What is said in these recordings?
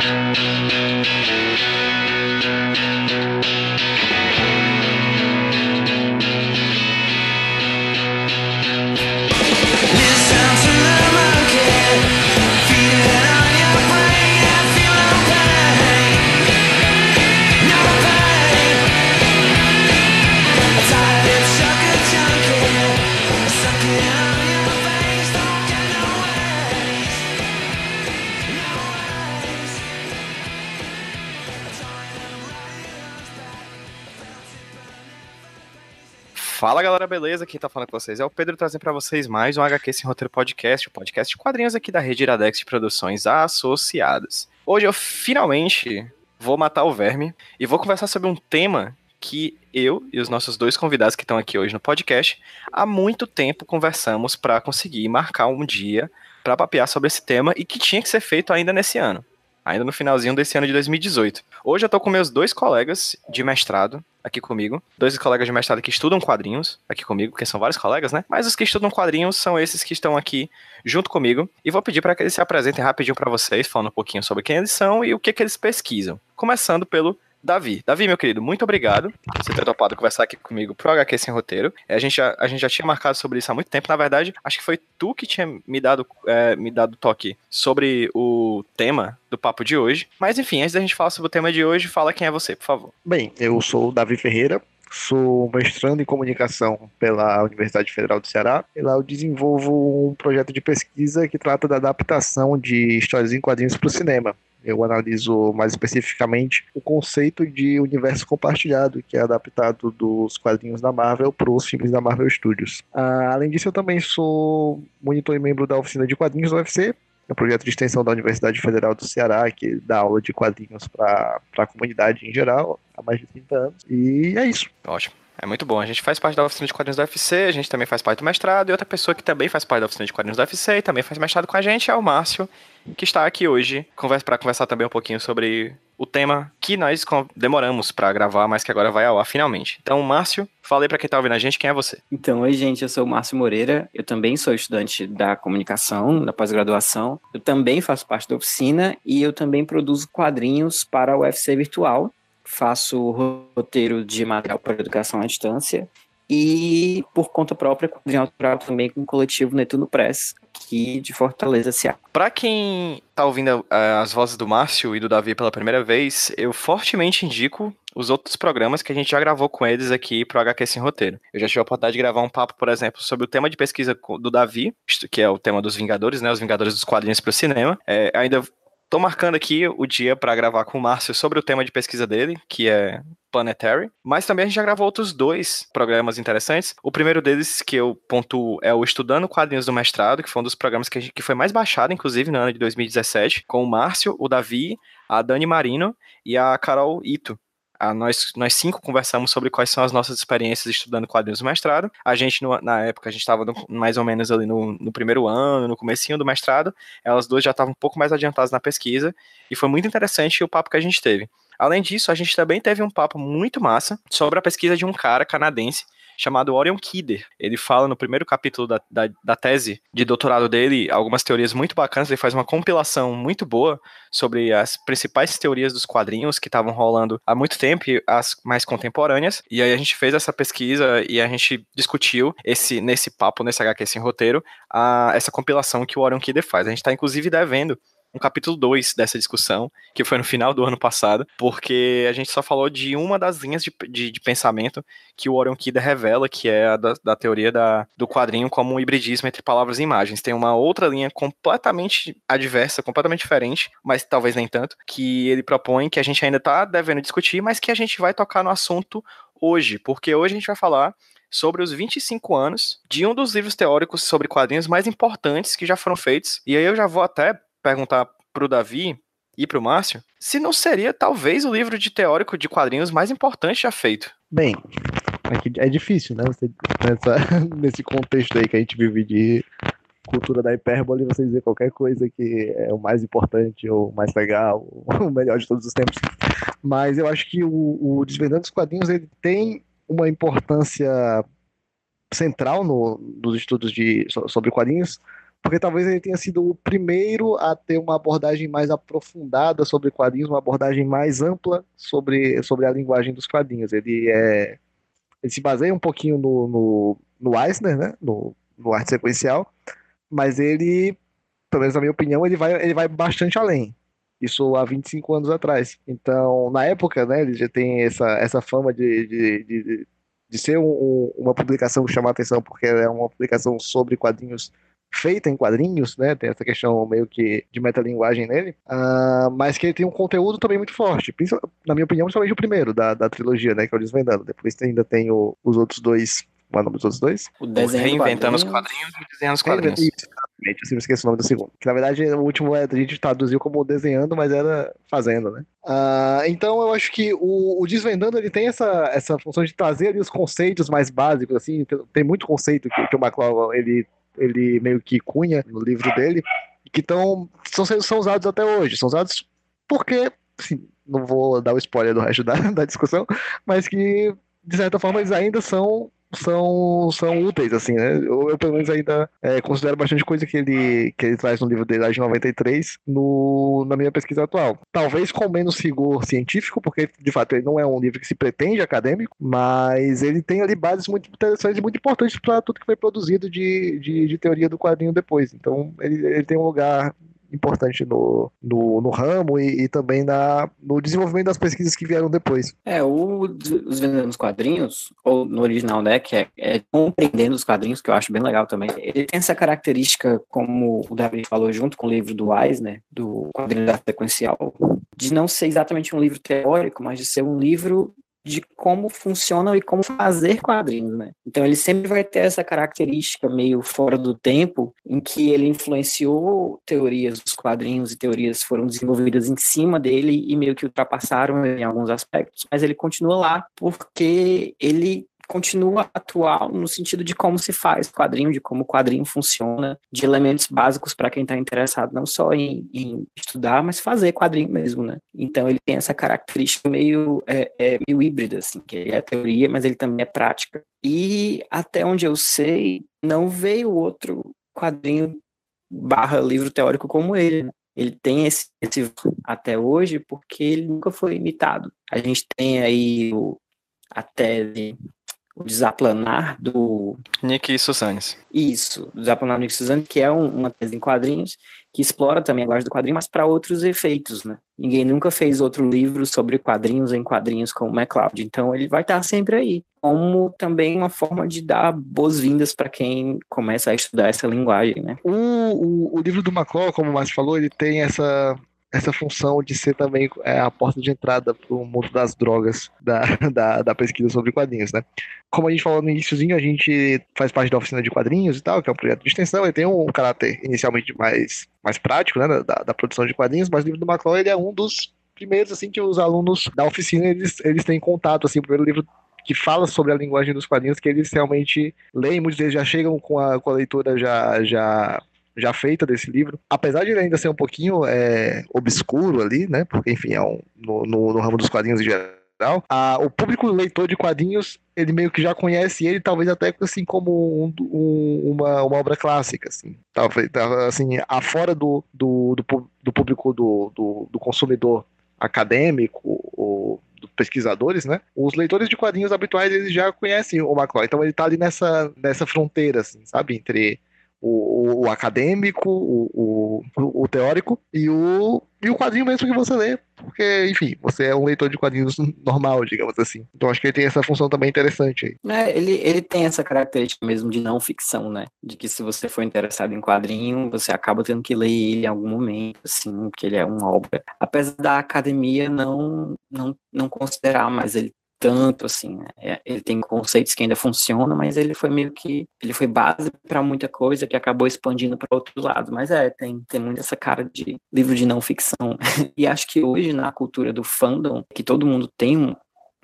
Fala beleza? Quem tá falando com vocês é o Pedro trazendo para vocês mais um HQ Sem Roteiro Podcast, o podcast de quadrinhos aqui da Rede Iradex de Produções Associadas. Hoje eu finalmente vou matar o verme e vou conversar sobre um tema que eu e os nossos dois convidados que estão aqui hoje no podcast há muito tempo conversamos para conseguir marcar um dia para papear sobre esse tema e que tinha que ser feito ainda nesse ano ainda no finalzinho desse ano de 2018. Hoje eu tô com meus dois colegas de mestrado aqui comigo, dois colegas de mestrado que estudam quadrinhos aqui comigo, que são vários colegas, né? Mas os que estudam quadrinhos são esses que estão aqui junto comigo e vou pedir para que eles se apresentem rapidinho para vocês, falando um pouquinho sobre quem eles são e o que que eles pesquisam. Começando pelo Davi. Davi, meu querido, muito obrigado por você ter topado conversar aqui comigo pro HQ Sem Roteiro. É, a, gente já, a gente já tinha marcado sobre isso há muito tempo. Na verdade, acho que foi tu que tinha me dado, é, me dado toque sobre o tema do papo de hoje. Mas enfim, antes da gente falar sobre o tema de hoje, fala quem é você, por favor. Bem, eu sou o Davi Ferreira, sou mestrando em comunicação pela Universidade Federal do Ceará. E lá eu desenvolvo um projeto de pesquisa que trata da adaptação de histórias em quadrinhos para o cinema. Eu analiso mais especificamente o conceito de universo compartilhado, que é adaptado dos quadrinhos da Marvel para os filmes da Marvel Studios. Ah, além disso, eu também sou monitor e membro da oficina de quadrinhos do UFC, é um projeto de extensão da Universidade Federal do Ceará, que dá aula de quadrinhos para a comunidade em geral, há mais de 30 anos. E é isso. Ótimo. É muito bom. A gente faz parte da oficina de quadrinhos do UFC, a gente também faz parte do mestrado, e outra pessoa que também faz parte da oficina de quadrinhos do UFC e também faz mestrado com a gente é o Márcio, que está aqui hoje para conversar também um pouquinho sobre o tema que nós demoramos para gravar, mas que agora vai ao ar finalmente. Então, Márcio, falei para quem está ouvindo a gente, quem é você? Então, oi gente, eu sou o Márcio Moreira, eu também sou estudante da comunicação, da pós-graduação, eu também faço parte da oficina e eu também produzo quadrinhos para o UFC Virtual, faço roteiro de material para educação à distância e, por conta própria, quadrinho autoral também com o coletivo Netuno Press, aqui de Fortaleza, Ceará. Para quem tá ouvindo uh, as vozes do Márcio e do Davi pela primeira vez, eu fortemente indico os outros programas que a gente já gravou com eles aqui pro HQ Sem Roteiro. Eu já tive a oportunidade de gravar um papo, por exemplo, sobre o tema de pesquisa do Davi, que é o tema dos Vingadores, né? Os Vingadores dos quadrinhos para o cinema. É, ainda Tô marcando aqui o dia para gravar com o Márcio sobre o tema de pesquisa dele, que é Planetary, mas também a gente já gravou outros dois programas interessantes. O primeiro deles, que eu pontuo, é o Estudando Quadrinhos do Mestrado, que foi um dos programas que, gente, que foi mais baixado, inclusive, no ano de 2017, com o Márcio, o Davi, a Dani Marino e a Carol Ito nós, nós cinco conversamos sobre quais são as nossas experiências estudando quadrinhos do mestrado. A gente, no, na época, a gente estava mais ou menos ali no, no, primeiro ano, no comecinho do mestrado. Elas duas já estavam um pouco mais adiantadas na pesquisa. E foi muito interessante o papo que a gente teve. Além disso, a gente também teve um papo muito massa sobre a pesquisa de um cara canadense chamado Orion Kidder. Ele fala no primeiro capítulo da, da, da, tese de doutorado dele algumas teorias muito bacanas. Ele faz uma compilação muito boa sobre as principais teorias dos quadrinhos que estavam rolando há muito tempo e as mais contemporâneas. E aí a gente fez essa pesquisa e a gente discutiu esse nesse papo, nesse HQ sem roteiro, a, essa compilação que o Orion Kidder faz. A gente está inclusive devendo um capítulo 2 dessa discussão, que foi no final do ano passado, porque a gente só falou de uma das linhas de, de, de pensamento que o Orion Kidder revela, que é a da, da teoria da, do quadrinho como um hibridismo entre palavras e imagens. Tem uma outra linha completamente adversa, completamente diferente, mas talvez nem tanto, que ele propõe que a gente ainda está devendo discutir, mas que a gente vai tocar no assunto hoje, porque hoje a gente vai falar sobre os 25 anos de um dos livros teóricos sobre quadrinhos mais importantes que já foram feitos. E aí eu já vou até perguntar pro Davi e pro Márcio se não seria talvez o livro de teórico de quadrinhos mais importante já feito. Bem, é difícil, né? Você, nessa, nesse contexto aí que a gente vive de cultura da hipérbole, você dizer qualquer coisa que é o mais importante, ou mais legal, ou o melhor de todos os tempos. Mas eu acho que o, o Desvendando os Quadrinhos ele tem uma importância central no, nos estudos de, sobre quadrinhos, porque talvez ele tenha sido o primeiro a ter uma abordagem mais aprofundada sobre quadrinhos, uma abordagem mais ampla sobre, sobre a linguagem dos quadrinhos. Ele é ele se baseia um pouquinho no, no, no Eisner, né? No, no arte sequencial, mas ele, pelo menos na minha opinião, ele vai, ele vai bastante além. Isso há 25 anos atrás. Então, na época, né, ele já tem essa, essa fama de, de, de, de ser um, uma publicação que chama a atenção, porque é uma publicação sobre quadrinhos feita em quadrinhos, né? Tem essa questão meio que de metalinguagem nele, uh, mas que ele tem um conteúdo também muito forte. Na minha opinião, principalmente o primeiro da, da trilogia, né? Que é o Desvendando. Depois ainda tem o, os outros dois. Qual é o nome dos outros dois? O desenho Reinventando os quadrinhos e desenhando os quadrinhos. Exatamente. Eu sempre esqueço o nome do segundo. Que na verdade o último é, a gente traduziu como desenhando, mas era fazendo, né? Uh, então eu acho que o, o, Desvendando ele tem essa, essa função de trazer ali os conceitos mais básicos, assim. Tem muito conceito que, que o McCloughan ele ele meio que cunha no livro dele, que tão, são, são usados até hoje. São usados porque, assim, não vou dar o spoiler do resto da, da discussão, mas que, de certa forma, eles ainda são são, são úteis, assim, né? Eu, eu pelo menos ainda é, considero bastante coisa que ele, que ele traz no livro dele lá de 93 no, na minha pesquisa atual. Talvez com menos rigor científico, porque de fato ele não é um livro que se pretende acadêmico, mas ele tem ali bases muito interessantes e muito importantes para tudo que foi produzido de, de, de, teoria do quadrinho depois. Então ele, ele tem um lugar importante no, no, no ramo e, e, também na, no desenvolvimento das pesquisas que vieram depois. É, o, os vendendo quadrinhos, ou no original, né, que é, é, compreendendo os quadrinhos, que eu acho bem legal também, ele tem essa característica, como o David falou junto com o livro do Eisner, do quadrinho da sequencial, de não ser exatamente um livro teórico, mas de ser um livro de como funcionam e como fazer quadrinhos, né? Então ele sempre vai ter essa característica meio fora do tempo, em que ele influenciou teorias dos quadrinhos e teorias foram desenvolvidas em cima dele e meio que ultrapassaram em alguns aspectos, mas ele continua lá porque ele continua atual no sentido de como se faz quadrinho, de como o quadrinho funciona, de elementos básicos para quem está interessado não só em, em, estudar, mas fazer quadrinho mesmo, né? Então ele tem essa característica meio, é, é, meio híbrida, assim, que é teoria, mas ele também é prática. E até onde eu sei, não veio outro quadrinho barra livro teórico como ele, né? ele tem esse, esse, até hoje porque ele nunca foi imitado. A gente tem aí o, a tese o Desaplanar do. Nick Susanes. Isso, o Desaplanar do Nick Susanes, que é um, uma tese em quadrinhos, que explora também a linguagem do quadrinho, mas para outros efeitos, né? Ninguém nunca fez outro livro sobre quadrinhos em quadrinhos como o MacLeod, então ele vai estar sempre aí, como também uma forma de dar boas-vindas para quem começa a estudar essa linguagem, né? O, o, o livro do MacLeod, como o Márcio falou, ele tem essa essa função de ser também é, a porta de entrada para o mundo das drogas da, da, da, pesquisa sobre quadrinhos, né? Como a gente falou no iníciozinho, a gente faz parte da oficina de quadrinhos e tal, que é um projeto de extensão, ele tem um caráter inicialmente mais, mais prático, né, da, da produção de quadrinhos, mas o livro do Macron, ele é um dos primeiros, assim, que os alunos da oficina, eles, eles têm contato, assim, o primeiro livro que fala sobre a linguagem dos quadrinhos, que eles realmente leem, muitos deles já chegam com a, com a leitura já, já já feita desse livro. Apesar de ele ainda ser um pouquinho é, obscuro ali, né? Porque, enfim, é um, no, no, no ramo dos quadrinhos em geral. A, o público leitor de quadrinhos, ele meio que já conhece ele, talvez até assim como um, um, uma, uma obra clássica, assim. Talvez, assim, afora do, do, do, do público do, do, do consumidor acadêmico, ou pesquisadores, né? Os leitores de quadrinhos habituais, eles já conhecem o McCoy, então ele tá ali nessa, nessa fronteira, assim, sabe? Entre o, o acadêmico, o, o, o, teórico e o, e o quadrinho mesmo que você lê, porque, enfim, você é um leitor de quadrinhos normal, digamos assim. Então acho que ele tem essa função também interessante aí. É, ele, ele tem essa característica mesmo de não ficção, né? De que se você for interessado em quadrinho, você acaba tendo que ler ele em algum momento, assim, porque ele é uma obra. Apesar da academia não, não, não considerar, mas ele tanto assim, né? Ele tem conceitos que ainda funcionam, mas ele foi meio que ele foi base para muita coisa que acabou expandindo para outros lados. Mas é, tem tem muito essa cara de livro de não ficção. e acho que hoje na cultura do fandom, que todo mundo tem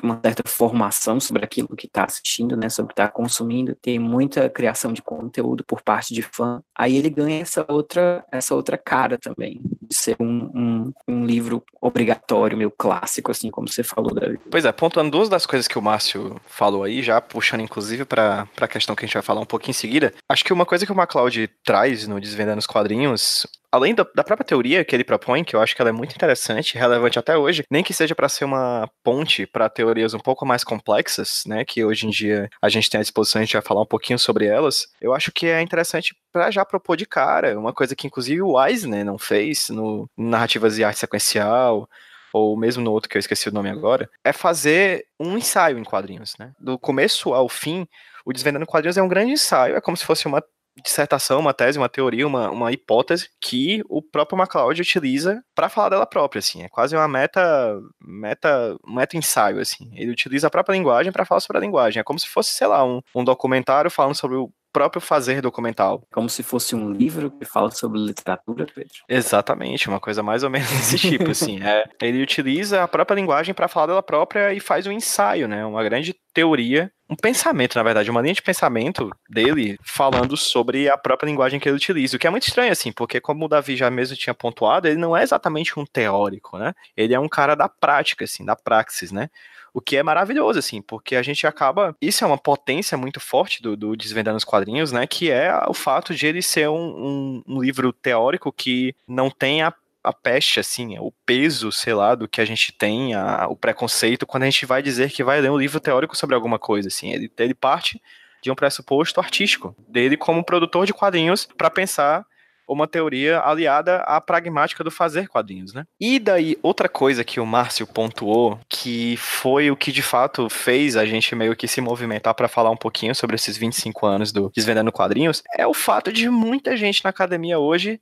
uma certa formação sobre aquilo que está assistindo, né, sobre o que está consumindo, tem muita criação de conteúdo por parte de fã, aí ele ganha essa outra, essa outra cara também, de ser um, um, um livro obrigatório, meio clássico, assim como você falou, David. Pois é, pontuando duas das coisas que o Márcio falou aí, já puxando inclusive para a questão que a gente vai falar um pouquinho em seguida, acho que uma coisa que o MacLeod traz no Desvendando os Quadrinhos, além da, da, própria teoria que ele propõe, que eu acho que ela é muito interessante, relevante até hoje, nem que seja para ser uma ponte para teorias um pouco mais complexas, né, que hoje em dia a gente tem à disposição, a gente vai falar um pouquinho sobre elas, eu acho que é interessante para já propor de cara, uma coisa que inclusive o Eisner não fez no Narrativas de Arte Sequencial, ou mesmo no outro que eu esqueci o nome agora, é fazer um ensaio em quadrinhos, né? Do começo ao fim, o Desvendando Quadrinhos é um grande ensaio, é como se fosse uma dissertação, uma tese, uma teoria, uma, uma hipótese que o próprio MacLeod utiliza para falar dela própria, assim. É quase uma meta, meta, meta ensaio, assim. Ele utiliza a própria linguagem para falar sobre a linguagem. É como se fosse, sei lá, um, um documentário falando sobre o próprio fazer documental. Como se fosse um livro que fala sobre literatura, Pedro. Exatamente, uma coisa mais ou menos desse tipo, assim. É, ele utiliza a própria linguagem para falar dela própria e faz um ensaio, né? Uma grande teoria, um pensamento, na verdade, uma linha de pensamento dele falando sobre a própria linguagem que ele utiliza, o que é muito estranho, assim, porque como o Davi já mesmo tinha pontuado, ele não é exatamente um teórico, né? Ele é um cara da prática, assim, da praxis, né? O que é maravilhoso, assim, porque a gente acaba. Isso é uma potência muito forte do, do Desvendando os Quadrinhos, né? Que é o fato de ele ser um, um, um livro teórico que não tem a a peste, assim, o peso, sei lá, do que a gente tem, a, o preconceito, quando a gente vai dizer que vai ler um livro teórico sobre alguma coisa, assim. Ele, ele parte de um pressuposto artístico dele como produtor de quadrinhos para pensar uma teoria aliada à pragmática do fazer quadrinhos, né? E daí, outra coisa que o Márcio pontuou, que foi o que de fato fez a gente meio que se movimentar para falar um pouquinho sobre esses 25 anos do Desvendando Quadrinhos, é o fato de muita gente na academia hoje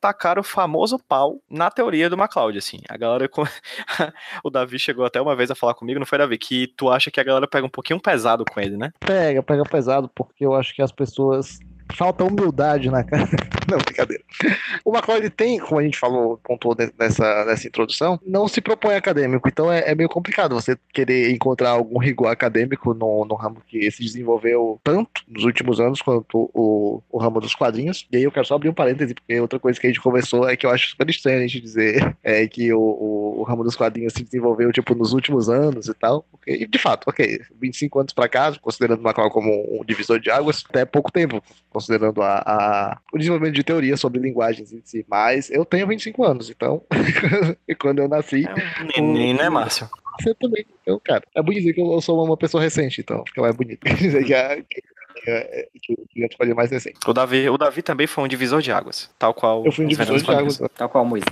tacar o famoso pau na teoria do MacLeod, assim. A galera. o Davi chegou até uma vez a falar comigo, não foi, Davi? Que tu acha que a galera pega um pouquinho pesado com ele, né? Pega, pega pesado, porque eu acho que as pessoas falta humildade na cara. Não, brincadeira. O McLeod tem, como a gente falou, pontuou nessa, nessa introdução, não se propõe acadêmico, então é, é, meio complicado você querer encontrar algum rigor acadêmico no, no ramo que se desenvolveu tanto nos últimos anos quanto o, o ramo dos quadrinhos. E aí eu quero só abrir um parêntese, porque outra coisa que a gente conversou é que eu acho super estranho a gente dizer é que o, o, o ramo dos quadrinhos se desenvolveu, tipo, nos últimos anos e tal. E de fato, ok, 25 anos pra cá, considerando o McLeod como um divisor de águas, até pouco tempo considerando a, a, o desenvolvimento de teoria sobre linguagens em si. Mas eu tenho 25 anos, então. e quando eu nasci. É um neném, né, Márcio? Você também. Então, cara, é bonito dizer que eu sou uma pessoa recente, então fica mais bonito. dizer que a. Que, que, que mais recente. O Davi, o Davi também foi um divisor de águas, tal qual. Eu fui um divisor de águas. Tal qual Moisés.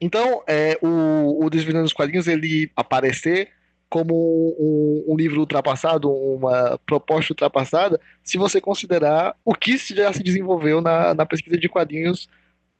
Então, é, o, o Desvirando dos Quadrinhos, ele aparecer como um, um, livro ultrapassado, uma proposta ultrapassada, se você considerar o que já se desenvolveu na, na pesquisa de quadrinhos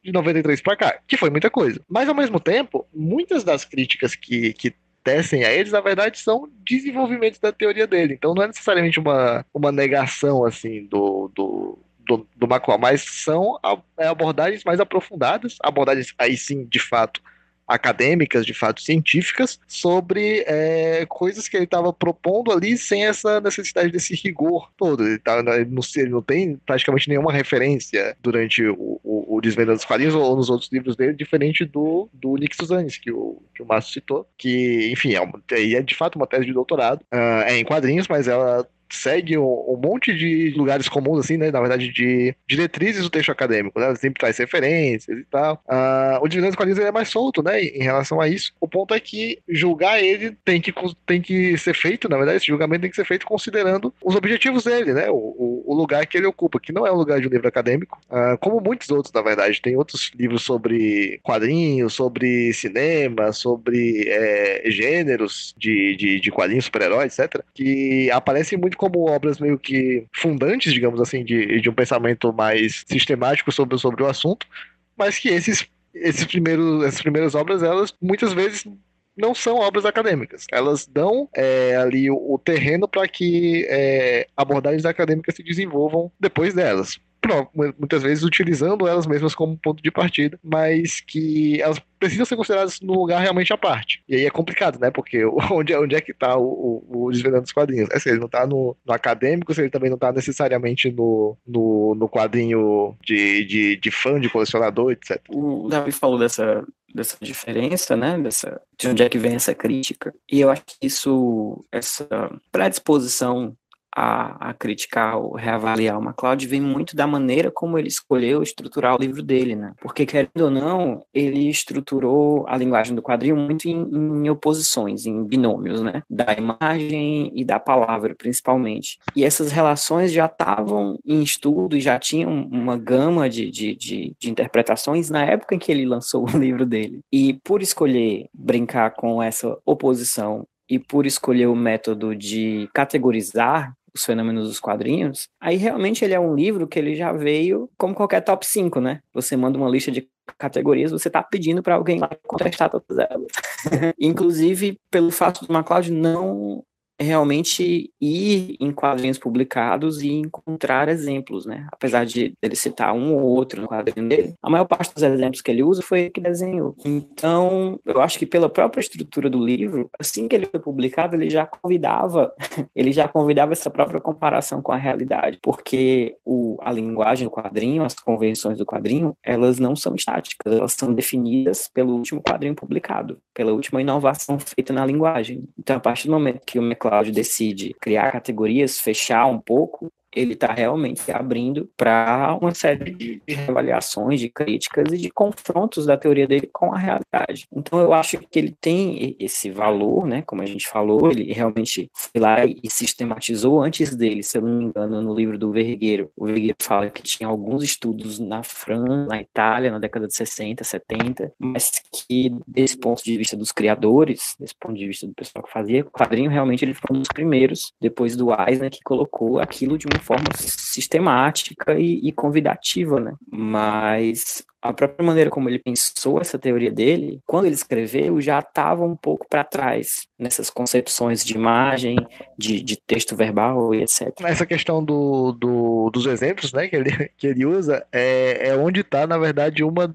de 93 para cá, que foi muita coisa. Mas, ao mesmo tempo, muitas das críticas que, que tecem a eles, na verdade, são desenvolvimentos da teoria dele. Então, não é necessariamente uma, uma negação, assim, do, do, do, do mas são é, abordagens mais aprofundadas, abordagens, aí sim, de fato, acadêmicas, de fato científicas, sobre é, coisas que ele estava propondo ali sem essa necessidade desse rigor todo. Ele, tá, ele, não, ele não tem praticamente nenhuma referência durante o, o, o Desvenda dos Quadrinhos ou nos outros livros dele, diferente do, do Nick Suzanes, que o, que o Márcio citou, que, enfim, é, é de fato uma tese de doutorado, uh, é em quadrinhos, mas ela segue um, um, monte de lugares comuns, assim, né? Na verdade, de diretrizes do texto acadêmico, né? Sempre traz referências e tal. Uh, o Divisão dos Quadrinhos é mais solto, né? Em relação a isso. O ponto é que julgar ele tem que, tem que ser feito, na verdade, esse julgamento tem que ser feito considerando os objetivos dele, né? O, o, lugar que ele ocupa, que não é um lugar de um livro acadêmico, uh, como muitos outros, na verdade. Tem outros livros sobre quadrinhos, sobre cinema, sobre é, gêneros de, de, de quadrinhos, super-heróis, etc., que aparecem muito como obras meio que fundantes, digamos assim, de, de um pensamento mais sistemático sobre, sobre o assunto, mas que esses, esses primeiros, essas primeiras obras, elas muitas vezes não são obras acadêmicas. Elas dão é, ali o, o terreno para que é, abordagens acadêmicas se desenvolvam depois delas muitas vezes utilizando elas mesmas como ponto de partida, mas que elas precisam ser consideradas num lugar realmente à parte. E aí é complicado, né? Porque onde, é, onde é que tá o, o, o Desvendando dos Quadrinhos? É, se ele não tá no, no, acadêmico, se ele também não tá necessariamente no, no, no quadrinho de, de, de fã, de colecionador, etc. O Davi falou dessa dessa diferença, né, dessa, de onde é que vem essa crítica. E eu acho que isso, essa predisposição a, a, criticar ou reavaliar o MacLeod vem muito da maneira como ele escolheu estruturar o livro dele, né? Porque, querendo ou não, ele estruturou a linguagem do quadrinho muito em, em oposições, em binômios, né? Da imagem e da palavra, principalmente. E essas relações já estavam em estudo e já tinham uma gama de, de, de, de interpretações na época em que ele lançou o livro dele. E por escolher brincar com essa oposição e por escolher o método de categorizar os fenômenos dos quadrinhos, aí realmente ele é um livro que ele já veio como qualquer top 5, né? Você manda uma lista de categorias, você está pedindo para alguém lá contestar todas elas. Inclusive, pelo fato do MacLeod não realmente ir em quadrinhos publicados e encontrar exemplos, né? Apesar de ele citar um ou outro no quadrinho dele, a maior parte dos exemplos que ele usa foi ele que desenhou. Então, eu acho que pela própria estrutura do livro, assim que ele foi publicado, ele já convidava, ele já convidava essa própria comparação com a realidade, porque o, a linguagem do quadrinho, as convenções do quadrinho, elas não são estáticas, elas são definidas pelo último quadrinho publicado, pela última inovação feita na linguagem. Então, a partir do momento que o Cloud decide criar categorias, fechar um pouco, ele está realmente abrindo para uma série de, avaliações, de críticas e de confrontos da teoria dele com a realidade. Então eu acho que ele tem esse valor, né? Como a gente falou, ele realmente foi lá e sistematizou antes dele, se eu não me engano, no livro do Vergueiro. O Vergueiro fala que tinha alguns estudos na França, na Itália, na década de 60, 70, mas que desse ponto de vista dos criadores, desse ponto de vista do pessoal que fazia quadrinho, realmente ele foi um dos primeiros, depois do Eisner, que colocou aquilo de uma forma sistemática e, e convidativa, né? Mas a própria maneira como ele pensou essa teoria dele, quando ele escreveu, já estava um pouco para trás nessas concepções de imagem, de, de, texto verbal e etc. Essa questão do, do, dos exemplos né, que, ele, que ele usa é, é onde está, na verdade, uma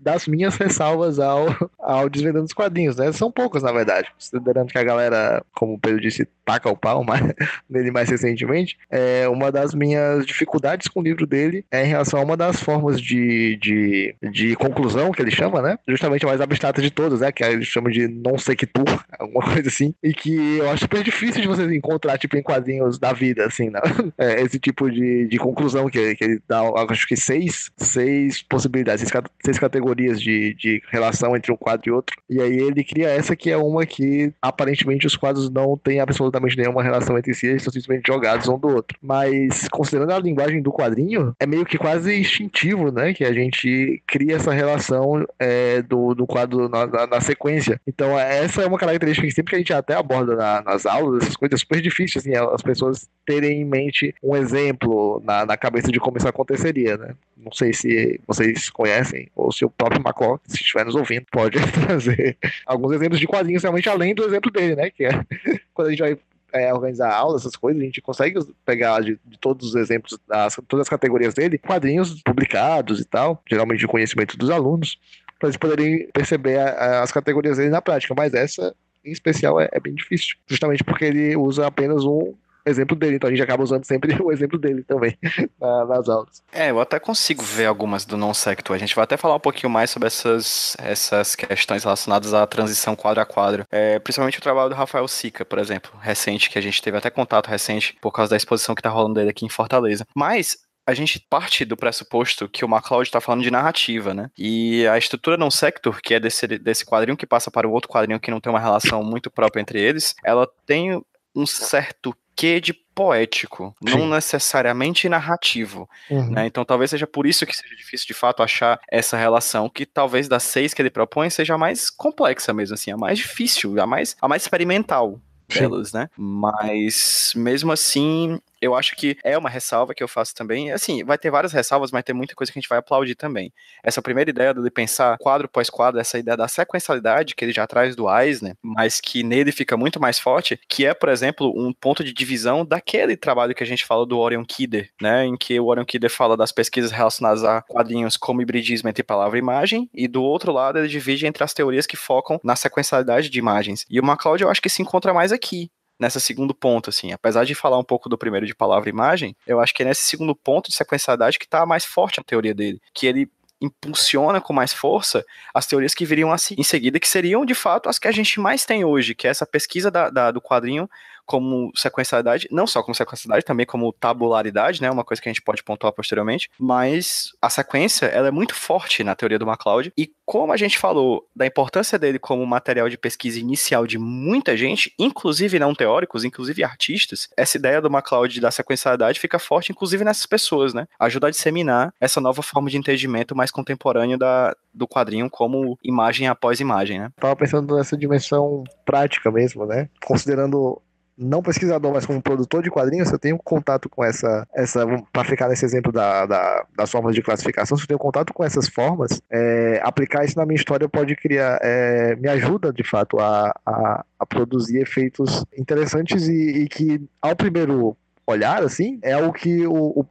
das minhas ressalvas ao, ao Desvendando os Quadrinhos, né? São poucas, na verdade. Considerando que a galera, como o Pedro disse, taca o pau mas, nele mais recentemente, é uma das minhas dificuldades com o livro dele é em relação a uma das formas de, de, de conclusão que ele chama, né? Justamente a mais abstrata de todas, né? Que ele chama de non sequitur, alguma coisa assim. E que eu acho super difícil de você encontrar, tipo, em quadrinhos da vida, assim, né? É, esse tipo de, de conclusão que, que ele dá, acho que seis, seis possibilidades, seis, seis categorias categorias de, de relação entre um quadro e outro. E aí ele cria essa que é uma que aparentemente os quadros não têm absolutamente nenhuma relação entre si, eles são simplesmente jogados um do outro. Mas considerando a linguagem do quadrinho, é meio que quase instintivo, né? Que a gente cria essa relação é, do, do quadro na, na, na, sequência. Então, essa é uma característica que sempre que a gente até aborda na, nas aulas, essas coisas é super difíceis, assim, as pessoas terem em mente um exemplo na, na cabeça de como isso aconteceria, né? Não sei se vocês conhecem, ou se o próprio Macó, se estiver nos ouvindo, pode trazer alguns exemplos de quadrinhos realmente além do exemplo dele, né? Que é quando a gente vai é, organizar aulas, essas coisas, a gente consegue pegar de, de todos os exemplos, das, todas as categorias dele, quadrinhos publicados e tal, geralmente de conhecimento dos alunos, para eles poderem perceber a, a, as categorias dele na prática. Mas essa, em especial, é, é bem difícil, justamente porque ele usa apenas um exemplo dele, então a gente acaba usando sempre o exemplo dele também nas aulas. É, eu até consigo ver algumas do non sector. A gente vai até falar um pouquinho mais sobre essas, essas questões relacionadas à transição quadro a quadro. É, principalmente o trabalho do Rafael Sica, por exemplo, recente, que a gente teve até contato recente por causa da exposição que tá rolando dele aqui em Fortaleza. Mas a gente parte do pressuposto que o MacLeod está falando de narrativa, né? E a estrutura non sector, que é desse, desse quadrinho que passa para o outro quadrinho que não tem uma relação muito própria entre eles, ela tem um certo quê de poético, Sim. não necessariamente narrativo. Uhum. Né? Então talvez seja por isso que seja difícil de fato achar essa relação, que talvez das seis que ele propõe seja a mais complexa mesmo, assim, a mais difícil, a mais, a mais experimental delas, né? Mas mesmo assim, eu acho que é uma ressalva que eu faço também. Assim, vai ter várias ressalvas, mas tem muita coisa que a gente vai aplaudir também. Essa primeira ideia de pensar quadro pós quadro, essa ideia da sequencialidade que ele já traz do Eisner, mas que nele fica muito mais forte, que é, por exemplo, um ponto de divisão daquele trabalho que a gente fala do Orion Kidder, né, em que o Orion Kidder fala das pesquisas relacionadas a quadrinhos como hibridismo entre palavra e imagem, e do outro lado ele divide entre as teorias que focam na sequencialidade de imagens. E o MacLeod eu acho que se encontra mais aqui, nessa segundo ponto, assim. Apesar de falar um pouco do primeiro de palavra e imagem, eu acho que é nesse segundo ponto de sequencialidade que está mais forte a teoria dele. Que ele impulsiona com mais força as teorias que viriam assim, em seguida, que seriam de fato as que a gente mais tem hoje, que é essa pesquisa da, da, do quadrinho como sequencialidade, não só como sequencialidade, também como tabularidade, né, uma coisa que a gente pode pontuar posteriormente, mas a sequência, ela é muito forte na teoria do MacLeod, e como a gente falou da importância dele como material de pesquisa inicial de muita gente, inclusive não teóricos, inclusive artistas, essa ideia do MacLeod da sequencialidade fica forte, inclusive nessas pessoas, né, ajuda a disseminar essa nova forma de entendimento mais contemporâneo da, do quadrinho como imagem após imagem, né. Tava pensando nessa dimensão prática mesmo, né, considerando não pesquisador, mas como produtor de quadrinhos, eu tenho contato com essa, essa para ficar nesse exemplo da, da, das formas de classificação, se eu tenho contato com essas formas, é, aplicar isso na minha história pode criar, é, me ajuda de fato a, a, a produzir efeitos interessantes e, e que ao primeiro olhar, assim, é algo que o, o,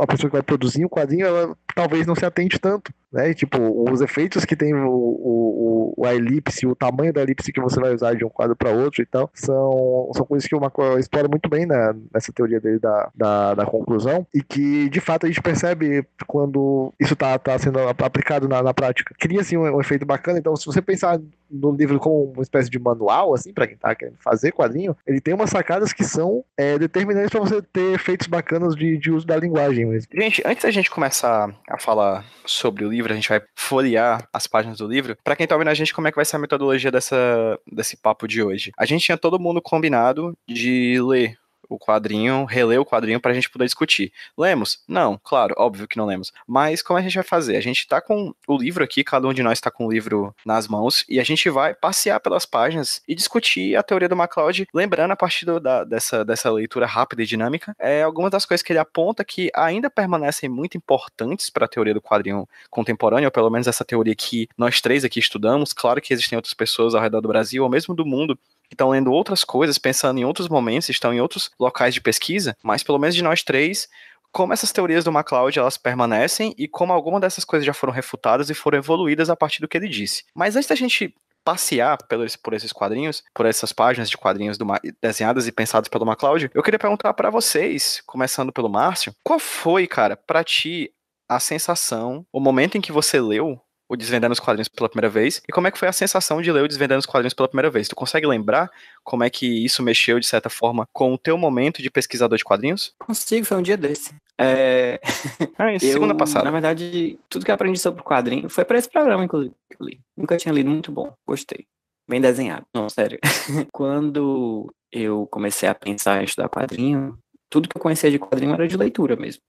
a pessoa que vai produzir o quadrinho, ela talvez não se atente tanto né? tipo, os efeitos que tem o, o, o, a elipse, o tamanho da elipse que você vai usar de um quadro para outro e tal, são, são coisas que o Macron explora muito bem na, nessa teoria dele da, da, da, conclusão e que, de fato, a gente percebe quando isso tá, tá sendo aplicado na, na prática. Cria, assim, um, um efeito bacana. Então, se você pensar no livro como uma espécie de manual, assim, para quem tá querendo fazer quadrinho, ele tem umas sacadas que são é, determinantes para você ter efeitos bacanas de, de uso da linguagem mesmo. Gente, antes da gente começar a falar sobre o livro, livro, a gente vai folhear as páginas do livro. Para quem tá ouvindo a gente, como é que vai ser a metodologia dessa, desse papo de hoje? A gente tinha todo mundo combinado de ler o quadrinho, reler o quadrinho para a gente poder discutir. Lemos? Não, claro, óbvio que não lemos. Mas como a gente vai fazer? A gente está com o livro aqui, cada um de nós está com o livro nas mãos, e a gente vai passear pelas páginas e discutir a teoria do MacLeod, lembrando a partir do, da, dessa, dessa leitura rápida e dinâmica, é, algumas das coisas que ele aponta que ainda permanecem muito importantes para a teoria do quadrinho contemporâneo, ou pelo menos essa teoria que nós três aqui estudamos. Claro que existem outras pessoas ao redor do Brasil, ou mesmo do mundo, estão lendo outras coisas, pensando em outros momentos, estão em outros locais de pesquisa, mas pelo menos de nós três, como essas teorias do MacLeod elas permanecem e como algumas dessas coisas já foram refutadas e foram evoluídas a partir do que ele disse. Mas antes da gente passear pelos, por esses quadrinhos, por essas páginas de quadrinhos do, desenhadas e pensadas pelo MacLeod, eu queria perguntar para vocês, começando pelo Márcio, qual foi, cara, para ti a sensação, o momento em que você leu o Desvendando os Quadrinhos pela primeira vez e como é que foi a sensação de ler o Desvendando os Quadrinhos pela primeira vez. Tu consegue lembrar como é que isso mexeu, de certa forma, com o teu momento de pesquisador de quadrinhos? Consigo, foi um dia desse. É... Ah, isso, eu, segunda passada. Na verdade, tudo que eu aprendi sobre quadrinho foi para esse programa, inclusive, que eu li. Nunca tinha lido, muito bom, gostei. Bem desenhado, não, sério. Quando eu comecei a pensar em estudar quadrinho, tudo que eu conhecia de quadrinho era de leitura mesmo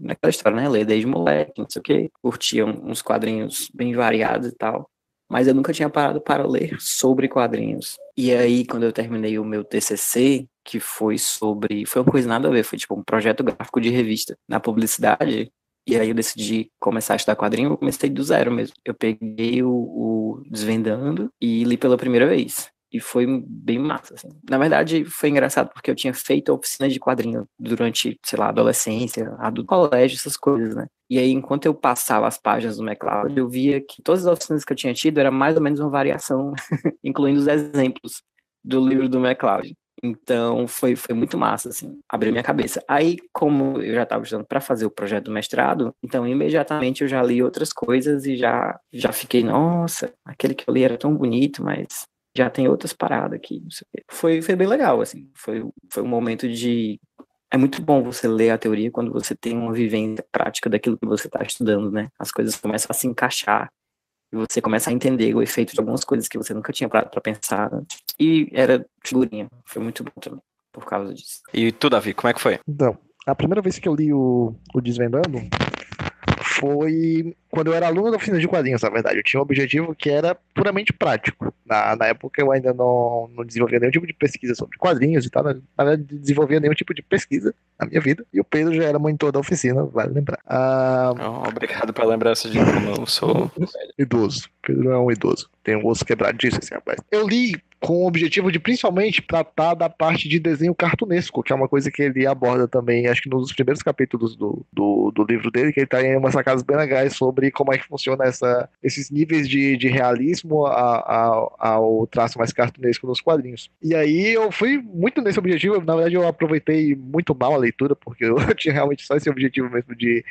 naquela história, né? Ler desde moleque, não sei o quê. Curtia uns quadrinhos bem variados e tal. Mas eu nunca tinha parado para ler sobre quadrinhos. E aí, quando eu terminei o meu TCC, que foi sobre. Foi uma coisa nada a ver, foi tipo um projeto gráfico de revista na publicidade. E aí eu decidi começar a estudar quadrinho, eu comecei do zero mesmo. Eu peguei o, o Desvendando e li pela primeira vez. E foi bem massa, assim. Na verdade, foi engraçado porque eu tinha feito oficina de quadrinho durante, sei lá, adolescência, adulto, colégio, essas coisas, né? E aí, enquanto eu passava as páginas do MacLeod, eu via que todas as oficinas que eu tinha tido era mais ou menos uma variação, incluindo os exemplos do livro do MacLeod. Então, foi, foi muito massa, assim, abriu minha cabeça. Aí, como eu já estava estudando para fazer o projeto do mestrado, então, imediatamente eu já li outras coisas e já, já fiquei, nossa, aquele que eu li era tão bonito, mas já tem outras paradas aqui. Foi, foi bem legal, assim. Foi, foi um momento de. É muito bom você ler a teoria quando você tem uma vivência prática daquilo que você está estudando, né? As coisas começam a se encaixar e você começa a entender o efeito de algumas coisas que você nunca tinha parado para pensar. Né? E era figurinha. Foi muito bom também, por causa disso. E tu, Davi, como é que foi? Então, a primeira vez que eu li o, o Desvendando foi quando eu era aluno da oficina de quadrinhos, na verdade. Eu tinha um objetivo que era puramente prático. Na, na época eu ainda não, não desenvolvia nenhum tipo de pesquisa sobre quadrinhos e tal. Na verdade, desenvolvia nenhum tipo de pesquisa na minha vida. E o Pedro já era monitor da oficina, vale lembrar. Ah, oh, obrigado pela lembrança de como eu sou idoso. Pedro é um idoso. Tem um osso quebradiço esse rapaz. Eu li com o objetivo de principalmente tratar da parte de desenho cartunesco, que é uma coisa que ele aborda também, acho que nos primeiros capítulos do, do, do livro dele, que ele tá em umas sacadas bem legais sobre como é que funciona essa, esses níveis de, de realismo a, a, ao traço mais cartunesco nos quadrinhos. E aí eu fui muito nesse objetivo, na verdade eu aproveitei muito mal a leitura, porque eu tinha realmente só esse objetivo mesmo de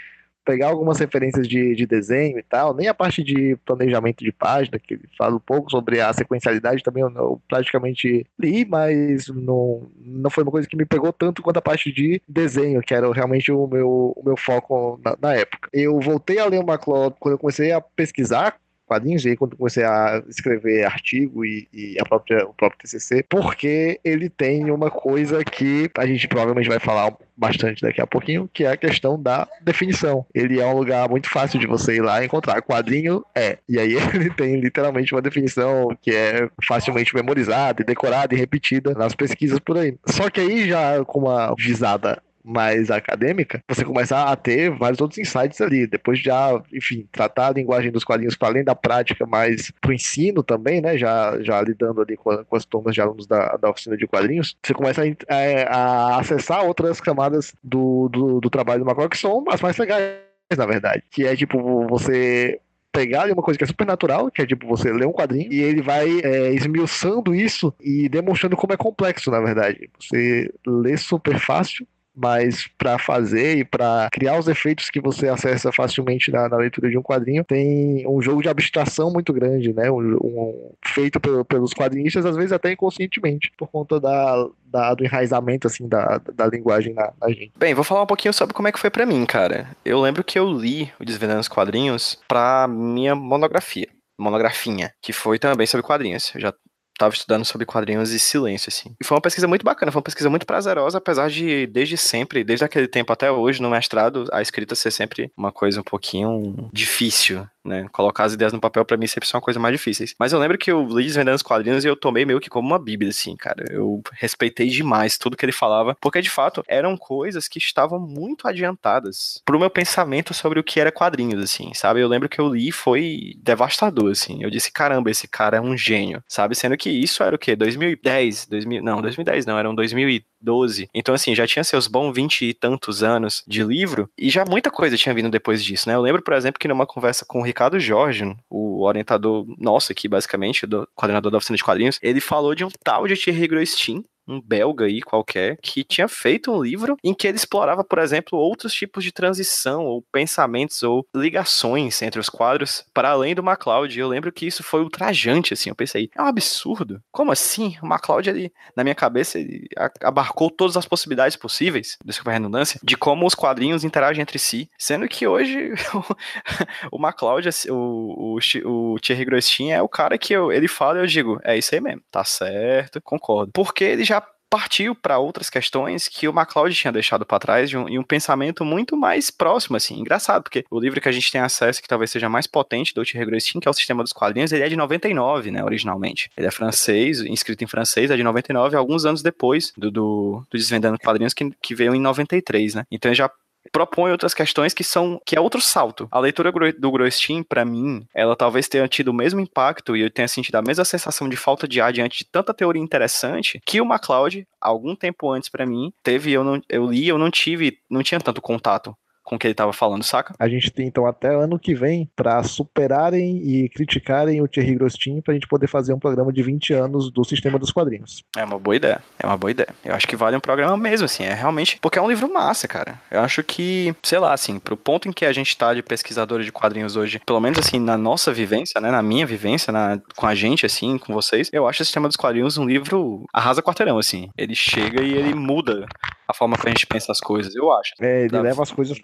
pegar algumas referências de, de desenho e tal, nem a parte de planejamento de página, que fala um pouco sobre a sequencialidade também, eu, eu praticamente li, mas não, não foi uma coisa que me pegou tanto quanto a parte de desenho, que era realmente o meu, o meu foco na, na época. Eu voltei a ler o McCloud quando eu comecei a pesquisar quadrinhos, e aí quando comecei a escrever artigo e, e a própria, o próprio TCC, porque ele tem uma coisa que a gente provavelmente vai falar bastante daqui a pouquinho, que é a questão da definição. Ele é um lugar muito fácil de você ir lá e encontrar. Quadrinho é. E aí ele tem literalmente uma definição que é facilmente memorizada e decorada e repetida nas pesquisas por aí. Só que aí já com uma visada mais acadêmica, você começa a ter vários outros insights ali. Depois de já, enfim, tratar a linguagem dos quadrinhos para além da prática, mas para o ensino também, né? Já, já lidando ali com, com as turmas de alunos da, da oficina de quadrinhos, você começa a, a, é, a acessar outras camadas do, do, do trabalho do Macron que são as mais legais, na verdade. Que é tipo, você pegar uma coisa que é super natural, que é tipo você ler um quadrinho, e ele vai é, esmiuçando isso e demonstrando como é complexo, na verdade. Você lê super fácil, mas para fazer e para criar os efeitos que você acessa facilmente na, na, leitura de um quadrinho, tem um jogo de abstração muito grande, né? Um, um feito pelo, pelos quadrinistas, às vezes até inconscientemente, por conta da, da do enraizamento assim da, da linguagem na, na, gente. Bem, vou falar um pouquinho sobre como é que foi para mim, cara. Eu lembro que eu li o Desvendando os Quadrinhos para minha monografia monografinha, que foi também sobre quadrinhos. Eu já tava estudando sobre quadrinhos e silêncio, assim. E foi uma pesquisa muito bacana, foi uma pesquisa muito prazerosa, apesar de, desde sempre, desde aquele tempo até hoje, no mestrado, a escrita ser sempre uma coisa um pouquinho difícil, né? Colocar as ideias no papel para mim sempre são coisas mais difíceis. Mas eu lembro que eu li Desvendando os Quadrinhos e eu tomei meio que como uma bíblia, assim, cara. Eu respeitei demais tudo que ele falava, porque de fato eram coisas que estavam muito adiantadas pro meu pensamento sobre o que era quadrinhos, assim, sabe? Eu lembro que eu li e foi devastador, assim. Eu disse, caramba, esse cara é um gênio, sabe? Sendo que isso era o quê? 2010, 2000, não, 2010 não, eram 2012. Então, assim, já tinha seus bons 20 e tantos anos de livro e já muita coisa tinha vindo depois disso, né? Eu lembro, por exemplo, que numa conversa com o Ricardo Jorge, o orientador nosso aqui, basicamente, do coordenador da oficina de quadrinhos, ele falou de um tal de Thierry Groistin, um belga aí qualquer, que tinha feito um livro em que ele explorava, por exemplo, outros tipos de transição, ou pensamentos, ou ligações entre os quadros, para além do MacLeod. Eu lembro que isso foi ultrajante, assim. Eu pensei, é um absurdo. Como assim? O MacLeod, ele, na minha cabeça, ele abarcou todas as possibilidades possíveis, desculpa a redundância, de como os quadrinhos interagem entre si. Sendo que hoje o MacLeod, assim, o, o, o Thierry Grostin é o cara que eu, ele fala e eu digo, é isso aí mesmo, tá certo, concordo. Porque ele já partiu para outras questões que o MacLeod tinha deixado para trás de um, e um pensamento muito mais próximo, assim, engraçado, porque o livro que a gente tem acesso, que talvez seja mais potente do Thierry que é o Sistema dos Quadrinhos, ele é de 99, né, originalmente. Ele é francês, inscrito em francês, é de 99, alguns anos depois do, do, do Desvendando Quadrinhos, que, que veio em 93, né. Então já propõe outras questões que são que é outro salto. A leitura do Grostin, para mim, ela talvez tenha tido o mesmo impacto e eu tenha sentido a mesma sensação de falta de ar diante de tanta teoria interessante que o MacLeod, algum tempo antes para mim, teve eu não eu li, eu não tive, não tinha tanto contato com o que ele estava falando, saca? A gente tem então até ano que vem para superarem e criticarem o Thierry Grostin pra gente poder fazer um programa de 20 anos do sistema dos quadrinhos. É uma boa ideia. É uma boa ideia. Eu acho que vale um programa mesmo, assim. É realmente. Porque é um livro massa, cara. Eu acho que, sei lá, assim, pro ponto em que a gente tá de pesquisador de quadrinhos hoje, pelo menos assim, na nossa vivência, né? Na minha vivência, na, com a gente, assim, com vocês, eu acho o sistema dos quadrinhos um livro arrasa quarteirão, assim. Ele chega e ele muda a forma que a gente pensa as coisas, eu acho. É, ele leva as coisas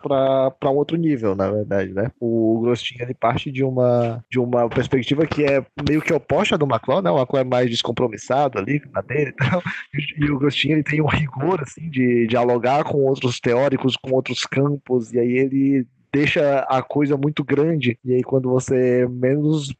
para um outro nível, na verdade, né? O Grostinho, ele parte de uma, de uma perspectiva que é meio que oposta do Macron, né? O Macron é mais descompromissado ali, na dele e tal. E o Grostinho, ele tem um rigor, assim, de dialogar com outros teóricos, com outros campos, e aí ele deixa a coisa muito grande, e aí quando você menos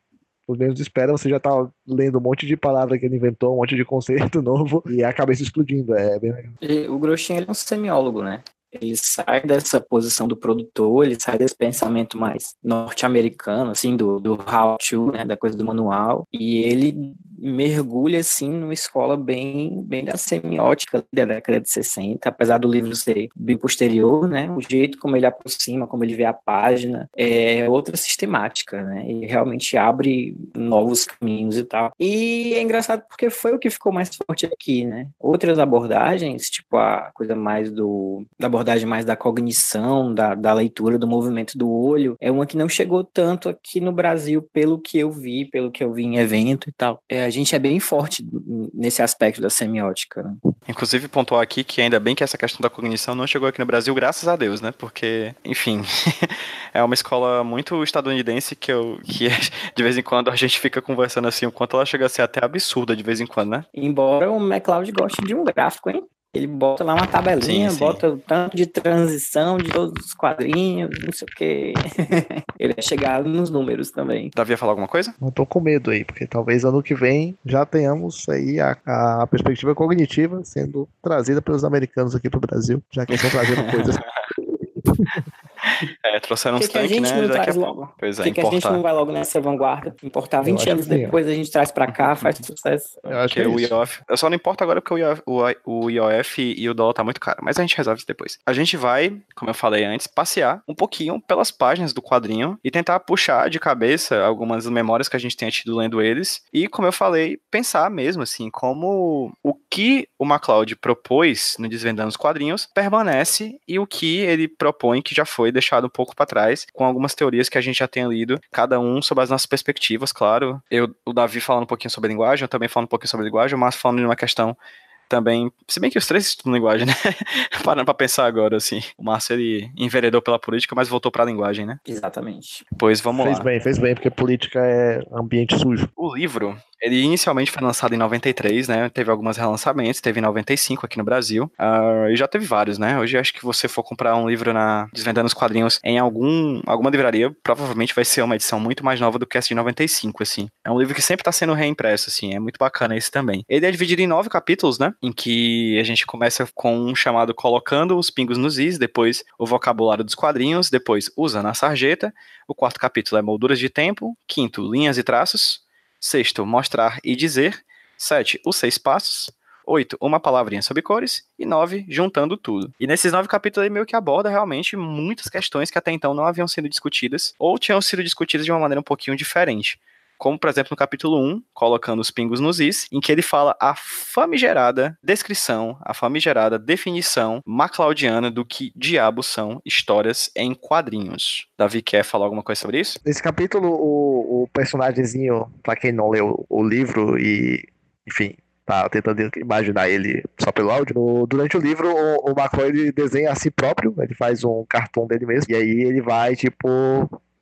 os menos espera, você já tá lendo um monte de palavra que ele inventou, um monte de conceito novo, e a cabeça explodindo. É bem legal. E o Groshin ele é um semiólogo, né? Ele sai dessa posição do produtor, ele sai desse pensamento mais norte-americano, assim, do, do how to, né, da coisa do manual, e ele mergulha, assim, numa escola bem, bem da semiótica da década de 60, apesar do livro ser bem posterior, né, o jeito como ele aproxima, como ele vê a página, é outra sistemática, né, e realmente abre novos caminhos e tal. E é engraçado porque foi o que ficou mais forte aqui, né, outras abordagens, tipo a coisa mais do, da abordagem mais da cognição, da, da leitura, do movimento do olho, é uma que não chegou tanto aqui no Brasil, pelo que eu vi, pelo que eu vi em evento e tal. É, a gente é bem forte nesse aspecto da semiótica. Né? Inclusive, pontuar aqui que ainda bem que essa questão da cognição não chegou aqui no Brasil, graças a Deus, né? Porque, enfim, é uma escola muito estadunidense que, eu, que de vez em quando a gente fica conversando assim, o quanto ela chega a ser até absurda de vez em quando, né? Embora o MacLeod goste de um gráfico, hein? Ele bota lá uma tabelinha, sim, sim. bota o tanto de transição de todos os quadrinhos, não sei o que. Ele é chegado nos números também. Davi ia falar alguma coisa? Não tô com medo aí, porque talvez ano que vem já tenhamos aí a, a perspectiva cognitiva sendo trazida pelos americanos aqui pro Brasil, já que eles estão trazendo coisas É, trouxeram uns tanques, né? Não traz logo? Pois é, que, que a gente não vai logo nessa vanguarda? Importar 20 anos depois, a gente traz pra cá, faz sucesso. Eu acho que é o IOF. Eu só não importa agora porque o IOF, o, o IOF e o dólar tá muito caro, mas a gente resolve isso depois. A gente vai, como eu falei antes, passear um pouquinho pelas páginas do quadrinho e tentar puxar de cabeça algumas memórias que a gente tenha tido lendo eles e, como eu falei, pensar mesmo assim, como o que o MacLeod propôs no Desvendando os Quadrinhos permanece e o que ele propõe que já foi deixado um pouco para trás, com algumas teorias que a gente já tem lido, cada um sob as nossas perspectivas, claro. Eu, o Davi falando um pouquinho sobre linguagem, eu também falando um pouquinho sobre linguagem, mas falando de uma questão também, se bem que os três estudam linguagem, né? Parando pra pensar agora, assim. O Márcio, ele enveredou pela política, mas voltou pra linguagem, né? Exatamente. Pois vamos fez lá. Fez bem, fez bem, porque política é ambiente sujo. O livro, ele inicialmente foi lançado em 93, né? Teve alguns relançamentos, teve em 95 aqui no Brasil. Uh, e já teve vários, né? Hoje acho que você for comprar um livro na Desvendando os Quadrinhos em algum, alguma livraria, provavelmente vai ser uma edição muito mais nova do que essa de 95, assim. É um livro que sempre tá sendo reimpresso, assim. É muito bacana esse também. Ele é dividido em nove capítulos, né? Em que a gente começa com um chamado Colocando os Pingos nos Is, depois o vocabulário dos quadrinhos, depois Usando a Sarjeta. O quarto capítulo é Molduras de Tempo. Quinto, Linhas e Traços. Sexto, mostrar e dizer. Sete, os seis passos. Oito, uma palavrinha sobre cores. E nove, juntando tudo. E nesses nove capítulos ele meio que aborda realmente muitas questões que até então não haviam sido discutidas, ou tinham sido discutidas de uma maneira um pouquinho diferente como por exemplo no capítulo 1, colocando os pingos nos is, em que ele fala a famigerada descrição, a famigerada definição maclaudiana do que diabos são histórias em quadrinhos. Davi quer falar alguma coisa sobre isso? Nesse capítulo, o, o personagemzinho, pra quem não leu o livro e, enfim, tá tentando imaginar ele só pelo áudio. Durante o livro, o, o ele desenha a si próprio, ele faz um cartão dele mesmo, e aí ele vai, tipo,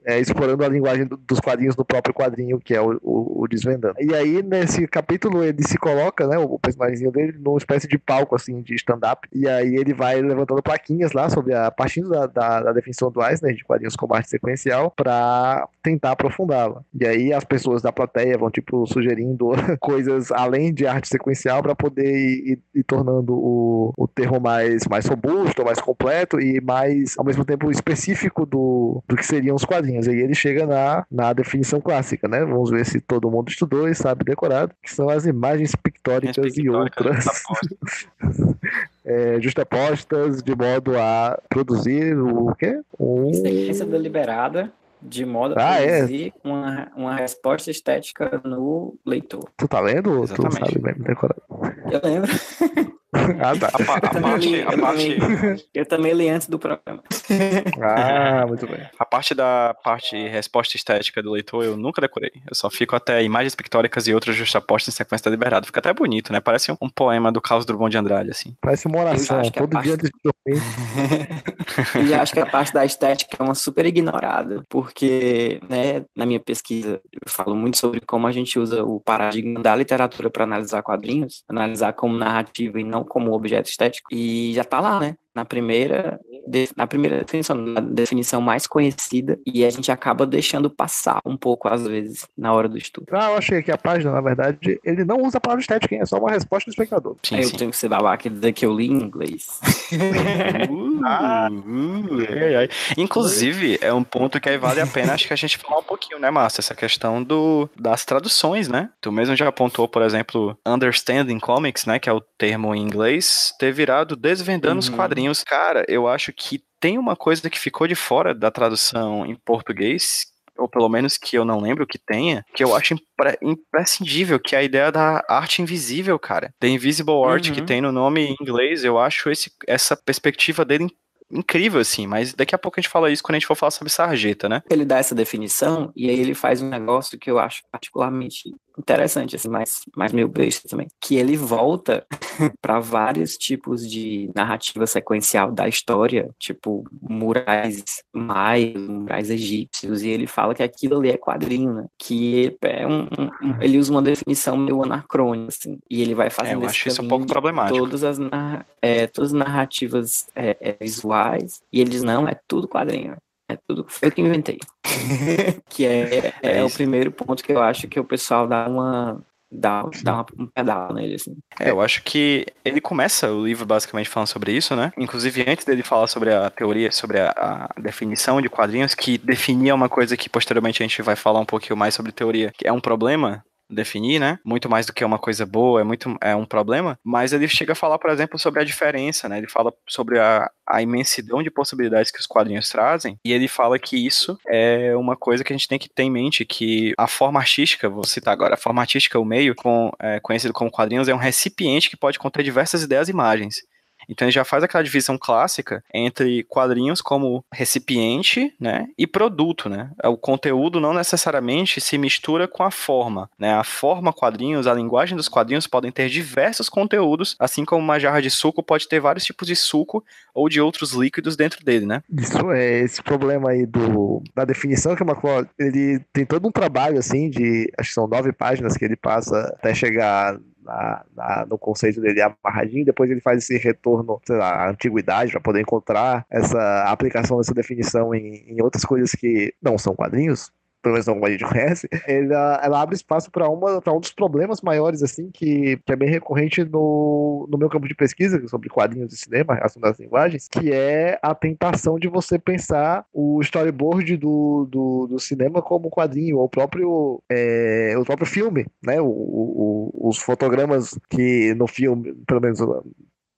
é, explorando a linguagem do, dos quadrinhos do próprio quadrinho, que é o, o, o, Desvendando. E aí, nesse capítulo, ele se coloca, né, o personagem dele, numa espécie de palco, assim, de stand-up, e aí ele vai levantando plaquinhas lá sobre a partindo da, da, da definição do Eisner de quadrinhos com arte sequencial para tentar aprofundá-la. E aí as pessoas da plateia vão, tipo, sugerindo coisas além de arte sequencial para poder ir, ir, ir, tornando o, o termo mais, mais robusto, mais completo e mais, ao mesmo tempo, específico do, do que seriam os quadrinhos quadrinhos. Aí ele chega na, na definição clássica, né? Vamos ver se todo mundo estudou e sabe decorado, que são as imagens pictóricas e outras é, justapostas de modo a produzir o quê? Um... Sequência deliberada de modo a ah, é? produzir é? uma, uma resposta estética no leitor. Tu tá lendo? Exatamente. Tu sabe bem decorado? Eu lembro. Ah, tá. A, a, a parte, li, a eu, parte... Também, eu também li antes do programa. Ah, muito bem. A parte da parte resposta estética do leitor eu nunca decorei. Eu só fico até imagens pictóricas e outras justapostas em sequência liberado. Fica até bonito, né? Parece um, um poema do Carlos Drummond de Andrade, assim. Parece uma oração, todo parte... dia antes de dormir. e acho que a parte da estética é uma super ignorada, porque, né, na minha pesquisa, eu falo muito sobre como a gente usa o paradigma da literatura para analisar quadrinhos, analisar como narrativa e não como objeto estético. E já tá lá, né? Na primeira, na primeira definição, na definição mais conhecida, e a gente acaba deixando passar um pouco, às vezes, na hora do estudo. Ah, eu achei que a página, na verdade, ele não usa a palavra estética, hein? é só uma resposta do espectador. Sim, eu sim. tenho que ser babaca e dizer que eu li em inglês. uh, uh, uh, Inclusive, é um ponto que aí vale a pena, acho que a gente falar um pouquinho, né, Márcia? Essa questão do, das traduções, né? Tu mesmo já apontou, por exemplo, Understanding Comics, né? Que é o termo em inglês, ter virado Desvendando uhum. os Quadrinhos. Cara, eu acho que tem uma coisa que ficou de fora da tradução em português ou pelo menos que eu não lembro que tenha, que eu acho imprescindível, que é a ideia da arte invisível, cara. The Invisible Art uhum. que tem no nome em inglês, eu acho esse, essa perspectiva dele incrível, assim, mas daqui a pouco a gente fala isso quando a gente for falar sobre sarjeta, né? Ele dá essa definição e aí ele faz um negócio que eu acho particularmente interessante, assim, mais, mais meio besta também, que ele volta para vários tipos de narrativa sequencial da história, tipo murais maias, murais egípcios, e ele fala que aquilo ali é quadrinho, né? Que é um, um ele usa uma definição meio anacrônica, assim, e ele vai fazendo é, eu acho isso um pouco problemático. Todas as, é, todas as narrativas é, é, visuais, e ele diz, não, é tudo quadrinho, é tudo eu que inventei. que é, é, é o primeiro ponto que eu acho que o pessoal dá uma, dá, dá uma, um pedal nele, assim. É, eu acho que ele começa o livro basicamente falando sobre isso, né? Inclusive, antes dele falar sobre a teoria, sobre a, a, definição de quadrinhos, que definia uma coisa que posteriormente a gente vai falar um pouquinho mais sobre teoria, que é um problema, definir, né? Muito mais do que uma coisa boa, é muito é um problema. Mas ele chega a falar, por exemplo, sobre a diferença, né? Ele fala sobre a, a imensidão de possibilidades que os quadrinhos trazem, e ele fala que isso é uma coisa que a gente tem que ter em mente, que a forma artística, vou citar agora, a forma artística, o meio, com, é, conhecido como quadrinhos, é um recipiente que pode conter diversas ideias e imagens. Então ele já faz aquela divisão clássica entre quadrinhos como recipiente, né, e produto, né? O conteúdo não necessariamente se mistura com a forma, né? A forma quadrinhos, a linguagem dos quadrinhos podem ter diversos conteúdos, assim como uma jarra de suco pode ter vários tipos de suco ou de outros líquidos dentro dele, né? Isso é esse problema aí do da definição que é uma ele tem todo um trabalho assim de acho que são nove páginas que ele passa até chegar na, na, no conceito dele amarradinho, depois ele faz esse retorno, sei lá, à antiguidade, para poder encontrar essa aplicação dessa definição em, em outras coisas que não são quadrinhos, pelo menos como a gente conhece, ela, ela abre espaço para um dos problemas maiores, assim, que, que é bem recorrente no, no meu campo de pesquisa sobre quadrinhos de cinema, relação das linguagens, que é a tentação de você pensar o storyboard do, do, do cinema como quadrinho, ou o próprio, é, o próprio filme, né? O, o, os fotogramas que no filme, pelo menos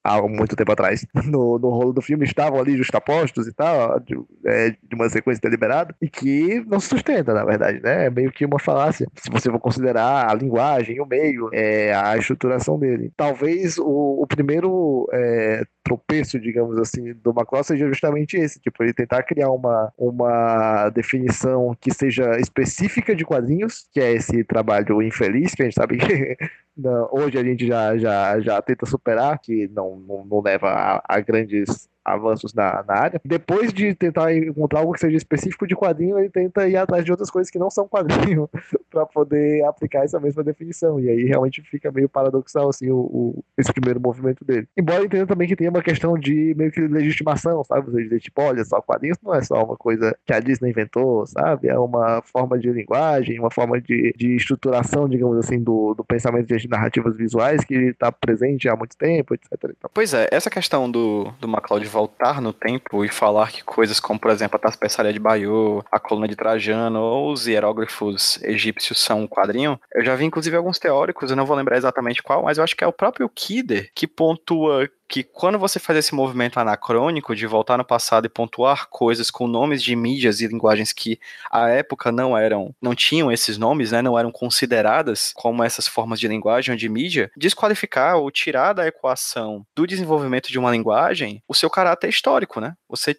há muito tempo atrás, no, no rolo do filme, estavam ali justapostos e tal, de, é, de, uma sequência deliberada, e que não se sustenta, na verdade, né? É meio que uma falácia, se você for considerar a linguagem, o meio, é, a estruturação dele. Talvez o, o primeiro é, tropeço, digamos assim, do Macron seja justamente esse, tipo, ele tentar criar uma, uma definição que seja específica de quadrinhos, que é esse trabalho infeliz, que a gente sabe que hoje a gente já, já, já tenta superar, que não, não, não leva a, a grandes avanços na, na, área. Depois de tentar encontrar algo que seja específico de quadrinho, ele tenta ir atrás de outras coisas que não são quadrinho para poder aplicar essa mesma definição. E aí realmente fica meio paradoxal assim o, o, esse primeiro movimento dele. Embora entenda também que tem uma questão de meio que legitimação, sabe? Você dizer, tipo, olha só, quadrinhos não é só uma coisa que a Disney inventou, sabe? É uma forma de linguagem, uma forma de, de estruturação, digamos assim, do, do pensamento de narrativas visuais que está presente há muito tempo, etc. Pois é, essa questão do, do MacLeod voltar no tempo e falar que coisas como, por exemplo, a Taspeçaria de Baiô, a coluna de Trajano ou os hieróglifos egípcios são um quadrinho, eu já vi inclusive alguns teóricos, eu não vou lembrar exatamente qual, mas eu acho que é o próprio Kidder que pontua que quando você faz esse movimento anacrônico de voltar no passado e pontuar coisas com nomes de mídias e linguagens que à época não eram, não tinham esses nomes, né, não eram consideradas como essas formas de linguagem ou de mídia, desqualificar ou tirar da equação do desenvolvimento de uma linguagem o seu caráter histórico, né? Você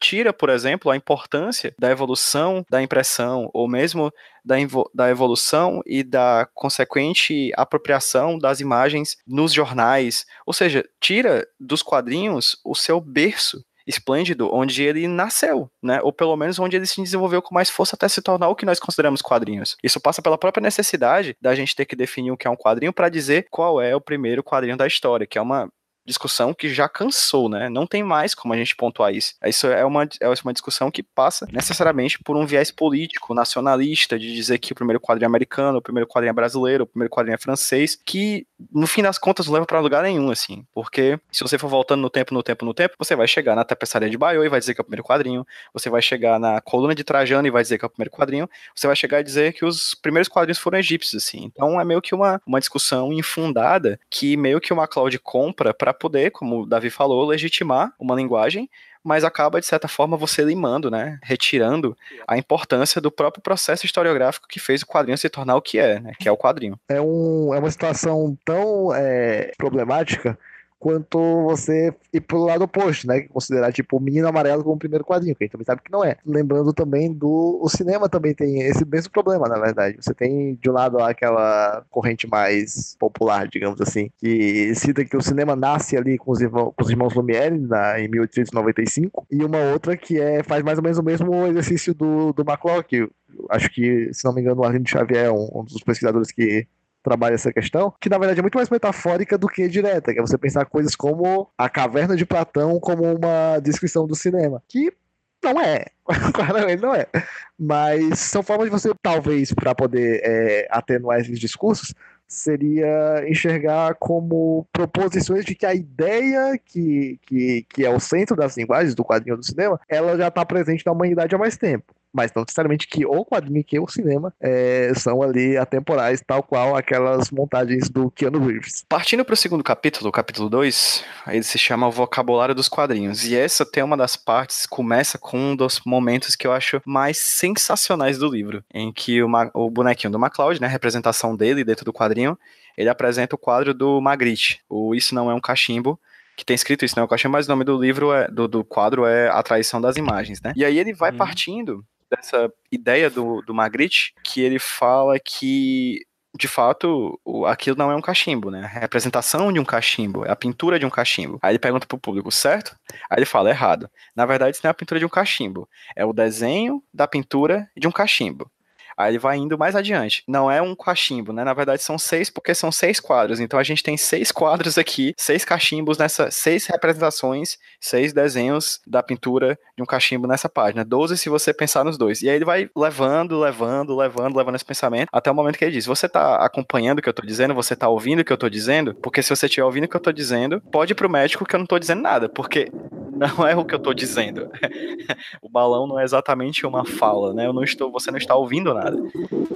tira, por exemplo, a importância da evolução da impressão, ou mesmo da, da evolução e da consequente apropriação das imagens nos jornais. Ou seja, tira dos quadrinhos o seu berço esplêndido onde ele nasceu, né? Ou pelo menos onde ele se desenvolveu com mais força até se tornar o que nós consideramos quadrinhos. Isso passa pela própria necessidade da gente ter que definir o que é um quadrinho para dizer qual é o primeiro quadrinho da história, que é uma discussão que já cansou, né? Não tem mais como a gente pontuar isso. Isso é uma, é uma discussão que passa necessariamente por um viés político, nacionalista, de dizer que o primeiro quadrinho é americano, o primeiro quadrinho é brasileiro, o primeiro quadrinho é francês, que no fim das contas não leva para lugar nenhum, assim. Porque se você for voltando no tempo, no tempo, no tempo, você vai chegar na tapeçaria de Bayeux e vai dizer que é o primeiro quadrinho, você vai chegar na coluna de Trajano e vai dizer que é o primeiro quadrinho, você vai chegar e dizer que os primeiros quadrinhos foram egípcios, assim. Então é meio que uma, uma discussão infundada que meio que o MacLeod compra para poder, como o Davi falou, legitimar uma linguagem mas acaba, de certa forma, você limando, né? Retirando a importância do próprio processo historiográfico que fez o quadrinho se tornar o que é, né? Que é o quadrinho. É, um, é uma situação tão é, problemática quanto você ir pro lado oposto, né? Considerar, tipo, o Menino Amarelo como o primeiro quadrinho, que a gente também sabe que não é. Lembrando também do... O cinema também tem esse mesmo problema, na verdade. Você tem, de um lado, aquela corrente mais popular, digamos assim, que cita que o cinema nasce ali com os, irmãos, com os irmãos Lumière, na, em 1895, e uma outra que é, faz mais ou menos o mesmo exercício do, do McClock, acho que, se não me engano, o Arlindo Xavier é um, um dos pesquisadores que trabalha essa questão, que na verdade é muito mais metafórica do que direta, que é você pensar coisas como a caverna de Platão como uma descrição do cinema, que não é, claramente não é, mas são formas de você, talvez, para poder é, atenuar esses discursos, seria enxergar como proposições de que a ideia que, que, que é o centro das linguagens do quadrinho do cinema, ela já está presente na humanidade há mais tempo mas não necessariamente que o quadrinho que o cinema é, são ali atemporais, tal qual aquelas montagens do Keanu Reeves. Partindo para o segundo capítulo, o capítulo 2, ele se chama O Vocabulário dos Quadrinhos. E essa tem uma das partes, começa com um dos momentos que eu acho mais sensacionais do livro, em que o, o bonequinho do MacLeod, né, a representação dele dentro do quadrinho, ele apresenta o quadro do Magritte, o Isso Não É um Cachimbo, que tem escrito isso, né? O cachimbo, mas o nome do livro é do, do quadro é A Traição das Imagens, né? E aí ele vai hum. partindo dessa ideia do, do Magritte, que ele fala que de fato, aquilo não é um cachimbo, né? A representação de um cachimbo, é a pintura de um cachimbo. Aí ele pergunta pro público, certo? Aí ele fala, errado. Na verdade, isso não é a pintura de um cachimbo, é o desenho da pintura de um cachimbo. Aí ele vai indo mais adiante. Não é um cachimbo, né? Na verdade são seis, porque são seis quadros. Então a gente tem seis quadros aqui, seis cachimbos nessa, seis representações, seis desenhos da pintura de um cachimbo nessa página. Doze se você pensar nos dois. E aí ele vai levando, levando, levando, levando esse pensamento até o momento que ele diz: Você tá acompanhando o que eu tô dizendo? Você tá ouvindo o que eu tô dizendo? Porque se você estiver ouvindo o que eu tô dizendo, pode ir pro médico que eu não tô dizendo nada, porque não é o que eu tô dizendo. o balão não é exatamente uma fala, né? Eu não estou, você não está ouvindo nada nada.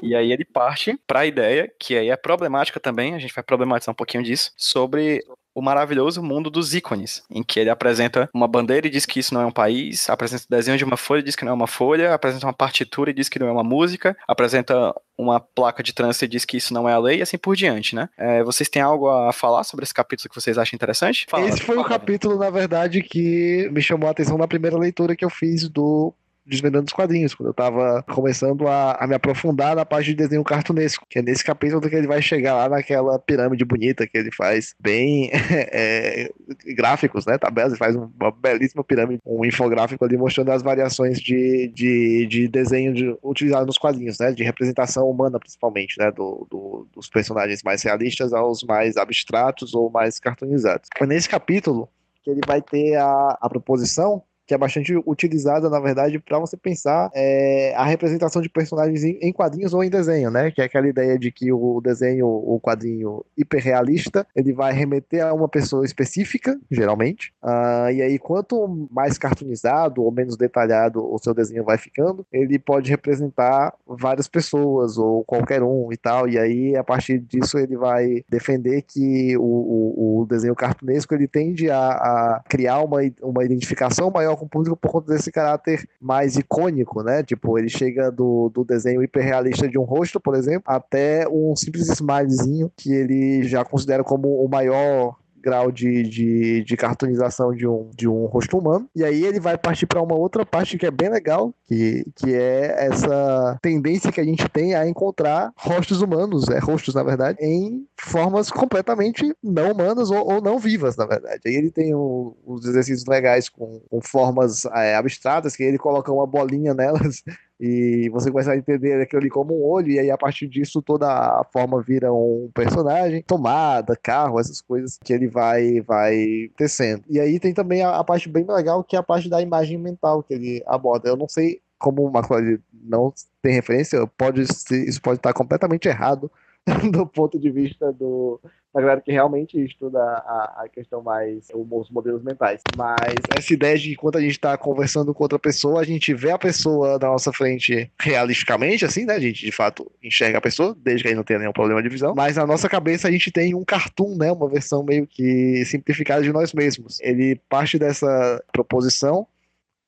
E aí ele parte para a ideia, que aí é problemática também, a gente vai problematizar um pouquinho disso, sobre o maravilhoso mundo dos ícones, em que ele apresenta uma bandeira e diz que isso não é um país, apresenta o desenho de uma folha e diz que não é uma folha, apresenta uma partitura e diz que não é uma música, apresenta uma placa de trânsito e diz que isso não é a lei, e assim por diante, né? É, vocês têm algo a falar sobre esse capítulo que vocês acham interessante? Fala, esse foi o capítulo, na verdade, que me chamou a atenção na primeira leitura que eu fiz do desvendando os quadrinhos, quando eu tava começando a, a, me aprofundar na parte de desenho cartunesco, que é nesse capítulo que ele vai chegar lá naquela pirâmide bonita que ele faz, bem é, gráficos, né, tabelas, ele faz uma belíssima pirâmide, um infográfico ali mostrando as variações de, de, de desenho de, utilizado nos quadrinhos, né, de representação humana principalmente, né, do, do, dos personagens mais realistas aos mais abstratos ou mais cartoonizados. É nesse capítulo que ele vai ter a, a proposição que é bastante utilizada, na verdade, para você pensar é, a representação de personagens em, em, quadrinhos ou em desenho, né? Que é aquela ideia de que o desenho, o quadrinho hiperrealista, ele vai remeter a uma pessoa específica, geralmente, uh, e aí quanto mais cartoonizado ou menos detalhado o seu desenho vai ficando, ele pode representar várias pessoas ou qualquer um e tal, e aí a partir disso ele vai defender que o, o, o desenho cartunesco ele tende a, a criar uma, uma identificação maior com o público por conta desse caráter mais icônico, né? Tipo, ele chega do, do desenho hiperrealista de um rosto, por exemplo, até um simples smilezinho que ele já considera como o maior grau de, de, de cartonização de um, de um rosto humano. E aí ele vai partir para uma outra parte que é bem legal, que, que é essa tendência que a gente tem a encontrar rostos humanos, é rostos na verdade, em formas completamente não humanas ou, ou não vivas, na verdade. Aí ele tem os exercícios legais com, com formas é, abstratas, que ele coloca uma bolinha nelas e você começa a entender aquilo ali como um olho, e aí a partir disso toda a forma vira um personagem, tomada, carro, essas coisas que ele vai vai tecendo. E aí tem também a, a parte bem legal, que é a parte da imagem mental que ele aborda. Eu não sei como o McLeod não tem referência, pode isso pode estar completamente errado do ponto de vista do, da galera que realmente estuda a, a questão mais, os modelos mentais. Mas essa ideia de enquanto a gente está conversando com outra pessoa, a gente vê a pessoa na nossa frente realisticamente, assim, né? A gente de fato enxerga a pessoa, desde que aí não tenha nenhum problema de visão. Mas na nossa cabeça a gente tem um cartoon, né? Uma versão meio que simplificada de nós mesmos. Ele parte dessa proposição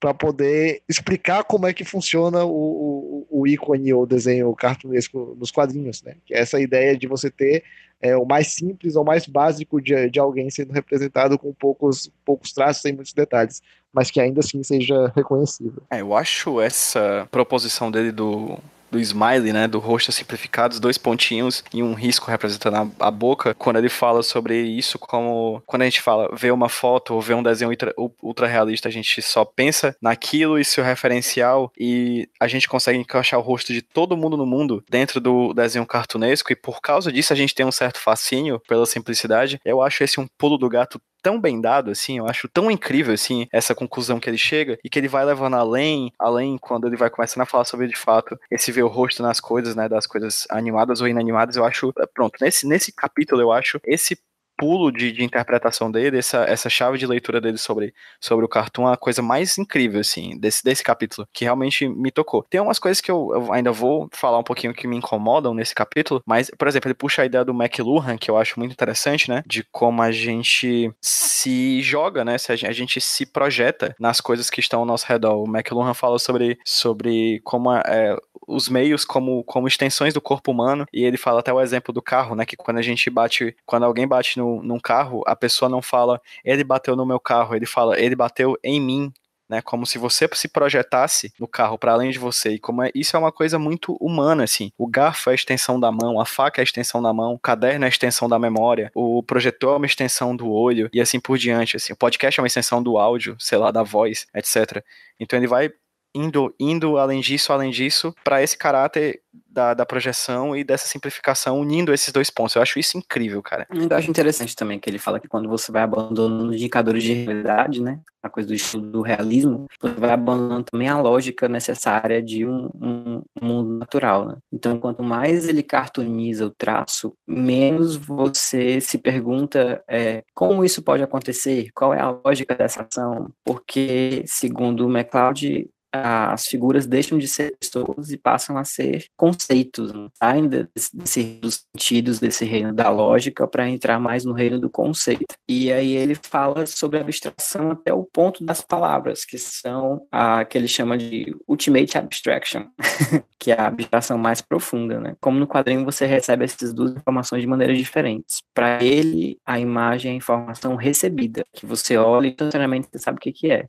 para poder explicar como é que funciona o, o, o ícone ou desenho cartunesco nos quadrinhos, né? Que essa ideia de você ter é, o mais simples ou mais básico de, de alguém sendo representado com poucos, poucos traços, sem muitos detalhes, mas que ainda assim seja reconhecível. É, eu acho essa proposição dele do do smiley, né, do rosto simplificado, dois pontinhos e um risco representando a, a, boca, quando ele fala sobre isso como quando a gente fala ver uma foto ou ver um desenho ultra, ultra realista, a gente só pensa naquilo e seu referencial e a gente consegue encaixar o rosto de todo mundo no mundo dentro do desenho cartunesco e por causa disso a gente tem um certo fascínio pela simplicidade. Eu acho esse um pulo do gato tão bem dado, assim, eu acho tão incrível, assim, essa conclusão que ele chega e que ele vai levando além, além quando ele vai começando a falar sobre, de fato, esse ver o rosto nas coisas, né, das coisas animadas ou inanimadas, eu acho, pronto, nesse, nesse capítulo eu acho esse pulo de, de, interpretação dele, essa, essa chave de leitura dele sobre, sobre o cartoon, a coisa mais incrível, assim, desse, desse capítulo, que realmente me tocou. Tem umas coisas que eu, eu, ainda vou falar um pouquinho que me incomodam nesse capítulo, mas, por exemplo, ele puxa a ideia do McLuhan, que eu acho muito interessante, né, de como a gente se joga, né, se a, gente, a se projeta nas coisas que estão ao nosso redor. O McLuhan fala sobre, sobre como é, os meios como, como extensões do corpo humano, e ele fala até o exemplo do carro, né, que quando a gente bate, quando alguém bate no num carro, a pessoa não fala, ele bateu no meu carro, ele fala, ele bateu em mim, né? Como se você se projetasse no carro para além de você. E como é, isso é uma coisa muito humana, assim. O garfo é a extensão da mão, a faca é a extensão da mão, o caderno é a extensão da memória, o projetor é uma extensão do olho e assim por diante. Assim. O podcast é uma extensão do áudio, sei lá, da voz, etc. Então ele vai indo, indo além disso, além disso, para esse caráter da, da projeção e dessa simplificação, unindo esses dois pontos. Eu acho isso incrível, cara. Eu acho interessante também que ele fala que quando você vai abandonando indicadores de realidade, né, a coisa do estudo do realismo, você vai abandonando também a lógica necessária de um, um, mundo natural, né? Então, quanto mais ele cartuniza o traço, menos você se pergunta é, como isso pode acontecer, qual é a lógica dessa ação, porque, segundo o MacLeod, as figuras deixam de ser pessoas e passam a ser conceitos, né? saem desse, desse, dos sentidos desse reino da lógica para entrar mais no reino do conceito. E aí ele fala sobre a abstração até o ponto das palavras, que são a que ele chama de ultimate abstraction, que é a abstração mais profunda, né? Como no quadrinho você recebe essas duas informações de maneiras diferentes. Para ele, a imagem é a informação recebida, que você olha e instantaneamente você sabe o que, que é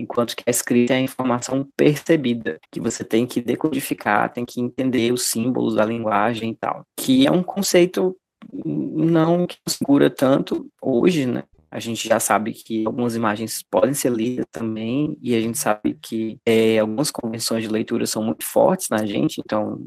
enquanto que a escrita é a informação percebida, que você tem que decodificar, tem que entender os símbolos da linguagem e tal, que é um conceito não que segura tanto hoje, né? A gente já sabe que algumas imagens podem ser lidas também, e a gente sabe que é, algumas convenções de leitura são muito fortes na gente, então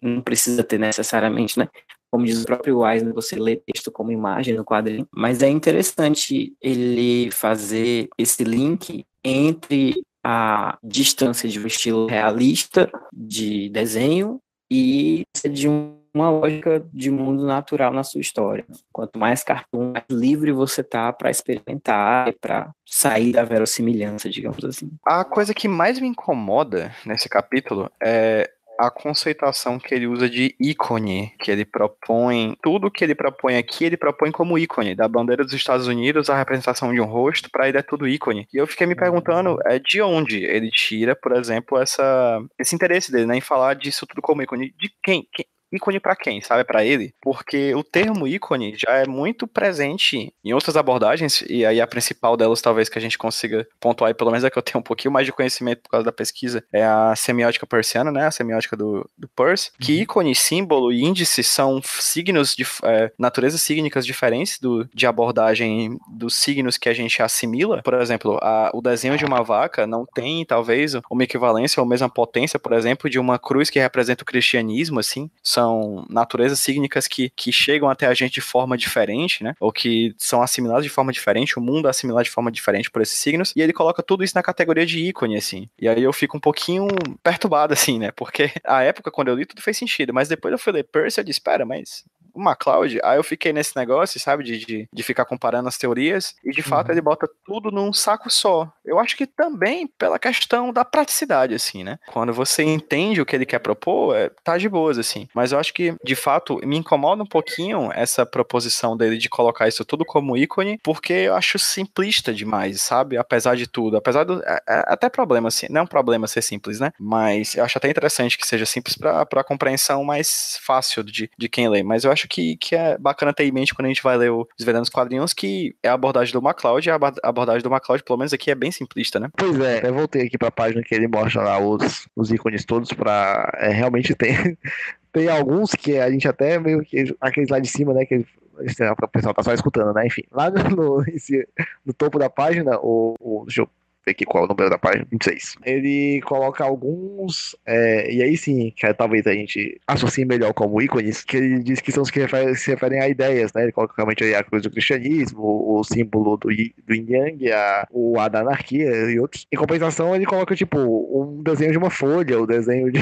não precisa ter necessariamente, né? Como diz o próprio Wise, você lê texto como imagem no quadrinho. Mas é interessante ele fazer esse link entre a distância de um estilo realista de desenho e de uma lógica de mundo natural na sua história. Quanto mais cartoon, mais livre você tá para experimentar, para sair da verossimilhança, digamos assim. A coisa que mais me incomoda nesse capítulo é a conceituação que ele usa de ícone, que ele propõe, tudo que ele propõe aqui, ele propõe como ícone, da bandeira dos Estados Unidos, a representação de um rosto, para ele é tudo ícone. E eu fiquei me perguntando é de onde ele tira, por exemplo, essa, esse interesse dele, né, em falar disso tudo como ícone. De quem? quem ícone para quem, sabe? Para ele? Porque o termo ícone já é muito presente em outras abordagens, e aí a principal delas, talvez, que a gente consiga pontuar, e pelo menos é que eu tenho um pouquinho mais de conhecimento por causa da pesquisa, é a semiótica persiana, né? A semiótica do, do Peirce, que uhum. ícone, símbolo e índice são signos de é, naturezas sígnicas diferentes do, de abordagem dos signos que a gente assimila. Por exemplo, a, o desenho de uma vaca não tem, talvez, uma equivalência ou mesma potência, por exemplo, de uma cruz que representa o cristianismo, assim. São naturezas sígnicas que, que chegam até a gente de forma diferente, né? Ou que são assimiladas de forma diferente, o mundo é assimilado de forma diferente por esses signos, e ele coloca tudo isso na categoria de ícone, assim. E aí eu fico um pouquinho perturbado, assim, né? Porque a época, quando eu li, tudo fez sentido, mas depois eu fui ler Percy eu disse, espera, mas o MacLeod, aí eu fiquei nesse negócio, sabe, de, de, de ficar comparando as teorias, e de fato uhum. ele bota tudo num saco só. Eu acho que também pela questão da praticidade, assim, né? Quando você entende o que ele quer propor, é, tá de boas, assim. Mas eu acho que, de fato, me incomoda um pouquinho essa proposição dele de colocar isso tudo como ícone, porque eu acho simplista demais, sabe? Apesar de tudo. Apesar do. É, é até problema, assim. Não é um problema ser simples, né? Mas eu acho até interessante que seja simples para a compreensão mais fácil de, de quem lê. Mas eu acho que, que é bacana ter em mente quando a gente vai ler o Desvendando os Quadrinhos, que é a abordagem do MacLeod, e a abordagem do MacLeod, pelo menos aqui, é bem simplista, né? Pois é, eu voltei aqui pra página que ele mostra lá os, os ícones todos pra é, realmente ter. tem alguns que a gente até meio que. Aqueles lá de cima, né? Que o pessoal tá só escutando, né? Enfim, lá no, no, no topo da página, o, o, deixa eu ver aqui qual é o número da página, 26. Ele coloca alguns, é, e aí sim, que talvez a gente associe melhor como ícones, que ele diz que são os que se referem a ideias, né? Ele coloca realmente a cruz do cristianismo, o, símbolo do, do yin yang, a, o a da anarquia e outros. Em compensação, ele coloca, tipo, um desenho de uma folha, o desenho de,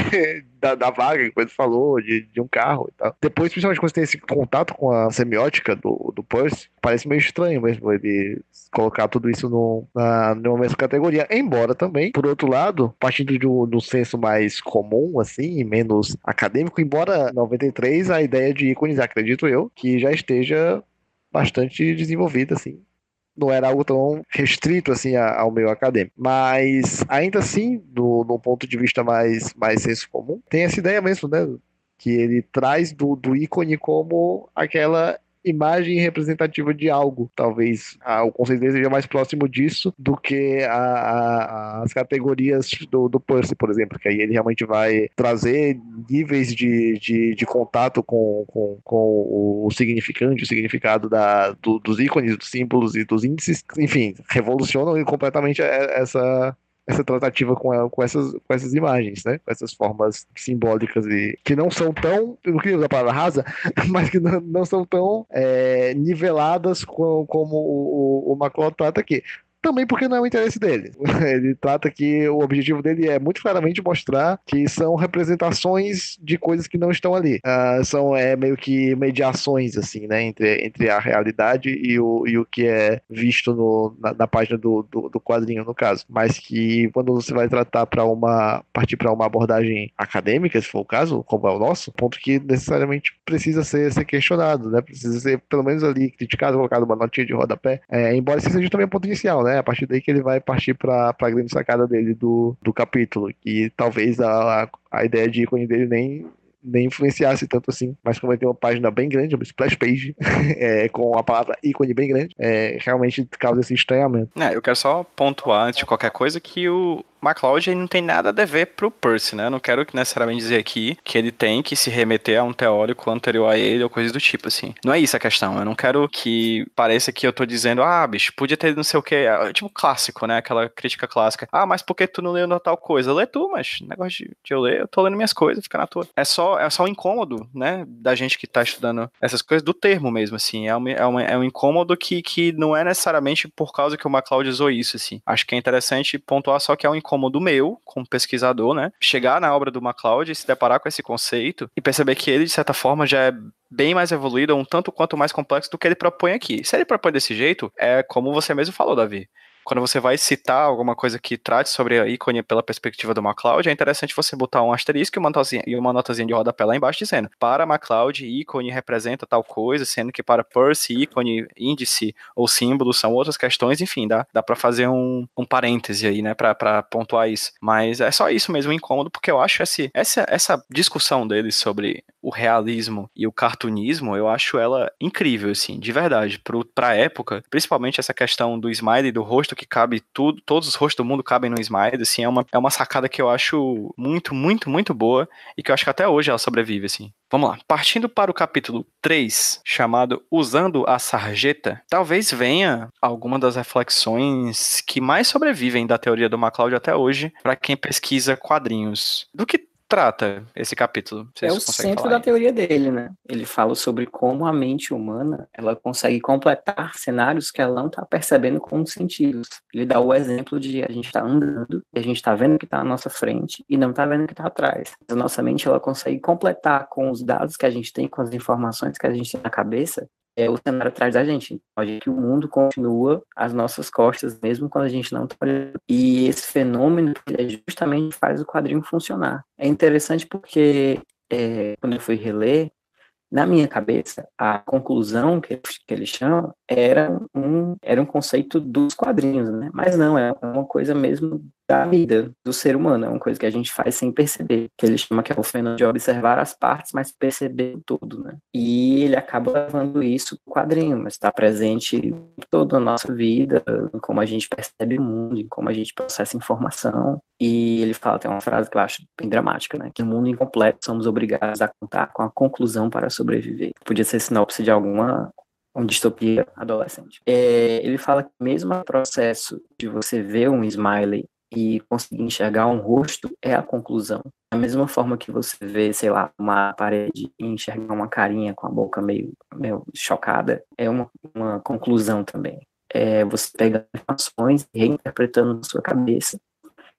da, da vaga que Pedro falou, de, de um carro e tal. Depois, principalmente quando você tem esse contato com a semiótica do, do Percy, parece meio estranho mesmo ele colocar tudo isso no, na, numa mesma categoria. Embora também, por outro lado, partindo do, do senso mais comum, assim, menos acadêmico, embora 93 a ideia de ícones, acredito eu, que já esteja bastante desenvolvida, assim, não era algo tão restrito assim ao meio acadêmico. Mas ainda assim, do, do ponto de vista mais, mais senso comum, tem essa ideia mesmo, né? Que ele traz do, do ícone como aquela imagem representativa de algo. Talvez ah, o conceito dele seja mais próximo disso do que a, a, as categorias do, do Percy, por exemplo, que aí ele realmente vai trazer níveis de, de, de contato com, com, com o significante, o significado da, do, dos ícones, dos símbolos e dos índices. Enfim, revolucionam completamente essa, essa tratativa com, ela, com, essas, com essas imagens, né? Com essas formas simbólicas e que não são tão, eu não queria usar a palavra rasa, mas que não, não são tão é, niveladas com, como o, o, o trata aqui também porque não é o interesse dele. Ele trata que o objetivo dele é muito claramente mostrar que são representações de coisas que não estão ali. Uh, são é, meio que mediações, assim, né, entre, entre a realidade e o, e o que é visto no, na, na página do, do, do, quadrinho, no caso. Mas que quando você vai tratar para uma partir para uma abordagem acadêmica, se for o caso, como é o nosso, ponto que necessariamente precisa ser, ser questionado, né, precisa ser pelo menos ali criticado, colocado uma notinha de rodapé, é, embora isso seja também um ponto inicial, né, né? A partir daí que ele vai partir para a grande sacada dele do, do capítulo. E talvez a, a ideia de ícone dele nem nem influenciasse tanto assim, mas como ele tem uma página bem grande, uma splash page, é, com a palavra ícone bem grande, é, realmente causa esse estranhamento. É, eu quero só pontuar antes de qualquer coisa que o, MacLeod não tem nada a dever pro Percy, né? Eu não quero necessariamente dizer aqui que ele tem que se remeter a um teórico anterior a ele ou coisa do tipo, assim. Não é isso a questão. Eu não quero que pareça que eu tô dizendo, ah, bicho, podia ter não sei o que. É, tipo clássico, né? Aquela crítica clássica. Ah, mas por que tu não leu tal coisa? Lê tu, mas negócio de, de eu ler, eu tô lendo minhas coisas, fica na tua. É só, é só um incômodo, né? Da gente que tá estudando essas coisas, do termo mesmo, assim. É um, é um, é um incômodo que, que não é necessariamente por causa que o MacLeod usou isso, assim. Acho que é interessante pontuar só que é um incômodo incômodo meu, como pesquisador, né? Chegar na obra do MacLeod e se deparar com esse conceito e perceber que ele, de certa forma, já é bem mais evoluído, um tanto quanto mais complexo do que ele propõe aqui. Se ele propõe desse jeito, é como você mesmo falou, Davi quando você vai citar alguma coisa que trate sobre a ícone pela perspectiva do MacLeod, é interessante você botar um asterisco e uma notazinha, e uma notazinha de rodapé lá embaixo dizendo, para MacLeod, ícone representa tal coisa, sendo que para Percy, ícone, índice ou símbolo são outras questões, enfim, dá, dá para fazer um, um parêntese aí, né, para pontuar isso. Mas é só isso mesmo, incômodo, porque eu acho esse, essa, essa discussão deles sobre o realismo e o cartunismo, eu acho ela incrível, assim, de verdade, pro, pra época, principalmente essa questão do smile do rosto, que cabe tudo, todos os rostos do mundo cabem no smile, assim, é uma, é uma sacada que eu acho muito, muito, muito boa e que eu acho que até hoje ela sobrevive, assim. Vamos lá. Partindo para o capítulo 3, chamado Usando a Sarjeta, talvez venha alguma das reflexões que mais sobrevivem da teoria do MacLeod até hoje para quem pesquisa quadrinhos. Do que trata esse capítulo? É o centro da teoria dele, né? Ele fala sobre como a mente humana ela consegue completar cenários que ela não está percebendo com os sentidos. Ele dá o exemplo de a gente está andando e a gente está vendo o que está à nossa frente e não está vendo o que está atrás. A nossa mente ela consegue completar com os dados que a gente tem, com as informações que a gente tem na cabeça, é o cenário atrás da gente. A gente, o mundo continua às nossas costas, mesmo quando a gente não está olhando. E esse fenômeno justamente faz o quadrinho funcionar. É interessante porque é, quando eu fui reler, na minha cabeça, a conclusão que, que eles chamam era um, era um conceito dos quadrinhos, né? Mas não, é uma coisa mesmo da vida do ser humano, é uma coisa que a gente faz sem perceber, que ele chama que é o fenômeno de observar as partes, mas perceber tudo, né? E ele acaba levando isso no quadrinho, mas está presente em toda a nossa vida, em como a gente percebe o mundo, em como a gente processa informação. E ele fala, tem uma frase que eu acho bem dramática, né? Que o mundo incompleto somos obrigados a contar com a conclusão para sobreviver. Podia ser sinopse de alguma uma distopia adolescente. É, ele fala que mesmo o processo de você ver um smiley e conseguir enxergar um rosto é a conclusão. Da mesma forma que você vê, sei lá, uma parede e enxergar uma carinha com a boca meio, meio chocada, é uma, uma conclusão também. É você pega informações, reinterpretando na sua cabeça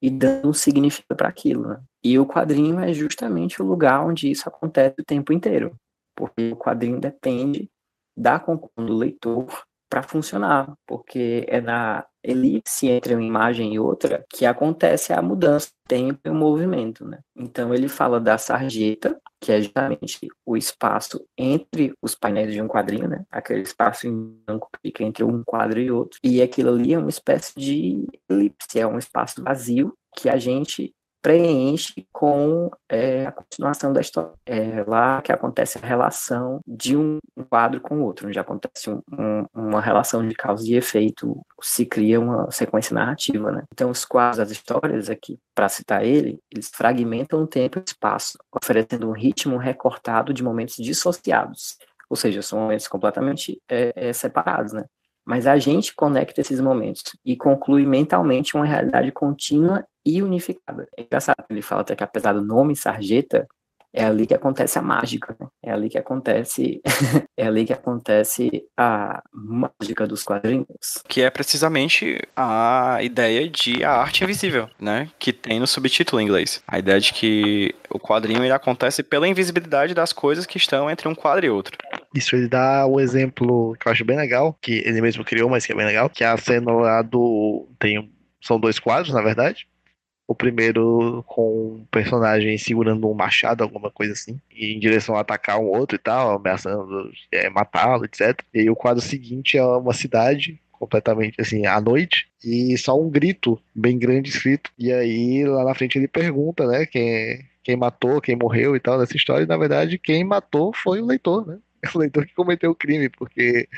e dando um significado para aquilo. Né? E o quadrinho é justamente o lugar onde isso acontece o tempo inteiro, porque o quadrinho depende da conclusão do leitor para funcionar, porque é na elipse entre uma imagem e outra que acontece a mudança de tempo e o movimento, né? Então ele fala da sarjeta, que é justamente o espaço entre os painéis de um quadrinho, né? Aquele espaço em branco que fica entre um quadro e outro. E aquilo ali é uma espécie de elipse, é um espaço vazio que a gente preenche com é, a continuação da história. É lá que acontece a relação de um quadro com o outro, onde acontece um, um, uma relação de causa e efeito, se cria uma sequência narrativa, né? Então, os quadros, as histórias aqui, para citar ele, eles fragmentam o tempo e o espaço, oferecendo um ritmo recortado de momentos dissociados, ou seja, são momentos completamente é, é, separados, né? Mas a gente conecta esses momentos e conclui mentalmente uma realidade contínua e unificada. É engraçado, ele fala até que apesar do nome Sarjeta, é ali que acontece a mágica, né? é ali que acontece, é ali que acontece a mágica dos quadrinhos. Que é precisamente a ideia de a arte invisível, né? Que tem no subtítulo em inglês. A ideia de que o quadrinho ele acontece pela invisibilidade das coisas que estão entre um quadro e outro. Isso ele dá o um exemplo que eu acho bem legal, que ele mesmo criou, mas que é bem legal, que é a cena lá do. Tem, são dois quadros, na verdade. O primeiro com um personagem segurando um machado, alguma coisa assim, em direção a atacar um outro e tal, ameaçando é, matá-lo, etc. E o quadro seguinte é uma cidade completamente assim à noite e só um grito bem grande escrito. E aí lá na frente ele pergunta, né, quem quem matou, quem morreu e tal nessa história. E na verdade quem matou foi o leitor, né? O leitor que cometeu o crime, porque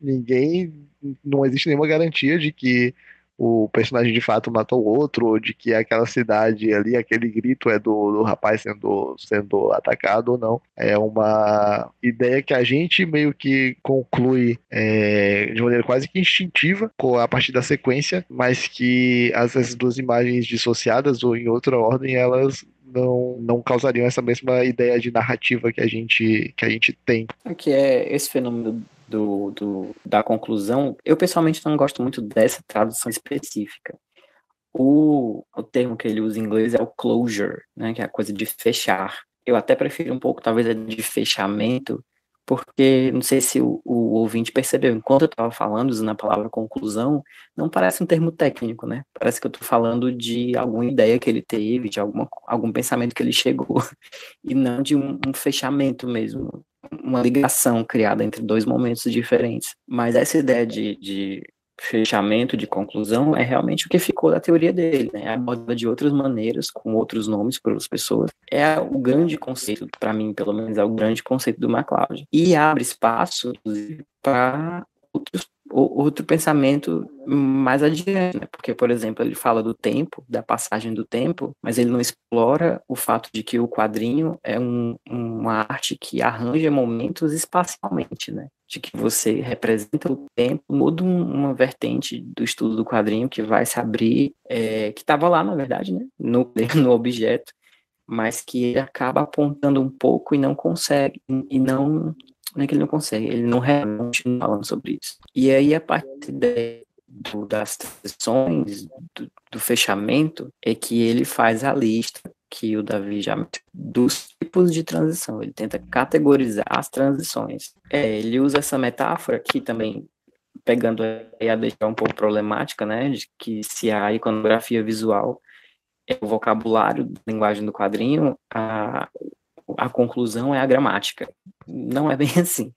ninguém não existe nenhuma garantia de que o personagem de fato matou o outro, ou de que aquela cidade ali, aquele grito é do, do rapaz sendo, sendo atacado ou não. É uma ideia que a gente meio que conclui é, de maneira quase que instintiva a partir da sequência, mas que essas duas imagens dissociadas ou em outra ordem, elas não, não causariam essa mesma ideia de narrativa que a gente, que a gente tem. Que é esse fenômeno do, do, da conclusão, eu pessoalmente não gosto muito dessa tradução específica. O, o termo que ele usa em inglês é o closure, né, que é a coisa de fechar. Eu até prefiro um pouco, talvez, de fechamento, porque não sei se o, o ouvinte percebeu, enquanto eu estava falando, usando a palavra conclusão, não parece um termo técnico, né? Parece que eu estou falando de alguma ideia que ele teve, de alguma, algum pensamento que ele chegou, e não de um, um fechamento mesmo, uma ligação criada entre dois momentos diferentes. Mas essa ideia de, de fechamento, de conclusão, é realmente o que ficou da teoria dele, né? Aborda de outras maneiras, com outros nomes para as pessoas. É o grande conceito, para mim, pelo menos, é o grande conceito do MacLeod. E abre espaço para outros outro pensamento mais adiante, né? porque, por exemplo, ele fala do tempo, da passagem do tempo, mas ele não explora o fato de que o quadrinho é um, uma arte que arranja momentos espacialmente, né? de que você representa o tempo, muda uma vertente do estudo do quadrinho que vai se abrir, é, que estava lá, na verdade, né? no, no objeto, mas que ele acaba apontando um pouco e não consegue, e não não é que ele não consegue, ele não continua falando sobre isso. E aí, a partir de, do, das transições, do, do, fechamento, é que ele faz a lista que o Davi já dos tipos de transição. Ele tenta categorizar as transições. É, ele usa essa metáfora que também pegando a deixar um pouco problemática, né, de que se a iconografia visual é o vocabulário da linguagem do quadrinho, a, a conclusão é a gramática. Não é bem assim.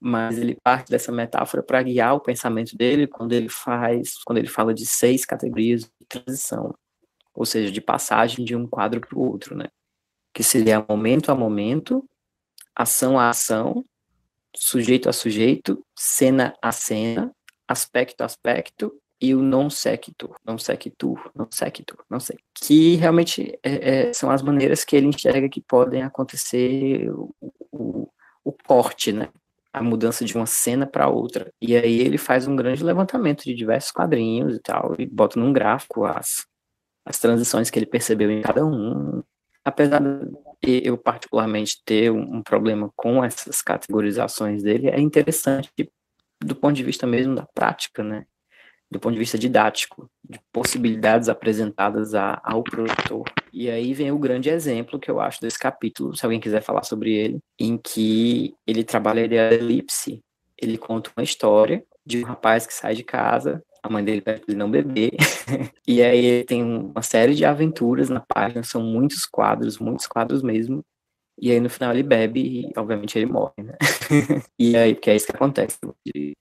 Mas ele parte dessa metáfora para guiar o pensamento dele quando ele faz, quando ele fala de seis categorias de transição, ou seja, de passagem de um quadro para o outro, né? Que seria momento a momento, ação a ação, sujeito a sujeito, cena a cena, aspecto a aspecto e o non sequitur, non sequitur, non sequitur, não sei. Que realmente é, é, são as maneiras que ele enxerga que podem acontecer o, o, o corte, né? A mudança de uma cena para outra. E aí ele faz um grande levantamento de diversos quadrinhos e tal, e bota num gráfico as, as transições que ele percebeu em cada um. Apesar de eu particularmente ter um, um problema com essas categorizações dele, é interessante do ponto de vista mesmo da prática, né? Do ponto de vista didático, de possibilidades apresentadas a, ao produtor. E aí vem o grande exemplo que eu acho desse capítulo, se alguém quiser falar sobre ele, em que ele trabalha a ideia da elipse. Ele conta uma história de um rapaz que sai de casa, a mãe dele pede ele não beber, e aí ele tem uma série de aventuras na página, são muitos quadros, muitos quadros mesmo, e aí no final ele bebe e obviamente ele morre, né? e aí, porque é isso que acontece.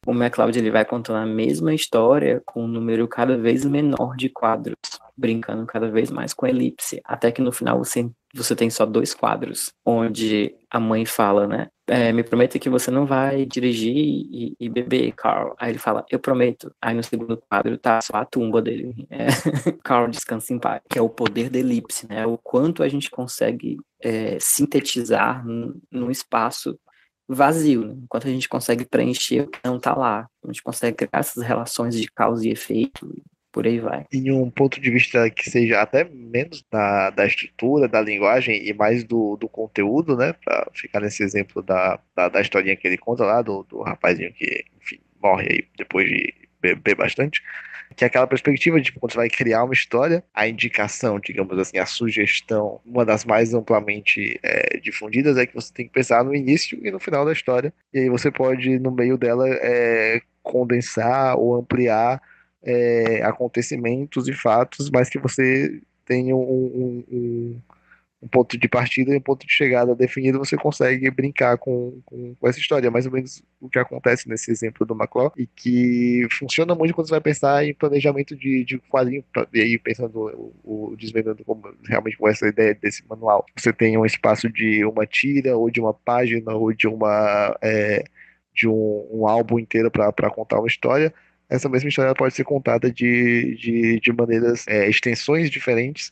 O MacLeod ele vai contando a mesma história com um número cada vez menor de quadros, brincando cada vez mais com elipse, até que no final você, você tem só dois quadros, onde a mãe fala, né? É, me prometa que você não vai dirigir e, e, beber, Carl. Aí ele fala, eu prometo. Aí no segundo quadro tá só a tumba dele. É, Carl descansa em paz. Que é o poder da elipse, né? O quanto a gente consegue é, sintetizar num espaço vazio, né? enquanto a gente consegue preencher o que não está lá, a gente consegue criar essas relações de causa e efeito, por aí vai. Em um ponto de vista que seja até menos da, da estrutura, da linguagem e mais do, do conteúdo, né, para ficar nesse exemplo da, da, da, historinha que ele conta lá, do, do rapazinho que, enfim, morre aí depois de beber bastante, que é aquela perspectiva de quando você vai criar uma história, a indicação, digamos assim, a sugestão, uma das mais amplamente é, difundidas é que você tem que pensar no início e no final da história, e aí você pode, no meio dela, é, condensar ou ampliar é, acontecimentos e fatos, mas que você tenha um, um, um um ponto de partida e um ponto de chegada definido, você consegue brincar com, com, com, essa história. É mais ou menos o que acontece nesse exemplo do Maclaw, e que funciona muito quando você vai pensar em planejamento de, de quadrinho, e aí pensando o, o desvendando como, realmente com essa ideia desse manual. Você tem um espaço de uma tira, ou de uma página, ou de uma. É, de um, um álbum inteiro para contar uma história, essa mesma história pode ser contada de, de, de maneiras, é, extensões diferentes,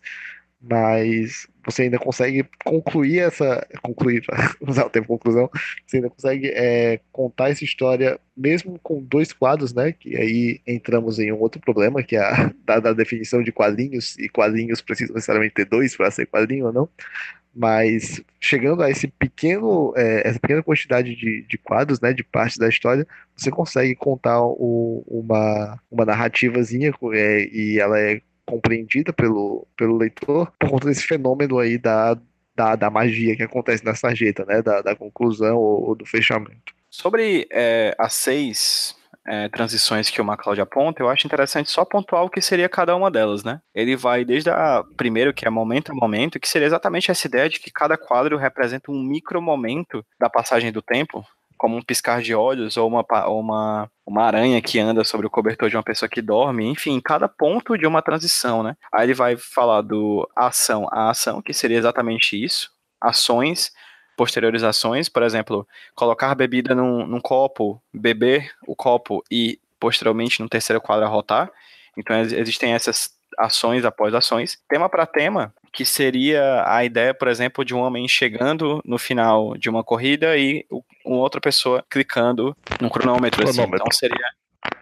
mas você ainda consegue concluir essa. concluir, usar o termo conclusão, você ainda consegue é, contar essa história mesmo com dois quadros, né? Que aí entramos em um outro problema, que é a da, da definição de quadrinhos, e quadrinhos precisam necessariamente ter dois para ser quadrinho ou não. Mas chegando a esse pequeno, é, essa pequena quantidade de, de quadros, né, de partes da história, você consegue contar o, uma, uma narrativazinha é, e ela é compreendida pelo, pelo leitor por conta desse fenômeno aí da, da da, magia que acontece na sarjeta, né? Da, da conclusão ou, ou do fechamento. Sobre é, seis é, transições que o MacLeod aponta, eu acho interessante só pontuar o que seria cada uma delas, né? Ele vai desde a primeiro, que é momento a momento, que seria exatamente essa ideia de que cada quadro representa um micro momento da passagem do tempo, como um piscar de olhos ou uma, uma, uma aranha que anda sobre o cobertor de uma pessoa que dorme, enfim, cada ponto de uma transição, né? Aí ele vai falar do ação a ação, que seria exatamente isso, ações, posteriorizações, por exemplo, colocar bebida num, num copo, beber o copo e posteriormente no terceiro quadro rotar. Então existem essas ações após ações. Tema para tema, que seria a ideia, por exemplo, de um homem chegando no final de uma corrida e uma outra pessoa clicando no cronômetro. Assim. Então seria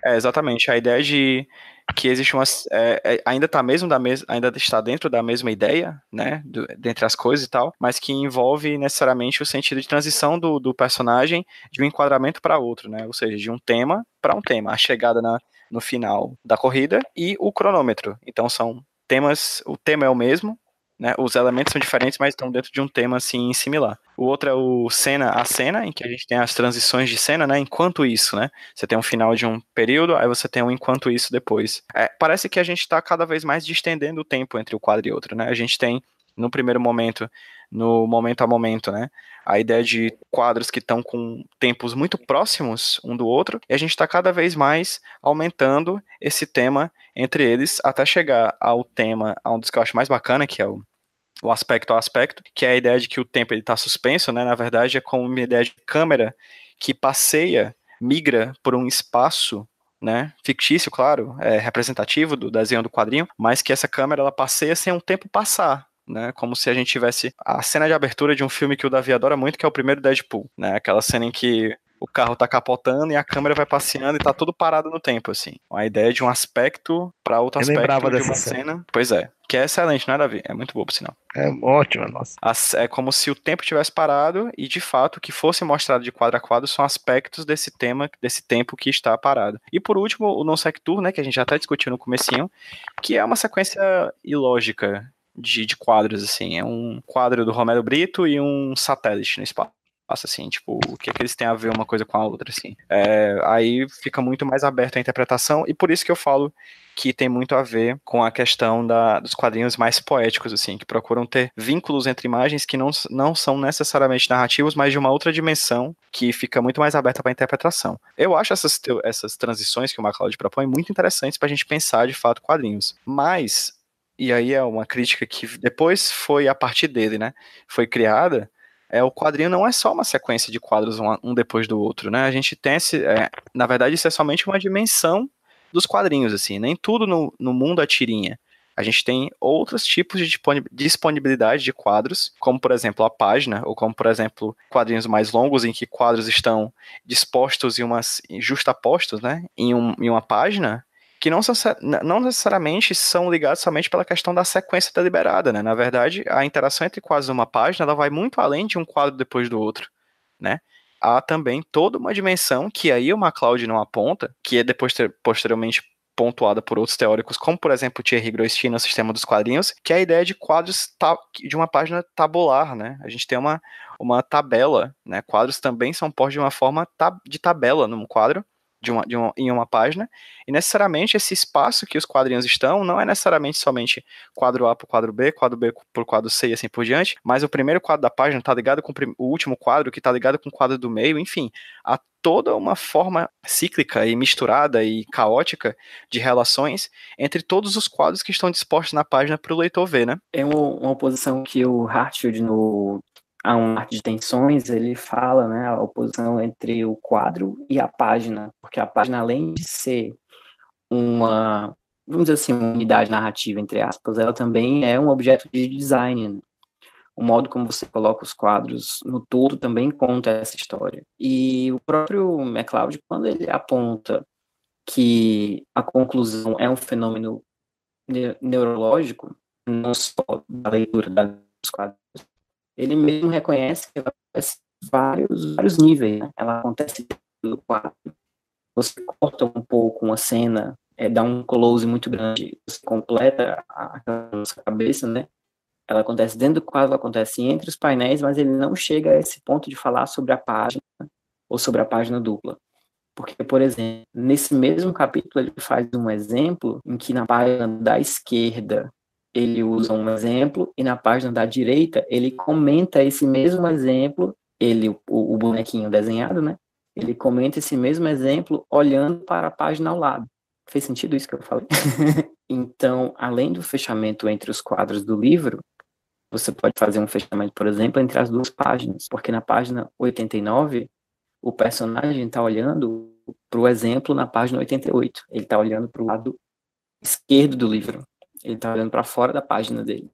é, exatamente a ideia de que existe uma é, é, ainda está mesmo da mes ainda está dentro da mesma ideia, né, do, dentre as coisas e tal, mas que envolve necessariamente o sentido de transição do, do personagem de um enquadramento para outro, né, ou seja, de um tema para um tema, a chegada na, no final da corrida e o cronômetro. Então são temas, o tema é o mesmo, né? Os elementos são diferentes, mas estão dentro de um tema assim similar. O outro é o cena a cena, em que a gente tem as transições de cena, né? Enquanto isso, né? Você tem um final de um período, aí você tem um enquanto isso depois. É, parece que a gente está cada vez mais distendendo o tempo entre o quadro e outro, né? A gente tem no primeiro momento, no momento a momento, né? A ideia de quadros que estão com tempos muito próximos um do outro, e a gente está cada vez mais aumentando esse tema entre eles até chegar ao tema, a um dos que eu acho mais bacana, que é o o aspecto ao aspecto, que é a ideia de que o tempo está suspenso, né? Na verdade, é como uma ideia de câmera que passeia, migra por um espaço né, fictício, claro, é representativo do desenho do quadrinho, mas que essa câmera ela passeia sem um tempo passar, né, como se a gente tivesse a cena de abertura de um filme que o Davi adora muito, que é o primeiro Deadpool, né, aquela cena em que o carro tá capotando e a câmera vai passeando e tá tudo parado no tempo, assim. A ideia de um aspecto para outro Eu aspecto de uma cena. cena. Pois é. Que é excelente, nada a ver. É muito boa, por sinal. É ótima, nossa. É como se o tempo tivesse parado e, de fato, o que fosse mostrado de quadro a quadro são aspectos desse tema, desse tempo que está parado. E, por último, o Non Sectur, né, que a gente já até discutiu no comecinho, que é uma sequência ilógica de, de quadros, assim. É um quadro do Romero Brito e um satélite no espaço passa assim, tipo, o que é que eles têm a ver uma coisa com a outra, assim. É, aí fica muito mais aberto a interpretação, e por isso que eu falo que tem muito a ver com a questão da, dos quadrinhos mais poéticos, assim, que procuram ter vínculos entre imagens que não, não são necessariamente narrativos, mas de uma outra dimensão que fica muito mais aberta para interpretação. Eu acho essas, essas transições que o MacLeod propõe muito interessantes para a gente pensar de fato quadrinhos. Mas, e aí é uma crítica que depois foi a partir dele, né? Foi criada é, o quadrinho não é só uma sequência de quadros um, um depois do outro, né? A gente tem esse. É, na verdade, isso é somente uma dimensão dos quadrinhos, assim. Nem tudo no, no mundo é tirinha. A gente tem outros tipos de disponibilidade de quadros, como por exemplo a página, ou como por exemplo quadrinhos mais longos em que quadros estão dispostos e umas justapostos, né, em, um, em uma página, que não, não necessariamente são ligados somente pela questão da sequência deliberada, né? Na verdade, a interação entre quadros numa página ela vai muito além de um quadro depois do outro, né? Há também toda uma dimensão que aí o MacLeod não aponta, que é depois ter, posteriormente pontuada por outros teóricos, como por exemplo Thierry Groistin no sistema dos quadrinhos, que é a ideia de quadros de uma página tabular, né? A gente tem uma, uma tabela, né? Quadros também são postos de uma forma de tabela num quadro, de uma, de uma, em uma página, e necessariamente esse espaço que os quadrinhos estão não é necessariamente somente quadro A por quadro B, quadro B por quadro C e assim por diante, mas o primeiro quadro da página está ligado com o último quadro, que está ligado com o quadro do meio, enfim, há toda uma forma cíclica e misturada e caótica de relações entre todos os quadros que estão dispostos na página para o leitor ver, né? É uma, uma oposição que o Hartfield, no a um arte de tensões, ele fala, né, a oposição entre o quadro e a página, porque a página, além de ser uma, vamos dizer assim, uma unidade narrativa, entre aspas, ela também é um objeto de design. Né? O modo como você coloca os quadros no todo também conta essa história. E o próprio MacLeod, quando ele aponta que a conclusão é um fenômeno neurológico, não só da leitura dos quadros, ele mesmo reconhece que ela acontece vários, vários níveis. Né? Ela acontece no quadro. Você corta um pouco uma cena, é, dá um close muito grande, você completa a, a cabeça, né? ela acontece dentro do quadro, ela acontece entre os painéis, mas ele não chega a esse ponto de falar sobre a página ou sobre a página dupla. Porque, por exemplo, nesse mesmo capítulo ele faz um exemplo em que na página da esquerda ele usa um exemplo e na página da direita ele comenta esse mesmo exemplo, ele o, o bonequinho desenhado, né? Ele comenta esse mesmo exemplo olhando para a página ao lado. Fez sentido isso que eu falei? então, além do fechamento entre os quadros do livro, você pode fazer um fechamento, por exemplo, entre as duas páginas, porque na página 89 o personagem está olhando para o exemplo na página 88. Ele está olhando para o lado esquerdo do livro. Ele está olhando para fora da página dele.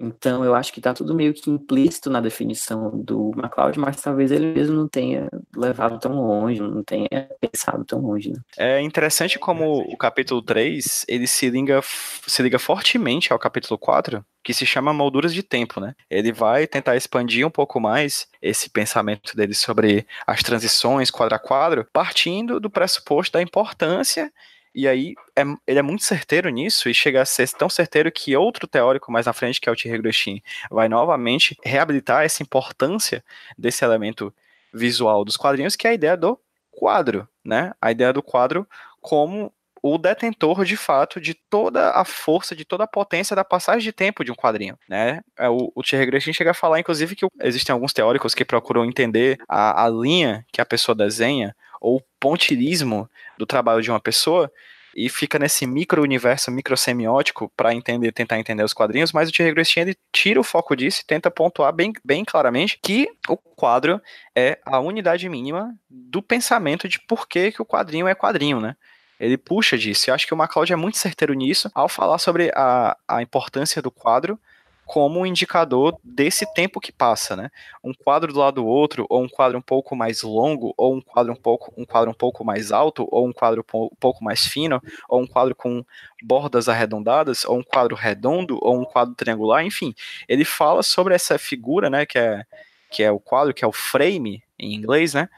Então, eu acho que está tudo meio que implícito na definição do MacLeod, mas talvez ele mesmo não tenha levado tão longe, não tenha pensado tão longe. Né? É interessante como o capítulo 3, ele se liga, se liga fortemente ao capítulo 4, que se chama Molduras de Tempo, né? Ele vai tentar expandir um pouco mais esse pensamento dele sobre as transições quadro a quadro, partindo do pressuposto da importância e aí é, ele é muito certeiro nisso e chega a ser tão certeiro que outro teórico mais na frente, que é o Thierry Groshin, vai novamente reabilitar essa importância desse elemento visual dos quadrinhos, que é a ideia do quadro, né? A ideia do quadro como o detentor de fato de toda a força, de toda a potência da passagem de tempo de um quadrinho, né? É, o, o Thierry chega a falar, inclusive, que existem alguns teóricos que procuram entender a, a linha que a pessoa desenha ou pontilismo do trabalho de uma pessoa e fica nesse micro-universo microsemiótico para entender, tentar entender os quadrinhos, mas o Thierry Grestin ele tira o foco disso e tenta pontuar bem, bem claramente que o quadro é a unidade mínima do pensamento de por que, que o quadrinho é quadrinho, né? Ele puxa disso. Eu acho que o MacLeod é muito certeiro nisso ao falar sobre a, a importância do quadro como um indicador desse tempo que passa, né? Um quadro do lado do outro, ou um quadro um pouco mais longo, ou um quadro um pouco, um quadro um pouco mais alto, ou um quadro um pouco mais fino, ou um quadro com bordas arredondadas, ou um quadro redondo, ou um quadro triangular, enfim. Ele fala sobre essa figura, né, que é, que é o quadro, que é o frame em inglês, né?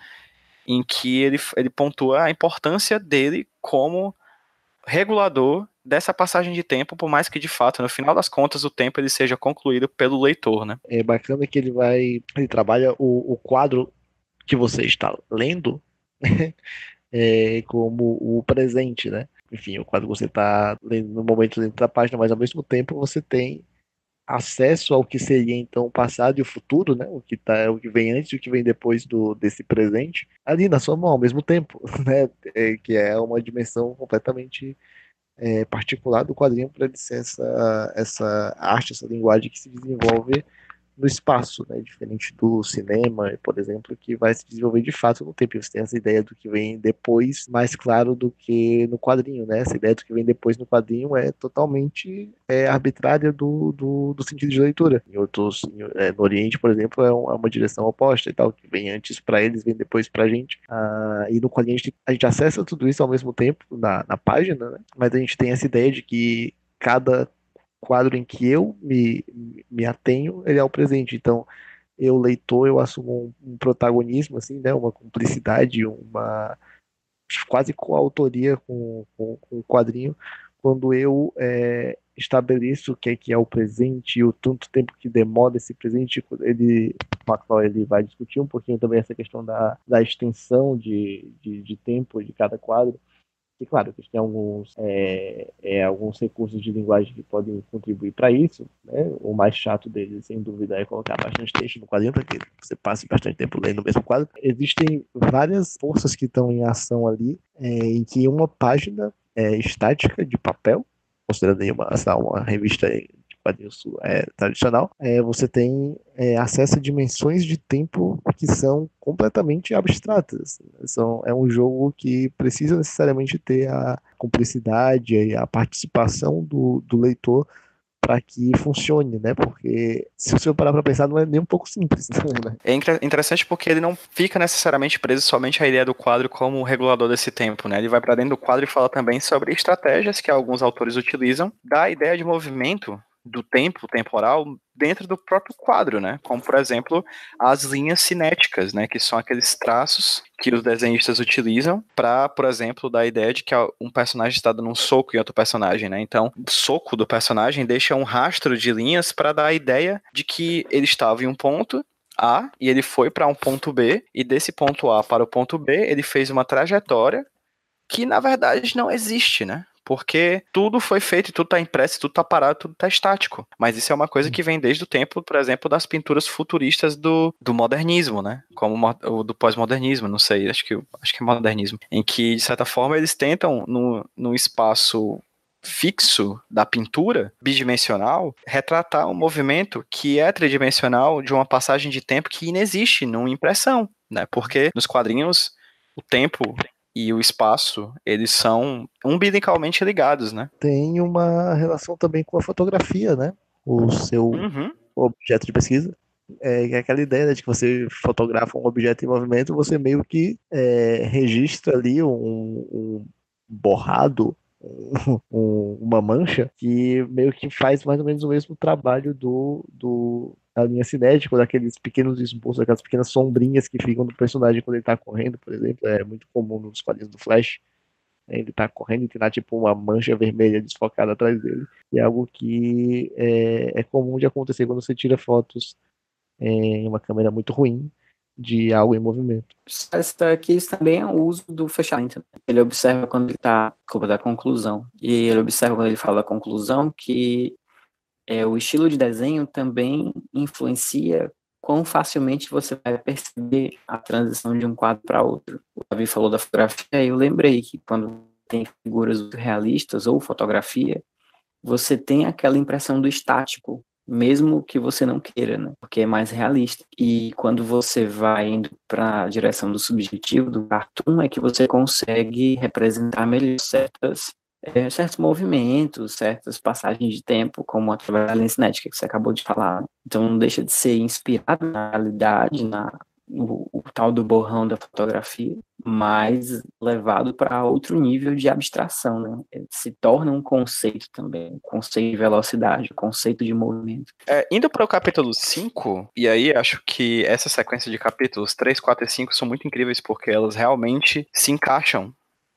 Em que ele, ele pontua a importância dele como regulador dessa passagem de tempo, por mais que de fato, no final das contas, o tempo ele seja concluído pelo leitor, né? É bacana que ele vai, ele trabalha o, o quadro que você está lendo é, como o presente, né? Enfim, o quadro que você está lendo no momento dentro da página, mas ao mesmo tempo você tem acesso ao que seria então o passado e o futuro, né? O que tá, o que vem antes e o que vem depois do desse presente, ali na sua mão ao mesmo tempo, né? É, que é uma dimensão completamente é, particular do quadrinho para ele ser essa, essa arte, essa linguagem que se desenvolve no espaço, né? Diferente do cinema, por exemplo, que vai se desenvolver de fato no tempo. Você tem essa ideia do que vem depois mais claro do que no quadrinho, né? Essa ideia do que vem depois no quadrinho é totalmente é, arbitrária do, do, do, sentido de leitura. Em outros, é, no Oriente, por exemplo, é uma, é uma, direção oposta e tal, que vem antes para eles, vem depois para a gente. Ah, e no quadrinho a gente, a gente acessa tudo isso ao mesmo tempo na, na página, né? Mas a gente tem essa ideia de que cada quadro em que eu me, me atenho, ele é o presente. Então, eu, leitor, eu assumo um, um protagonismo, assim, né, uma cumplicidade, uma quase coautoria com, com, com o quadrinho, quando eu é, estabeleço o que é, que é o presente e o tanto tempo que demora esse presente, ele, o ele vai discutir um pouquinho também essa questão da, da extensão de, de, de tempo de cada quadro, e claro, que tem alguns, é, é, alguns recursos de linguagem que podem contribuir para isso. Né? O mais chato deles, sem dúvida, é colocar bastante texto no quadrinho para que você passe bastante tempo lendo o mesmo quadro. Existem várias forças que estão em ação ali, é, em que uma página é estática de papel, considerando uma, uma revista quadrinhos é, tradicional, é, você tem é, acesso a dimensões de tempo que são completamente abstratas. São, é um jogo que precisa necessariamente ter a cumplicidade e a participação do, do leitor para que funcione, né? Porque se você parar para pensar, não é nem um pouco simples. Né? É interessante porque ele não fica necessariamente preso somente à ideia do quadro como regulador desse tempo, né? Ele vai para dentro do quadro e fala também sobre estratégias que alguns autores utilizam da ideia de movimento do tempo temporal dentro do próprio quadro, né? Como, por exemplo, as linhas cinéticas, né? Que são aqueles traços que os desenhistas utilizam para, por exemplo, dar a ideia de que um personagem está dando um soco em outro personagem, né? Então, o soco do personagem deixa um rastro de linhas para dar a ideia de que ele estava em um ponto a e ele foi para um ponto B, e desse ponto A para o ponto B, ele fez uma trajetória que na verdade não existe, né? Porque tudo foi feito, tudo está impresso, tudo está parado, tudo está estático. Mas isso é uma coisa que vem desde o tempo, por exemplo, das pinturas futuristas do, do modernismo, né? Como o do pós-modernismo, não sei, acho que, acho que é modernismo. Em que, de certa forma, eles tentam, no, no espaço fixo da pintura bidimensional retratar um movimento que é tridimensional de uma passagem de tempo que inexiste numa impressão, né? Porque nos quadrinhos o tempo e o espaço, eles são umbilicalmente ligados, né? Tem uma relação também com a fotografia, né? O seu uhum. objeto de pesquisa. É, é aquela ideia né, de que você fotografa um objeto em movimento, você meio que é, registra ali um, um borrado um, uma mancha que meio que faz mais ou menos o mesmo trabalho do, do da linha cinética, daqueles pequenos esboços, aquelas pequenas sombrinhas que ficam do personagem quando ele tá correndo, por exemplo, é muito comum nos quadrinhos do Flash. Né? Ele tá correndo e tem lá tipo uma mancha vermelha desfocada atrás dele. E é algo que é, é comum de acontecer quando você tira fotos é, em uma câmera muito ruim de algo em movimento. Aqui também é o uso do fechamento. Ele observa quando ele está, da conclusão. E ele observa quando ele fala da conclusão que é, o estilo de desenho também influencia quão facilmente você vai perceber a transição de um quadro para outro. O Davi falou da fotografia e eu lembrei que quando tem figuras realistas ou fotografia, você tem aquela impressão do estático, mesmo que você não queira, né? Porque é mais realista. E quando você vai indo para a direção do subjetivo, do cartoon, é que você consegue representar melhor certas, é, certos movimentos, certas passagens de tempo, como da lente cinética que você acabou de falar. Então não deixa de ser inspirado na realidade, na, o, o, tal do borrão da fotografia, mas levado para outro nível de abstração, né? Ele se torna um conceito também, um conceito de velocidade, um conceito de movimento. É, indo para o capítulo 5, e aí acho que essa sequência de capítulos 3, 4 e 5 são muito incríveis porque elas realmente se encaixam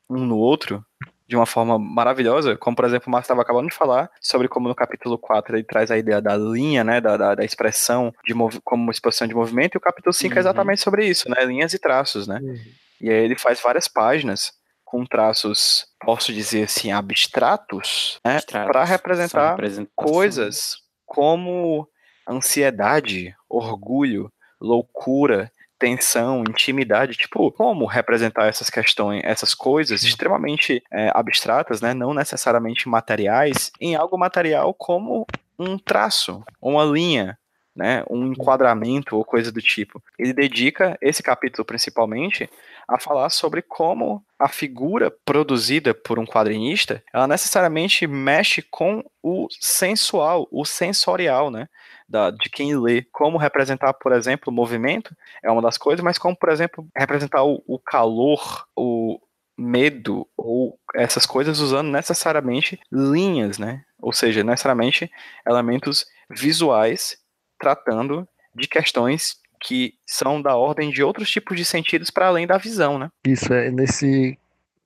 um no outro de uma forma maravilhosa, como por exemplo o Márcio estava acabando de falar, sobre como no capítulo 4 ele traz a ideia da linha, né, da, da, da expressão de como expressão de movimento, e o capítulo 5 é uhum. é exatamente sobre isso, né, linhas e traços, né, uhum. e aí ele faz várias páginas com traços, posso dizer assim, abstratos, né, para representar coisas como ansiedade, orgulho, loucura, tensão, intimidade, tipo, como representar essas questões, essas coisas extremamente é, abstratas, né, não necessariamente materiais, em algo material como um traço, uma linha, né, um enquadramento ou coisa do tipo. Ele dedica esse capítulo principalmente a falar sobre como a figura produzida por um quadrinista, ela necessariamente mexe com o sensual, o sensorial, né? Da, de quem lê. Como representar, por exemplo, o movimento é uma das coisas, mas como, por exemplo, representar o, o calor, o medo ou essas coisas usando necessariamente linhas, né? Ou seja, necessariamente elementos visuais tratando de questões que são da ordem de outros tipos de sentidos para além da visão, né? Isso é nesse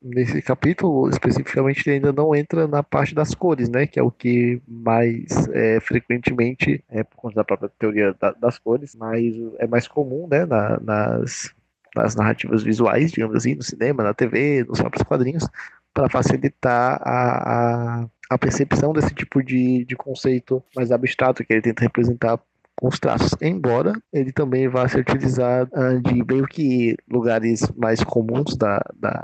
nesse capítulo, especificamente, ainda não entra na parte das cores, né? Que é o que mais é, frequentemente, é, por conta da própria teoria da, das cores, mas é mais comum, né? Na, nas, nas narrativas visuais, digamos assim, no cinema, na TV, nos próprios quadrinhos, para facilitar a, a, a, percepção desse tipo de, de conceito mais abstrato que ele tenta representar com os traços, embora ele também vá ser utilizado uh, de meio que lugares mais comuns da, da,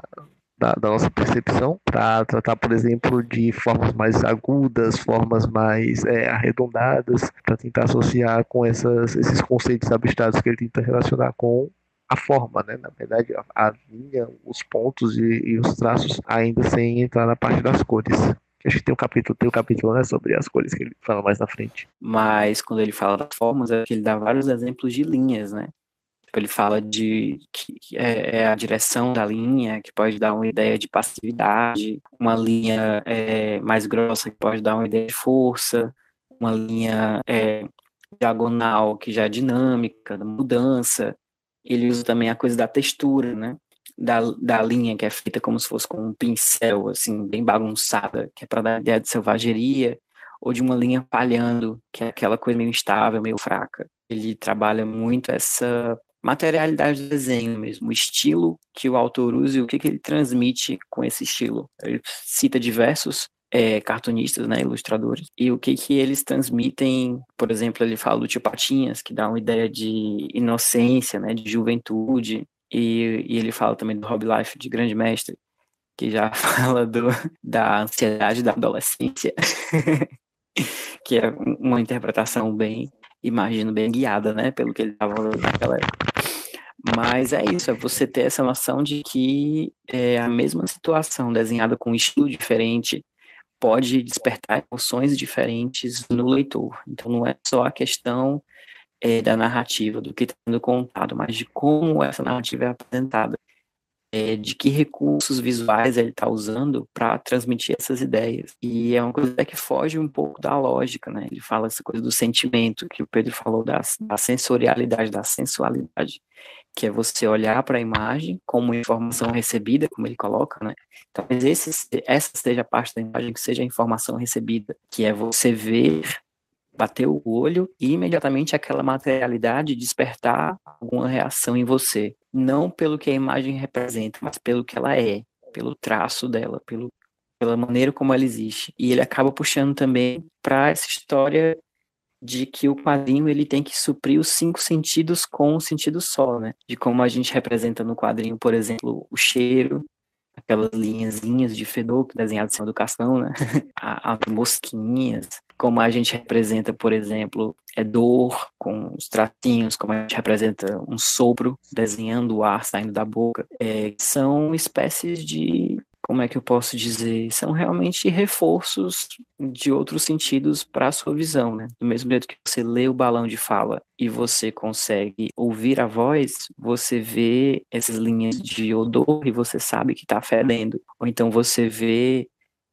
da, da nossa percepção para tratar, por exemplo, de formas mais agudas, formas mais é, arredondadas, para tentar associar com essas, esses conceitos abstratos que ele tenta relacionar com a forma, né? Na verdade, a, a linha, os pontos e, e, os traços, ainda sem entrar na parte das cores. Acho que tem um capítulo, tem um capítulo né, sobre as cores que ele fala mais na frente. Mas quando ele fala das formas, é que ele dá vários exemplos de linhas, né? Ele fala de que é, é, a direção da linha, que pode dar uma ideia de passividade, uma linha é, mais grossa que pode dar uma ideia de força, uma linha é, diagonal que já é dinâmica, da mudança. Ele usa também a coisa da textura, né? Da, da linha que é feita como se fosse com um pincel, assim, bem bagunçada, que é para dar ideia de selvageria, ou de uma linha palhando, que é aquela coisa meio instável, meio fraca. Ele trabalha muito essa materialidade do desenho mesmo, o estilo que o autor usa e o que, que ele transmite com esse estilo. Ele cita diversos é, cartunistas, né, ilustradores, e o que que eles transmitem, por exemplo, ele fala do Tio Patinhas, que dá uma ideia de inocência, né, de juventude, e, e ele fala também do Hobby Life, de Grande Mestre, que já fala do, da ansiedade da adolescência, que é uma interpretação bem, imagino, bem guiada, né, pelo que ele estava naquela época. Mas é isso, é você ter essa noção de que é a mesma situação desenhada com um estilo diferente, pode despertar emoções diferentes no leitor. Então não é só a questão é, da narrativa, do que está sendo contado, mas de como essa narrativa é apresentada. É, de que recursos visuais ele está usando para transmitir essas ideias. E é uma coisa que foge um pouco da lógica, né? Ele fala essa coisa do sentimento, que o Pedro falou da, da sensorialidade, da sensualidade que é você olhar para a imagem como informação recebida, como ele coloca, né? Talvez esse, essa seja a parte da imagem que seja a informação recebida, que é você ver, bater o olho e imediatamente aquela materialidade despertar alguma reação em você. Não pelo que a imagem representa, mas pelo que ela é, pelo traço dela, pelo, pela maneira como ela existe. E ele acaba puxando também para essa história de que o quadrinho ele tem que suprir os cinco sentidos com um sentido só, né? De como a gente representa no quadrinho, por exemplo, o cheiro, aquelas linhazinhas de fedor que desenhado em cima do cascão, né? As mosquinhas, como a gente representa, por exemplo, é dor com os tratinhos, como a gente representa um sopro desenhando o ar saindo da boca, é, são espécies de como é que eu posso dizer, são realmente reforços de outros sentidos para a sua visão, né? Do mesmo jeito que você lê o balão de fala e você consegue ouvir a voz, você vê essas linhas de odor e você sabe que está fedendo. Ou então você vê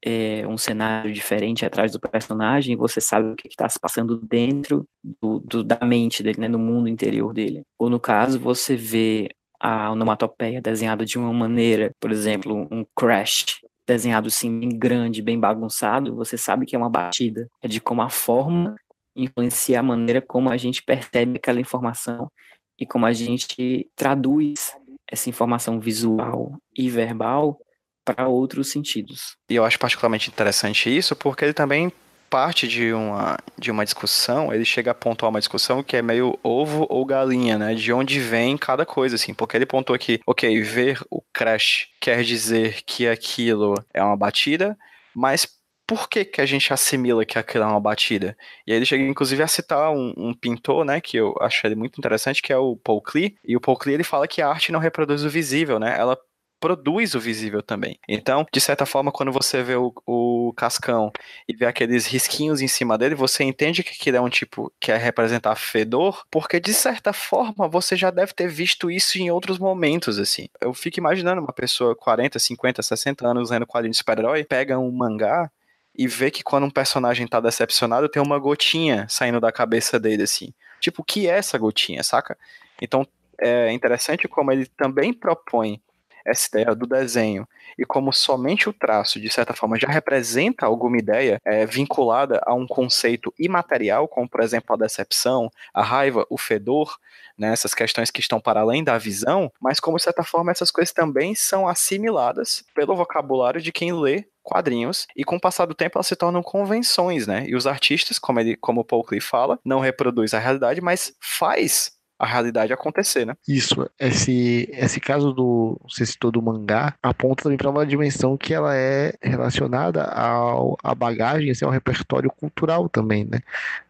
é, um cenário diferente atrás do personagem você sabe o que está se passando dentro do, do, da mente dele, né? No mundo interior dele. Ou no caso, você vê a onomatopeia desenhada de uma maneira, por exemplo, um crash desenhado assim bem grande, bem bagunçado, você sabe que é uma batida. É de como a forma influencia a maneira como a gente percebe aquela informação e como a gente traduz essa informação visual e verbal para outros sentidos. E eu acho particularmente interessante isso porque ele também parte de uma, de uma discussão, ele chega a pontuar uma discussão que é meio ovo ou galinha, né? De onde vem cada coisa, assim. Porque ele pontuou aqui, ok, ver o crash quer dizer que aquilo é uma batida, mas por que, que a gente assimila que aquilo é uma batida? E aí ele chega, inclusive, a citar um, um, pintor, né, que eu acho ele muito interessante, que é o Paul Klee, e o Paul Klee, ele fala que a arte não reproduz o visível, né, ela produz o visível também. Então, de certa forma, quando você vê o, o cascão e vê aqueles risquinhos em cima dele, você entende que aquilo é um tipo que é representar fedor, porque de certa forma você já deve ter visto isso em outros momentos, assim. Eu fico imaginando uma pessoa 40, 50, 60 anos lendo quadrinho de super-herói, pega um mangá e vê que quando um personagem tá decepcionado, tem uma gotinha saindo da cabeça dele, assim. Tipo, o que é essa gotinha, saca? Então, é interessante como ele também propõe essa ideia do desenho e como somente o traço, de certa forma, já representa alguma ideia é, vinculada a um conceito imaterial, como, por exemplo, a decepção, a raiva, o fedor, né, essas questões que estão para além da visão, mas como, de certa forma, essas coisas também são assimiladas pelo vocabulário de quem lê quadrinhos e com o passar do tempo elas se tornam convenções, né? E os artistas, como ele, como o Paul Klee fala, não reproduz a realidade, mas faz a realidade acontecer, né? Isso, esse, esse caso do, você citou do mangá, aponta também para uma dimensão que ela é relacionada ao, à bagagem, assim, ao repertório cultural também, né?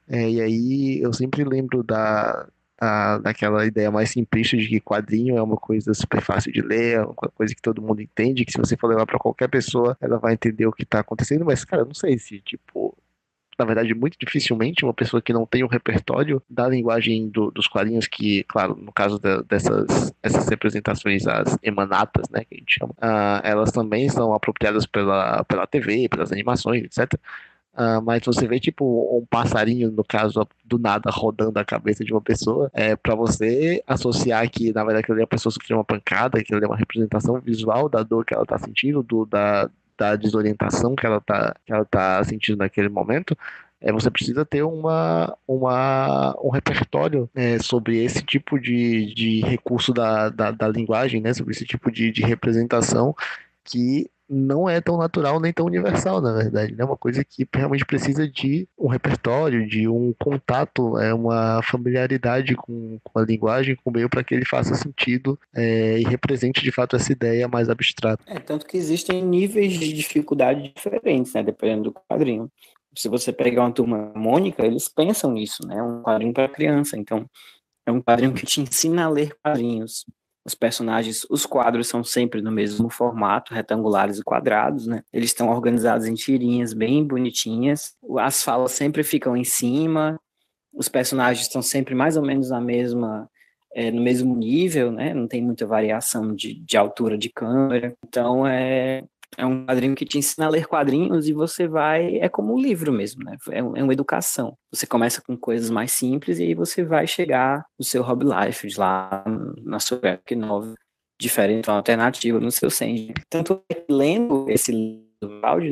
É, e aí eu sempre lembro da, da, daquela ideia mais simplista de que quadrinho é uma coisa super fácil de ler, é uma coisa que todo mundo entende, que se você for levar para qualquer pessoa, ela vai entender o que está acontecendo, mas, cara, eu não sei se, tipo, na verdade, muito dificilmente uma pessoa que não tem o repertório da linguagem do, dos quadrinhos, que, claro, no caso de, dessas essas representações, as emanatas, né, que a gente chama, uh, elas também são apropriadas pela, pela TV, pelas animações, etc. Uh, uh, mas você vê tipo um passarinho, no caso, do nada rodando a cabeça de uma pessoa, é para você associar que, na verdade, aquilo ali é a pessoa sofreu uma pancada, aquilo ali é uma representação visual da dor que ela tá sentindo, do, da, da desorientação que ela tá, que ela tá sentindo naquele momento, é, você precisa ter uma, uma, um repertório né, sobre esse tipo de, de recurso da, da, da linguagem, né, sobre esse tipo de, de representação que não é tão natural nem tão universal, na verdade. É uma coisa que realmente precisa de um repertório, de um contato, é uma familiaridade com, com a linguagem, com o meio, para que ele faça sentido é, e represente de fato essa ideia mais abstrata. É, tanto que existem níveis de dificuldade diferentes, né, dependendo do quadrinho se você pegar uma turma mônica, eles pensam nisso, né? Um quadrinho para criança. Então, é um quadrinho que te ensina a ler quadrinhos. Os personagens, os quadros são sempre no mesmo formato, retangulares e quadrados, né? Eles estão organizados em tirinhas bem bonitinhas. As falas sempre ficam em cima. Os personagens estão sempre mais ou menos na mesma é, no mesmo nível, né? Não tem muita variação de, de altura de câmera. Então é é um quadrinho que te ensina a ler quadrinhos e você vai. É como um livro mesmo, né? É, é uma educação. Você começa com coisas mais simples e aí você vai chegar no seu hobby life, lá na sua época nova, diferente, uma alternativa no seu send. Tanto que lendo esse livro,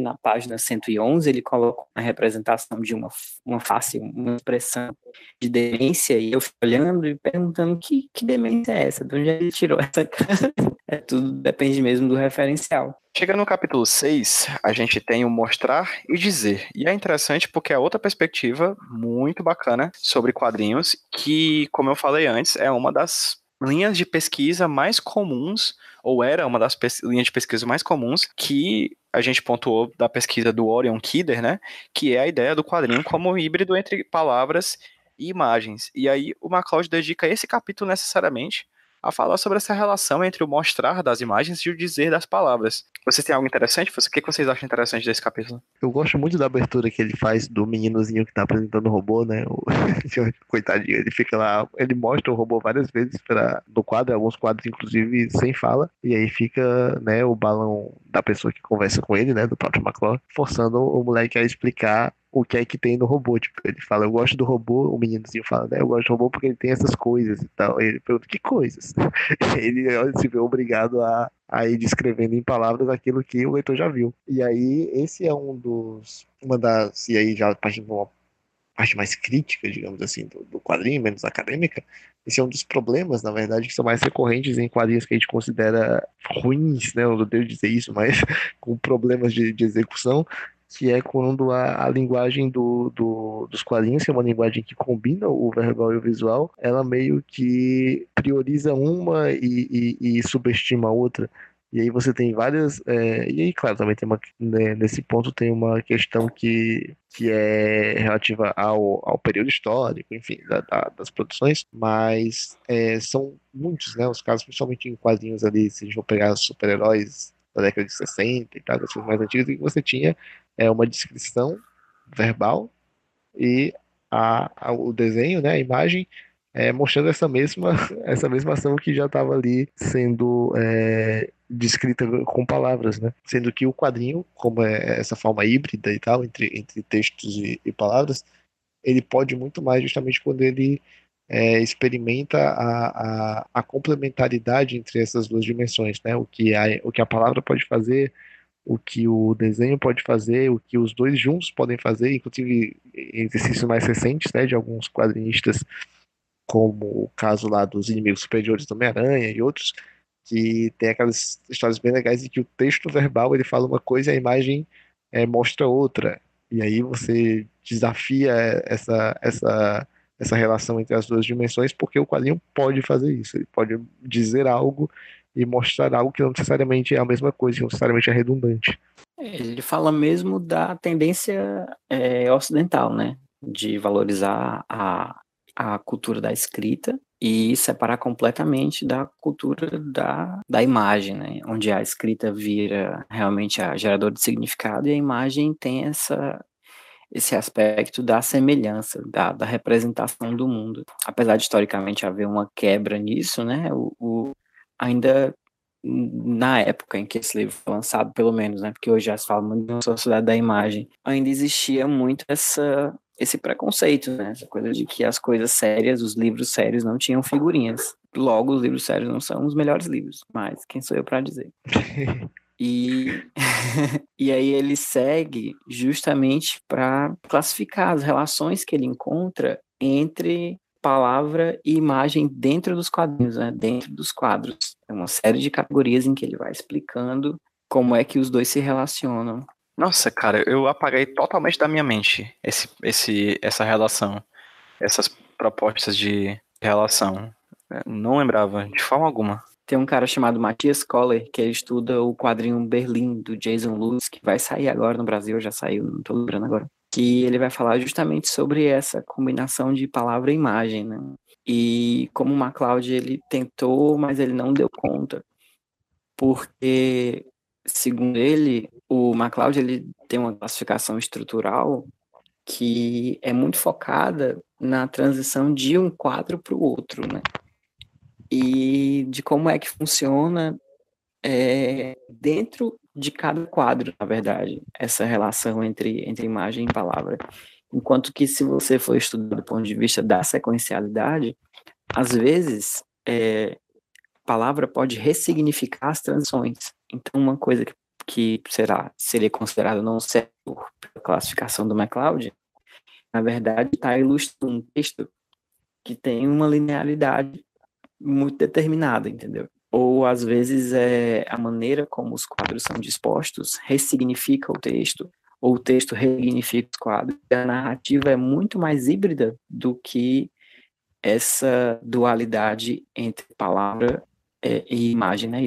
na página 111, ele coloca a representação de uma, uma face, uma expressão de demência, e eu fico olhando e perguntando que, que demência é essa? De onde ele tirou essa cara? É tudo, depende mesmo do referencial. Chega no capítulo 6, a gente tem o mostrar e dizer. E é interessante porque é outra perspectiva muito bacana sobre quadrinhos, que, como eu falei antes, é uma das linhas de pesquisa mais comuns, ou era uma das linhas de pesquisa mais comuns, que a gente pontuou da pesquisa do Orion Kidder, né? Que é a ideia do quadrinho como híbrido entre palavras e imagens. E aí o MacLeod dedica esse capítulo necessariamente a falar sobre essa relação entre o mostrar das imagens e o dizer das palavras. Vocês têm algo interessante? O que vocês acham interessante desse capítulo? Eu gosto muito da abertura que ele faz do meninozinho que tá apresentando o robô, né? O... Coitadinho, ele fica lá, ele mostra o robô várias vezes pra... no quadro, alguns quadros inclusive sem fala, e aí fica, né, o balão da pessoa que conversa com ele, né, do próprio McClure, forçando o moleque a explicar o que é que tem no robô. Tipo, ele fala, eu gosto do robô, o meninozinho fala, né? Eu gosto do robô porque ele tem essas coisas e tal. ele pergunta, que coisas? ele se vê obrigado a, a ir descrevendo em palavras aquilo que o leitor já viu. E aí, esse é um dos. Uma das. E aí já partindo uma parte mais crítica, digamos assim, do, do, quadrinho, menos acadêmica, esse é um dos problemas, na verdade, que são mais recorrentes em quadrinhos que a gente considera ruins, né? Eu não devo dizer isso, mas com problemas de, de execução, que é quando a, a linguagem do, do, dos quadrinhos, que é uma linguagem que combina o verbal e o visual, ela meio que prioriza uma e, e, e subestima a outra. E aí você tem várias. É, e aí, claro, também tem uma. Né, nesse ponto tem uma questão que, que é relativa ao, ao período histórico, enfim, da, da, das produções, mas é, são muitos, né? Os casos, principalmente em quadrinhos ali, se a gente for pegar super-heróis da década de 60 e tal, das coisas mais antigas, em que você tinha é, uma descrição verbal e a, a, o desenho, né, a imagem, é, mostrando essa mesma, essa mesma ação que já estava ali sendo é, descrita com palavras, né? Sendo que o quadrinho, como é essa forma híbrida e tal, entre, entre textos e, e palavras, ele pode muito mais justamente quando ele é, experimenta a, a, a, complementaridade entre essas duas dimensões, né? O que, a, o que a palavra pode fazer, o que o desenho pode fazer, o que os dois juntos podem fazer, inclusive exercícios mais recentes, né, de alguns quadrinistas, como o caso lá dos inimigos superiores do Homem-Aranha e outros, que tem aquelas histórias bem legais em que o texto verbal ele fala uma coisa e a imagem é, mostra outra. E aí você desafia essa, essa essa relação entre as duas dimensões, porque o quadrinho pode fazer isso, ele pode dizer algo e mostrar algo que não necessariamente é a mesma coisa, que não necessariamente é redundante. É, ele fala mesmo da tendência é, ocidental, né, de valorizar a, a cultura da escrita e separar completamente da cultura da, da imagem, né? onde a escrita vira realmente a gerador de significado e a imagem tem essa esse aspecto da semelhança, da, da, representação do mundo. Apesar de historicamente haver uma quebra nisso, né, o, o, ainda na época em que esse livro foi lançado, pelo menos, né? Porque hoje já se fala muito de uma sociedade da imagem, ainda existia muito essa esse preconceito, né? Essa coisa de que as coisas sérias, os livros sérios não tinham figurinhas. Logo, os livros sérios não são os melhores livros, mas quem sou eu para dizer? E, e aí ele segue justamente para classificar as relações que ele encontra entre palavra e imagem dentro dos quadrinhos, né? dentro dos quadros. É uma série de categorias em que ele vai explicando como é que os dois se relacionam. Nossa, cara, eu apaguei totalmente da minha mente esse, esse, essa relação, essas propostas de relação. Não lembrava de forma alguma. Tem um cara chamado Matias Koller, que ele estuda o quadrinho Berlim, do Jason Lewis, que vai sair agora no Brasil, já saiu, não tô lembrando agora. Que ele vai falar justamente sobre essa combinação de palavra e imagem, né? E como o MacLeod ele tentou, mas ele não deu conta. Porque, segundo ele, o MacLeod ele tem uma classificação estrutural que é muito focada na transição de um quadro para o outro, né? e de como é que funciona é, dentro de cada quadro, na verdade, essa relação entre, entre imagem e palavra. Enquanto que se você for estudar do ponto de vista da sequencialidade, às vezes é, a palavra pode ressignificar as transições. Então, uma coisa que, que será, seria considerada não certa por classificação do MacLeod, na verdade está ilustrando um texto que tem uma linearidade muito determinada, entendeu? Ou às vezes é a maneira como os quadros são dispostos ressignifica o texto, ou o texto ressignifica os quadros. A narrativa é muito mais híbrida do que essa dualidade entre palavra é, e imagem, né?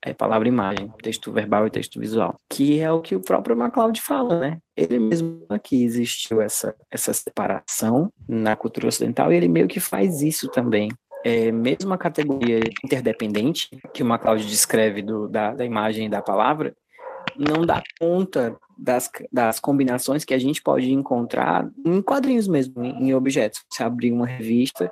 É palavra e imagem, texto verbal e texto visual, que é o que o próprio MacLeod fala, né? Ele mesmo aqui existiu essa, essa separação na cultura ocidental e ele meio que faz isso também é, mesmo a categoria interdependente, que o MacLeod descreve do, da, da imagem e da palavra, não dá conta das, das combinações que a gente pode encontrar em quadrinhos mesmo, em, objetos. Você abrir uma revista,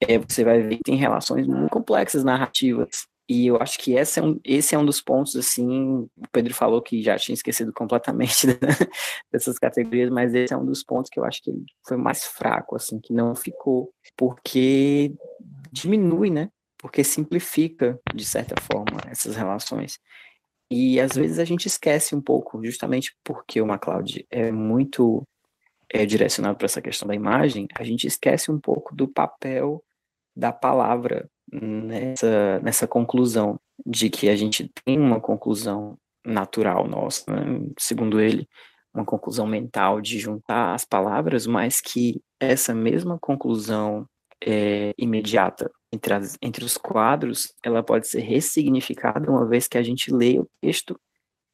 é, você vai ver que tem relações muito complexas narrativas. E eu acho que esse é um, esse é um dos pontos, assim, o Pedro falou que já tinha esquecido completamente dessas categorias, mas esse é um dos pontos que eu acho que foi mais fraco, assim, que não ficou, porque diminui, né? Porque simplifica, de certa forma, essas relações. E às vezes a gente esquece um pouco, justamente porque o MacLeod é muito é, direcionado para essa questão da imagem, a gente esquece um pouco do papel da palavra nessa, nessa conclusão, de que a gente tem uma conclusão natural nossa, né? segundo ele, uma conclusão mental de juntar as palavras, mas que essa mesma conclusão é, imediata entre, as, entre os quadros, ela pode ser ressignificada uma vez que a gente lê o texto,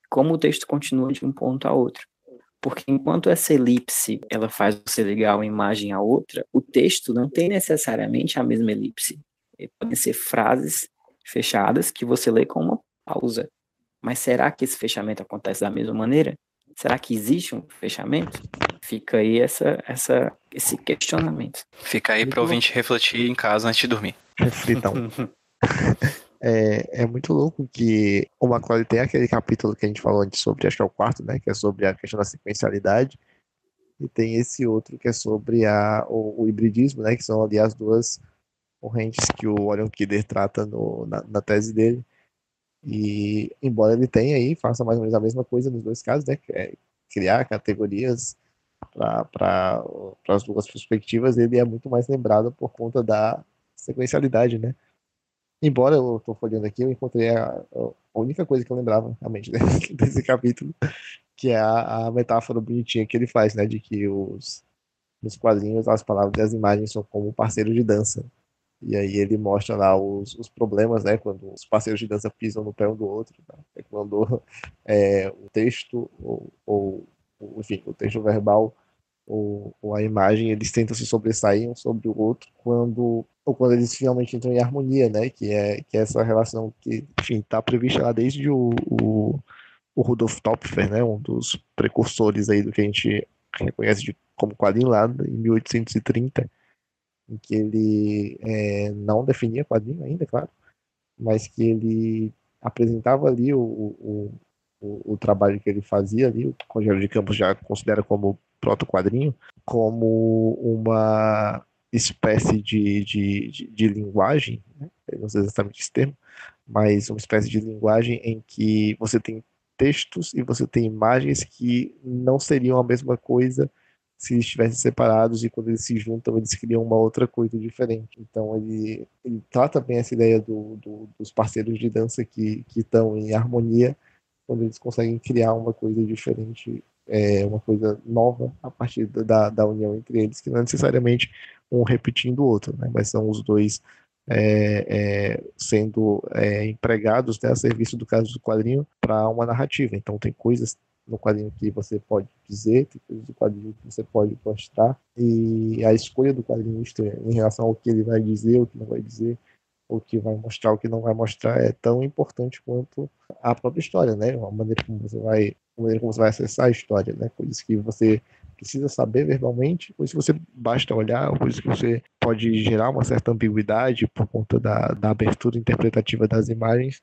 como o texto continua de um ponto a outro. Porque enquanto essa elipse ela faz você ligar uma imagem a outra, o texto não tem necessariamente a mesma elipse. Podem ser frases fechadas que você lê com uma pausa. Mas será que esse fechamento acontece da mesma maneira? Será que existe um fechamento? Fica aí essa, essa, esse questionamento. Fica aí para o ouvinte refletir em casa antes de dormir. Reflitam. é, é muito louco que o McCloud tem aquele capítulo que a gente falou antes sobre, acho que é o quarto, né? Que é sobre a questão da sequencialidade. E tem esse outro que é sobre a, o, o hibridismo, né? Que são ali as duas correntes que o Orion Kidder trata no, na, na tese dele. E embora ele tenha aí, faça mais ou menos a mesma coisa nos dois casos, né? É criar categorias para as duas perspectivas, ele é muito mais lembrado por conta da sequencialidade, né? Embora eu estou folhando aqui, eu encontrei a, a, única coisa que eu lembrava realmente desse, capítulo, que é a, a, metáfora bonitinha que ele faz, né? De que os, nos quadrinhos as palavras e as imagens são como parceiros de dança. E aí ele mostra lá os, os problemas, né? Quando os parceiros de dança pisam no pé um do outro. Tá? É quando é, o texto, ou, ou, enfim, o texto verbal ou, ou, a imagem, eles tentam se sobressair um sobre o outro quando ou quando eles finalmente entram em harmonia, né? Que é, que é essa relação que, enfim, está prevista lá desde o, o, o Rudolf Topfer, né? Um dos precursores aí do que a gente reconhece de, como quadrinho lá em 1830 em que ele é, não definia quadrinho ainda, claro, mas que ele apresentava ali o, o, o, o trabalho que ele fazia ali, o Rogério de Campos já considera como proto-quadrinho, como uma espécie de, de, de, de linguagem, né? não sei exatamente esse termo, mas uma espécie de linguagem em que você tem textos e você tem imagens que não seriam a mesma coisa se estivessem separados e quando eles se juntam eles criam uma outra coisa diferente. Então ele, ele trata bem essa ideia do, do, dos parceiros de dança que estão em harmonia quando eles conseguem criar uma coisa diferente, é, uma coisa nova a partir da, da união entre eles, que não é necessariamente um repetindo o outro, né? mas são os dois é, é, sendo é, empregados né, a serviço do caso do quadrinho para uma narrativa. Então tem coisas no quadrinho que você pode dizer, tem coisas do quadrinho que você pode postar, e a escolha do quadrinista em relação ao que ele vai dizer, o que não vai dizer, o que vai mostrar, o que não vai mostrar, é tão importante quanto a própria história, né? A maneira como você vai, a maneira como você vai acessar a história, né? Coisas que você precisa saber verbalmente, coisas que você basta olhar, coisas que você pode gerar uma certa ambiguidade por conta da, da abertura interpretativa das imagens,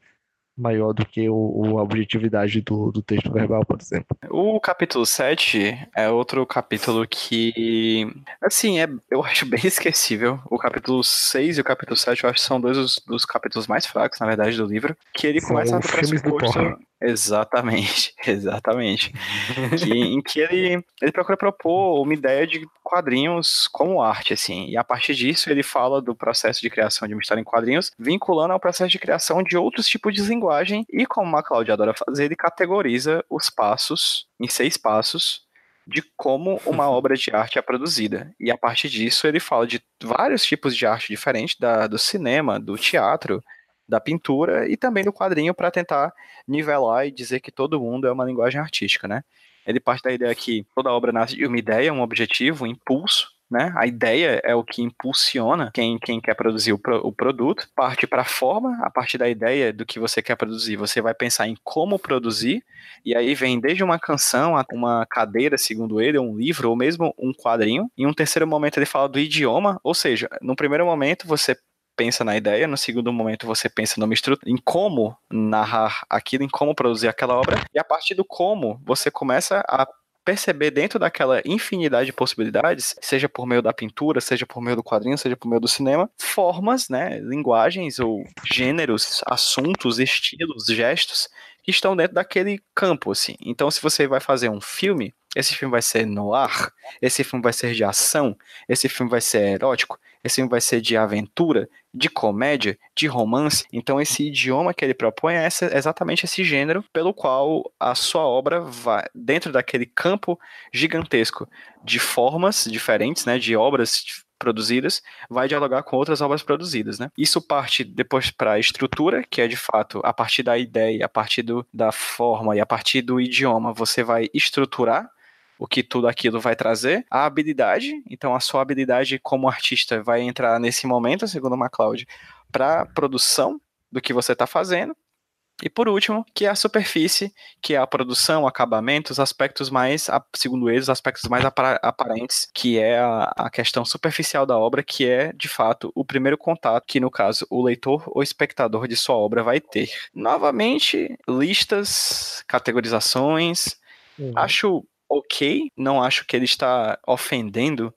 maior do que o, a objetividade do, do texto verbal, por exemplo. O capítulo 7 é outro capítulo que, assim, é, eu acho bem esquecível. O capítulo 6 e o capítulo 7 eu acho que são dois dos, dos capítulos mais fracos, na verdade, do livro, que ele são começa a pressuposto... Exatamente, exatamente. que, em que ele, ele procura propor uma ideia de quadrinhos como arte, assim. E a partir disso ele fala do processo de criação de uma história em quadrinhos, vinculando ao processo de criação de outros tipos de linguagem. E como a Claudia adora fazer, ele categoriza os passos em seis passos de como uma obra de arte é produzida. E a partir disso ele fala de vários tipos de arte diferentes, da, do cinema, do teatro, da pintura e também do quadrinho para tentar nivelar e dizer que todo mundo é uma linguagem artística, né? Ele parte da ideia que toda obra nasce de uma ideia, um objetivo, um impulso, né? A ideia é o que impulsiona quem, quem quer produzir o, pro, o produto. Parte para a forma, a partir da ideia do que você quer produzir, você vai pensar em como produzir, e aí vem desde uma canção, uma cadeira, segundo ele, um livro, ou mesmo um quadrinho. Em um terceiro momento ele fala do idioma, ou seja, no primeiro momento você pensa na ideia, no segundo momento você pensa numa estrutura, em como narrar aquilo, em como produzir aquela obra, e a partir do como você começa a perceber dentro daquela infinidade de possibilidades, seja por meio da pintura, seja por meio do quadrinho, seja por meio do cinema, formas, né, linguagens ou gêneros, assuntos, estilos, gestos que estão dentro daquele campo, assim. Então, se você vai fazer um filme, esse filme vai ser no ar, esse filme vai ser de ação, esse filme vai ser erótico, esse filme vai ser de aventura, de comédia, de romance. Então, esse idioma que ele propõe é essa, exatamente esse gênero pelo qual a sua obra vai, dentro daquele campo gigantesco de formas diferentes, né, de obras produzidas, vai dialogar com outras obras produzidas, né? Isso parte depois para a estrutura, que é de fato a partir da ideia, a partir do, da forma e a partir do idioma, você vai estruturar o que tudo aquilo vai trazer. A habilidade, então a sua habilidade como artista vai entrar nesse momento, segundo o MacLeod, para produção do que você está fazendo. E por último, que é a superfície, que é a produção, o acabamento, os aspectos mais, segundo eles, os aspectos mais aparentes, que é a, a, questão superficial da obra, que é, de fato, o primeiro contato que, no caso, o leitor ou espectador de sua obra vai ter. Novamente, listas, categorizações. Uhum. Acho ok, não acho que ele está ofendendo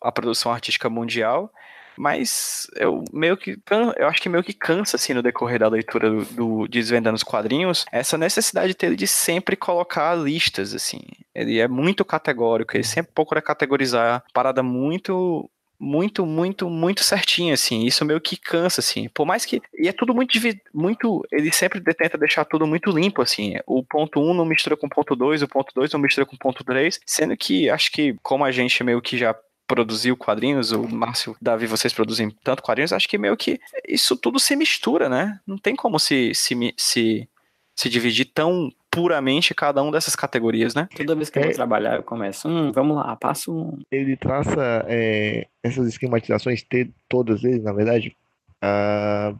a produção artística mundial, mas eu meio que eu acho que meio que cansa assim no decorrer da leitura do, do Desvendando os Quadrinhos essa necessidade dele de sempre colocar listas assim. Ele é muito categórico, ele sempre procura categorizar parada muito muito, muito, muito certinho, assim. Isso meio que cansa, assim. Por mais que. E é tudo muito. muito ele sempre tenta deixar tudo muito limpo, assim. O ponto 1 um não mistura com o ponto 2, o ponto 2 não mistura com o ponto 3. Sendo que acho que, como a gente meio que já produziu quadrinhos, o Márcio, Davi, vocês produzem tanto quadrinhos, acho que meio que isso tudo se mistura, né? Não tem como se, se, se, se dividir tão puramente cada uma dessas categorias, né? Toda vez que eu vou é. trabalhar, eu começo, hum, vamos lá, passo um. Ele traça é, essas esquematizações, ter todas eles, na verdade, uh,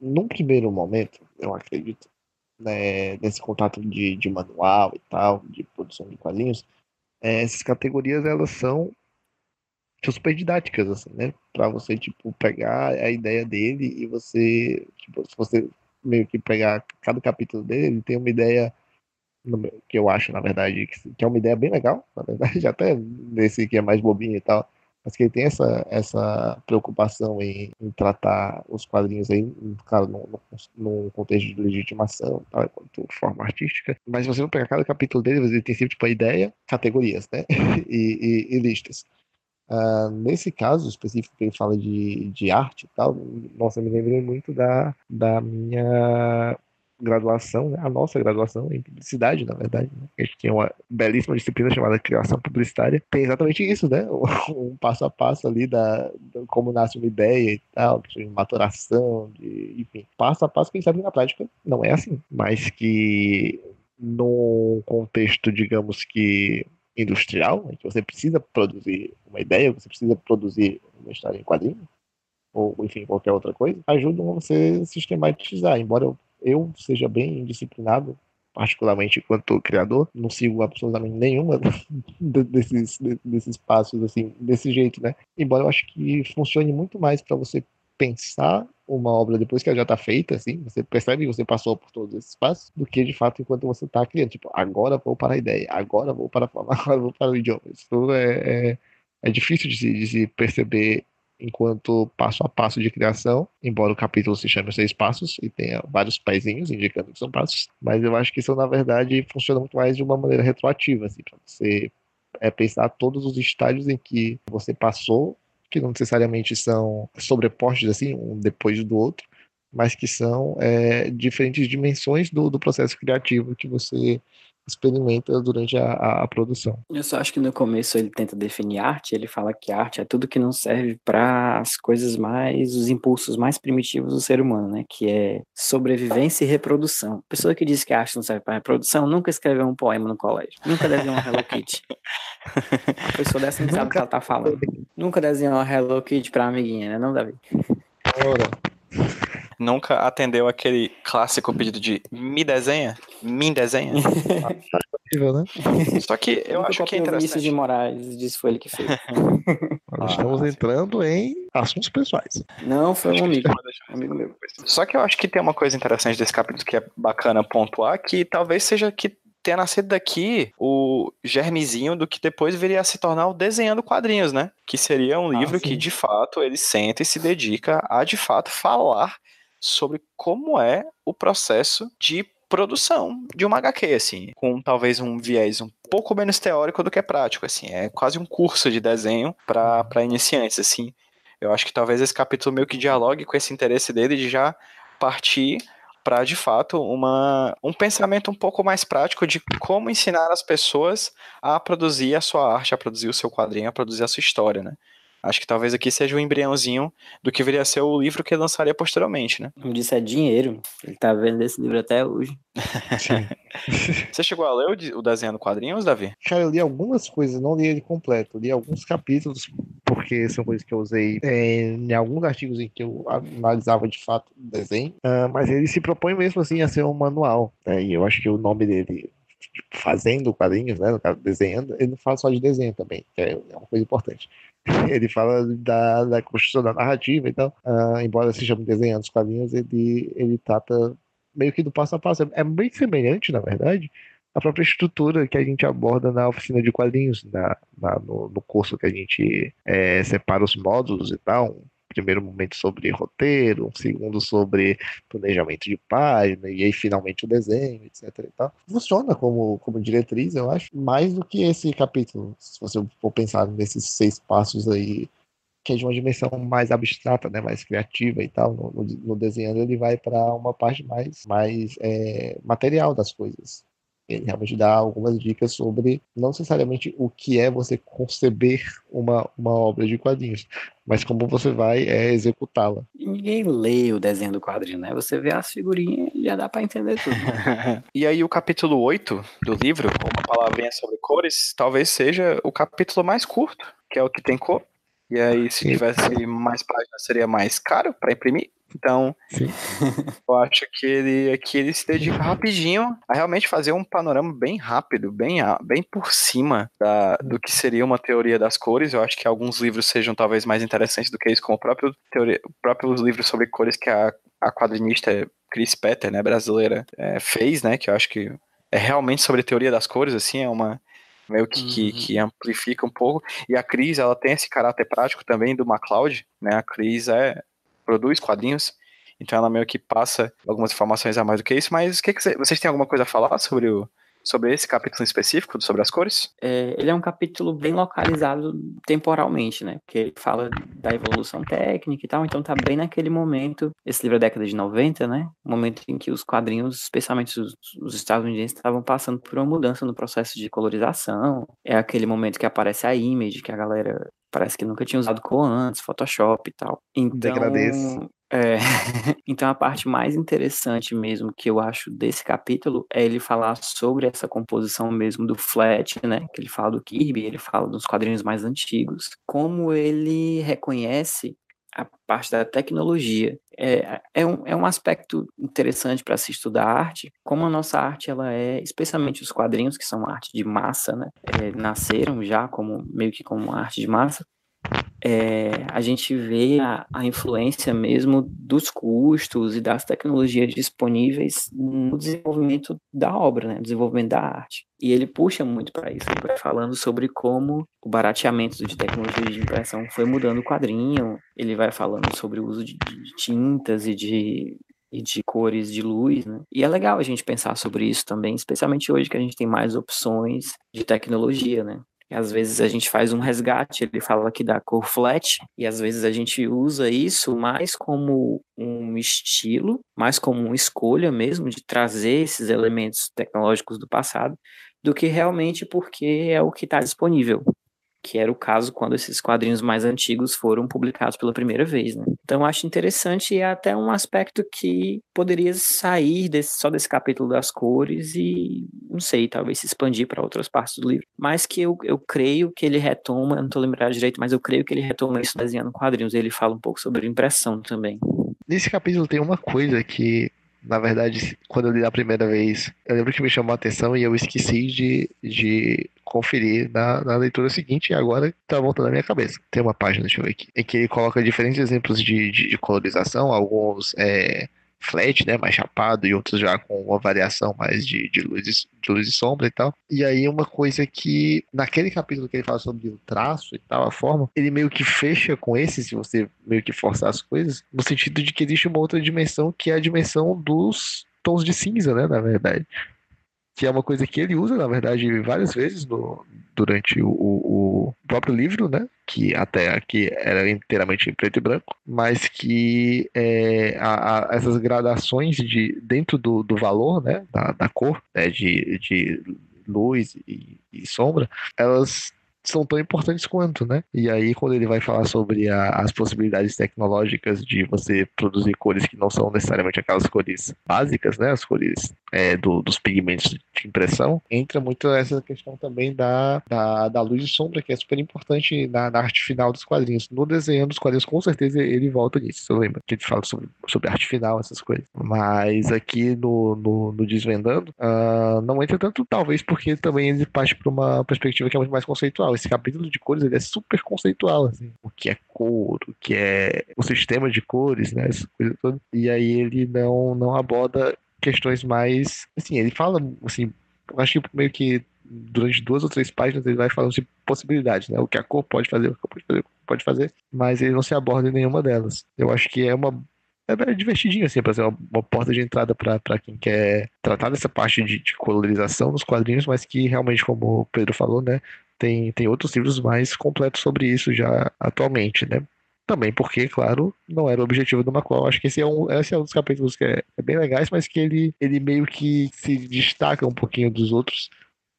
num primeiro momento, eu acredito, né, nesse contato de, de manual e tal, de produção de quadrinhos, é, essas categorias elas são super didáticas, assim, né? Pra você, tipo, pegar a ideia dele e você, tipo, se você meio que pegar cada capítulo dele, ele tem uma ideia que eu acho, na verdade, que é uma ideia bem legal, na verdade, até nesse que é mais bobinho e tal, mas que ele tem essa, essa preocupação em, em tratar os quadrinhos aí, claro, no, no, contexto de legitimação, tal, quanto forma artística. Mas você não pegar cada capítulo dele, ele tem sempre tipo a ideia, categorias, né? e, e, e listas. Uh, nesse caso específico que ele fala de, de arte e tal, nossa, eu me lembrei muito da, da minha graduação, né? a nossa graduação em publicidade, na verdade. Né? A gente tinha uma belíssima disciplina chamada criação publicitária. Tem exatamente isso, né? Um passo a passo ali da, da como nasce uma ideia e tal, de maturação, de, enfim, passo a passo que a gente sabe que na prática não é assim, mas que no contexto, digamos que industrial, em que você precisa produzir uma ideia, você precisa produzir uma história em quadrinho, ou enfim, qualquer outra coisa, ajudam a você sistematizar. Embora eu eu seja bem disciplinado, particularmente enquanto criador, não sigo absolutamente nenhuma desses, desses passos assim, desse jeito, né? Embora eu acho que funcione muito mais para você pensar uma obra depois que ela já está feita, assim, você percebe que você passou por todos esses passos, do que de fato enquanto você está criando. Tipo, agora vou para a ideia, agora vou para a forma, agora vou para o idioma. Isso é, é, é difícil de se, de se perceber enquanto passo a passo de criação, embora o capítulo se chame Seis Passos e tenha vários pezinhos indicando que são passos, mas eu acho que isso, na verdade, funciona muito mais de uma maneira retroativa, assim, para você é, pensar todos os estágios em que você passou, que não necessariamente são sobrepostos, assim, um depois do outro, mas que são é, diferentes dimensões do, do processo criativo que você experimenta durante a, a, a, produção. Eu só acho que no começo ele tenta definir arte, ele fala que arte é tudo que não serve para as coisas mais, os impulsos mais primitivos do ser humano, né? Que é sobrevivência e reprodução. A pessoa que diz que a arte não serve para reprodução nunca escreveu um poema no colégio, nunca desenhou uma Hello Kitty. a pessoa dessa não sabe o que ela tá falando. Nunca desenhou uma Hello Kitty pra amiguinha, né? Não, Davi? Ora nunca atendeu aquele clássico pedido de me desenha? Me desenha? né? Só que eu acho que é interessante. De Moraes, disse foi ele que fez. Nós estamos ah, entrando em assuntos pessoais. Não, foi um amigo, um amigo meu. Só que eu acho que tem uma coisa interessante desse capítulo que é bacana pontuar, que talvez seja que tenha nascido daqui o germezinho do que depois viria a se tornar o Desenhando Quadrinhos, né? Que seria um ah, livro que, de fato, ele senta e se dedica a, de fato, falar sobre como é o processo de produção de uma HQ, assim, com talvez um viés um pouco menos teórico do que prático, assim, é quase um curso de desenho para iniciantes, assim. Eu acho que talvez esse capítulo meio que dialogue com esse interesse dele de já partir para de fato uma, um pensamento um pouco mais prático de como ensinar as pessoas a produzir a sua arte, a produzir o seu quadrinho, a produzir a sua história, né? Acho que talvez aqui seja o um embriãozinho do que viria a ser o livro que ele lançaria posteriormente, né? Como disse, é dinheiro. Ele tá vendo esse livro até hoje. Você chegou a ler o, Desenhando Quadrinhos, Davi? Cara, eu li algumas coisas, não li ele completo. li alguns capítulos, porque são coisas que eu usei é, em alguns artigos em que eu analisava de fato o desenho. Uh, mas ele se propõe mesmo assim a ser um manual. Né? E eu acho que o nome dele fazendo quadrinhos, né, no caso desenhando, ele não fala só de desenho também, que é uma coisa importante. ele fala da, da construção da narrativa e tal. Uh, embora se chame desenhando os quadrinhos, ele, ele trata meio que do passo a passo. É bem semelhante, na verdade, à própria estrutura que a gente aborda na oficina de quadrinhos, na, na no, no, curso que a gente é, separa os módulos e tal primeiro momento sobre roteiro, um segundo sobre planejamento de página, e aí finalmente o desenho, etc. E tal. Funciona como, como diretriz, eu acho, mais do que esse capítulo, se você for pensar nesses seis passos aí, que é de uma dimensão mais abstrata, né, mais criativa e tal, no, no, desenhando ele vai para uma parte mais, mais é, material das coisas. Ele realmente dá algumas dicas sobre não necessariamente o que é você conceber uma, uma obra de quadrinhos, mas como você vai é, executá-la. Ninguém lê o desenho do quadrinho, né? Você vê as figurinhas e já dá para entender tudo. e aí o capítulo 8 do livro, uma palavrinha sobre cores, talvez seja o capítulo mais curto, que é o que tem cor. E aí, se tivesse mais páginas, seria mais caro para imprimir. Então, Sim. eu acho que ele, que ele se dedica rapidinho a realmente fazer um panorama bem rápido, bem, bem por cima da, do que seria uma teoria das cores. Eu acho que alguns livros sejam talvez mais interessantes do que isso, como o próprio, teoria, o próprio livro sobre cores que a, a quadrinista Chris Petter, né, brasileira, é, fez, né, que eu acho que é realmente sobre teoria das cores, assim, é uma meio que, uhum. que, que, amplifica um pouco. E a Cris, ela tem esse caráter prático também do MacLeod, né? A Cris é, produz quadrinhos, então ela meio que passa algumas informações a mais do que isso, mas que, que vocês têm alguma coisa a falar sobre o, sobre esse capítulo específico, sobre as cores? É, ele é um capítulo bem localizado temporalmente, né? Porque ele fala da evolução técnica e tal, então tá bem naquele momento. Esse livro é da década de 90, né? Momento em que os quadrinhos, especialmente os, os estadunidenses, estavam passando por uma mudança no processo de colorização. É aquele momento que aparece a image, que a galera parece que nunca tinha usado cor antes, Photoshop e tal. Então, agradeço. É, então a parte mais interessante mesmo que eu acho desse capítulo é ele falar sobre essa composição mesmo do Flat, né? Que ele fala do Kirby, ele fala dos quadrinhos mais antigos, como ele reconhece a parte da tecnologia. É, é, um, é um aspecto interessante para se estudar arte, como a nossa arte, ela é, especialmente os quadrinhos, que são arte de massa, né? É, nasceram já como meio que como arte de massa, é, a gente vê a, a, influência mesmo dos custos e das tecnologias disponíveis no desenvolvimento da obra, né, desenvolvimento da arte. E ele puxa muito para isso, vai falando sobre como o barateamento de tecnologias de impressão foi mudando o quadrinho, ele vai falando sobre o uso de, de tintas e de e de cores de luz, né? E é legal a gente pensar sobre isso também, especialmente hoje que a gente tem mais opções de tecnologia, né? Às vezes a gente faz um resgate, ele fala aqui da cor flat, e às vezes a gente usa isso mais como um estilo, mais como uma escolha mesmo de trazer esses elementos tecnológicos do passado, do que realmente porque é o que está disponível que era o caso quando esses quadrinhos mais antigos foram publicados pela primeira vez, né? Então acho interessante e é até um aspecto que poderia sair desse, só desse capítulo das cores e, não sei, talvez se expandir para outras partes do livro. Mas que eu, eu creio que ele retoma, não estou lembrado direito, mas eu creio que ele retoma isso desenhando quadrinhos. Ele fala um pouco sobre impressão também. Nesse capítulo tem uma coisa que na verdade, quando eu li a primeira vez, eu lembro que me chamou a atenção e eu esqueci de, de conferir na, na leitura seguinte e agora tá voltando na minha cabeça. Tem uma página, deixa eu ver aqui, em que ele coloca diferentes exemplos de, de, de colorização, alguns é, flat, né, mais chapado, e outros já com uma variação mais de, de, luz, de luz e sombra e tal. E aí uma coisa que, naquele capítulo que ele fala sobre o traço e tal, a forma, ele meio que fecha com esse, se você meio que forçar as coisas, no sentido de que existe uma outra dimensão que é a dimensão dos tons de cinza, né, na verdade que é uma coisa que ele usa, na verdade, várias vezes no, durante o, o, próprio livro, né? Que até aqui era inteiramente em preto e branco, mas que é, a, a, essas gradações de, dentro do, do valor, né? Da, da cor, né, de, de luz e, e sombra, elas são tão importantes quanto, né? E aí, quando ele vai falar sobre a, as possibilidades tecnológicas de você produzir cores que não são necessariamente aquelas cores básicas, né? As cores é, do, dos pigmentos de impressão, entra muito essa questão também da, da, da luz e sombra, que é super importante na, na, arte final dos quadrinhos. No desenho dos quadrinhos, com certeza, ele volta nisso, eu lembro. Que gente fala sobre, sobre arte final, essas coisas. Mas aqui no, no, no Desvendando, uh, não entra tanto, talvez, porque também ele parte para uma perspectiva que é muito mais conceitual esse capítulo de cores ele é super conceitual, assim. O que é cor, o que é o sistema de cores, né? Essa coisa toda. E aí ele não, não aborda questões mais. Assim, ele fala, assim, acho que meio que durante duas ou três páginas ele vai falando de possibilidades, né? O que a cor pode fazer, o que pode fazer, pode fazer, mas ele não se aborda em nenhuma delas. Eu acho que é uma é divertidinho, assim, para ser uma, uma, porta de entrada para quem quer tratar dessa parte de, de, colorização nos quadrinhos, mas que realmente, como o Pedro falou, né, tem, tem outros livros mais completos sobre isso já atualmente, né? Também porque, claro, não era o objetivo do Macron. Acho que esse é um, esse é um dos capítulos que é, é, bem legais, mas que ele, ele meio que se destaca um pouquinho dos outros.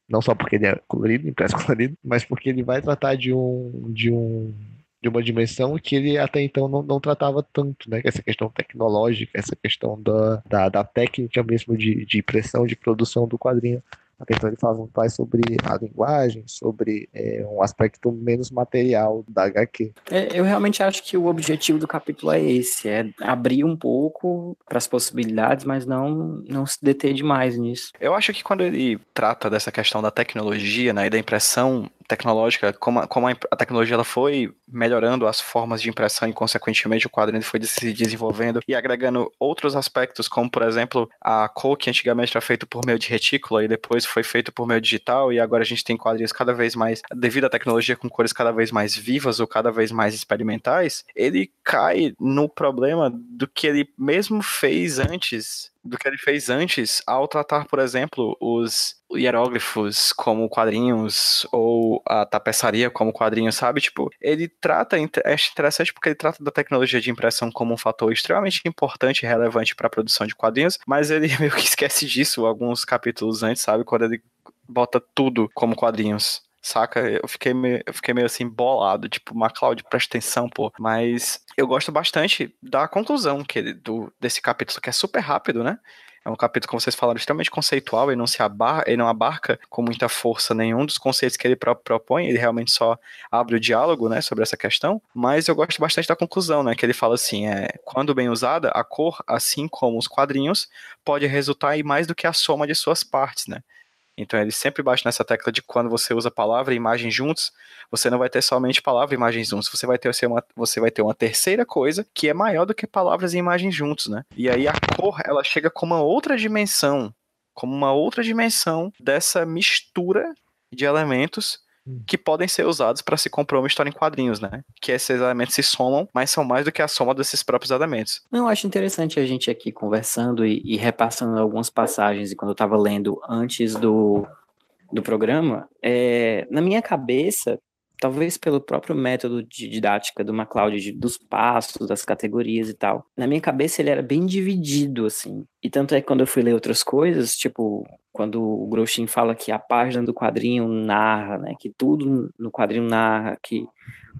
Não só porque ele é colorido, impresso colorido, mas porque ele vai tratar de um, de um de uma dimensão que ele até então não, não tratava tanto, né? Essa questão tecnológica, essa questão da, da, da técnica mesmo de, de impressão, de produção do quadrinho. Então ele fala mais sobre a linguagem, sobre é, um aspecto menos material da HQ. É, eu realmente acho que o objetivo do capítulo é esse, é abrir um pouco para as possibilidades, mas não, não se deter demais nisso. Eu acho que quando ele trata dessa questão da tecnologia né, e da impressão tecnológica, como, a, como a, tecnologia ela foi melhorando as formas de impressão e, consequentemente, o quadrinho foi se desenvolvendo e agregando outros aspectos, como, por exemplo, a cor que antigamente era feito por meio de retícula e depois foi feito por meio digital e agora a gente tem quadrinhos cada vez mais, devido à tecnologia, com cores cada vez mais vivas ou cada vez mais experimentais, ele cai no problema do que ele mesmo fez antes do que ele fez antes ao tratar, por exemplo, os hieróglifos como quadrinhos ou a tapeçaria como quadrinhos, sabe? Tipo, ele trata, é interessante porque ele trata da tecnologia de impressão como um fator extremamente importante e relevante para a produção de quadrinhos, mas ele meio que esquece disso alguns capítulos antes, sabe? Quando ele bota tudo como quadrinhos saca? Eu fiquei meio, eu fiquei meio assim bolado, tipo, MacLeod, presta atenção, pô. Mas eu gosto bastante da conclusão que ele, do, desse capítulo, que é super rápido, né? É um capítulo, como vocês falaram, extremamente conceitual, ele não se abarca, ele não abarca com muita força nenhum dos conceitos que ele próprio propõe, ele realmente só abre o diálogo, né, sobre essa questão, mas eu gosto bastante da conclusão, né, que ele fala assim, é, quando bem usada, a cor, assim como os quadrinhos, pode resultar em mais do que a soma de suas partes, né, então ele sempre bate nessa tecla de quando você usa palavra e imagem juntos, você não vai ter somente palavra e imagem juntos, você vai ter uma, você vai ter uma terceira coisa que é maior do que palavras e imagens juntos, né? E aí a cor, ela chega como uma outra dimensão, como uma outra dimensão dessa mistura de elementos. Que podem ser usados para se comprar uma história em quadrinhos, né? Que esses elementos se somam, mas são mais do que a soma desses próprios elementos. Eu acho interessante a gente aqui conversando e, e repassando algumas passagens, e quando eu estava lendo antes do, do programa, é, na minha cabeça, talvez pelo próprio método de didática do MacLeod, de, dos passos, das categorias e tal. Na minha cabeça ele era bem dividido, assim. E tanto é que quando eu fui ler outras coisas, tipo, quando o Groshin fala que a página do quadrinho narra, né, que tudo no quadrinho narra, que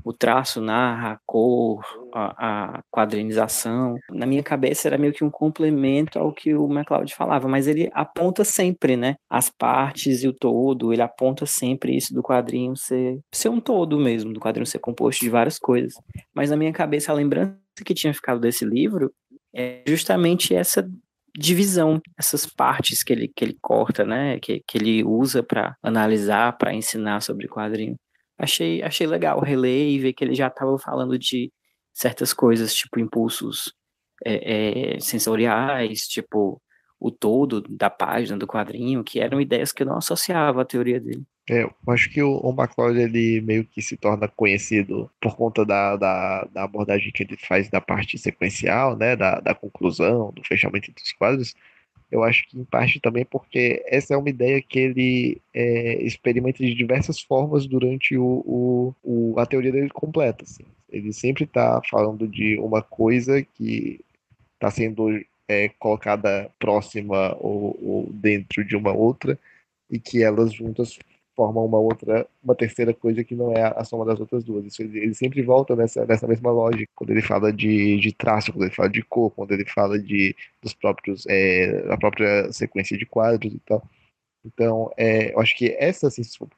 o traço narra a cor, a, a quadrinização. Na minha cabeça era meio que um complemento ao que o MacLeod falava, mas ele aponta sempre, né, as partes e o todo, ele aponta sempre isso do quadrinho ser, ser um todo mesmo, do quadrinho ser composto de várias coisas. Mas na minha cabeça a lembrança que tinha ficado desse livro é justamente essa divisão, essas partes que ele, que ele corta, né, que, que ele usa para analisar, para ensinar sobre quadrinho. Achei, achei legal reler e ver que ele já estava falando de certas coisas, tipo impulsos é, é, sensoriais, tipo o todo da página do quadrinho, que eram ideias que eu não associava à teoria dele. É, eu acho que o, o McLeod, ele meio que se torna conhecido por conta da, da, da, abordagem que ele faz da parte sequencial, né, da, da conclusão, do fechamento dos quadros. Eu acho que em parte também porque essa é uma ideia que ele é, experimenta de diversas formas durante o, o, o a teoria dele completa. Assim. Ele sempre está falando de uma coisa que está sendo é, colocada próxima ou, ou dentro de uma outra e que elas juntas formam uma outra, uma terceira coisa que não é a, soma das outras duas. Isso, ele, ele, sempre volta nessa, nessa mesma lógica, quando ele fala de, de traço, quando ele fala de cor, quando ele fala de dos próprios, é, da própria sequência de quadros e tal. Então, é, eu acho que essa, assim, se for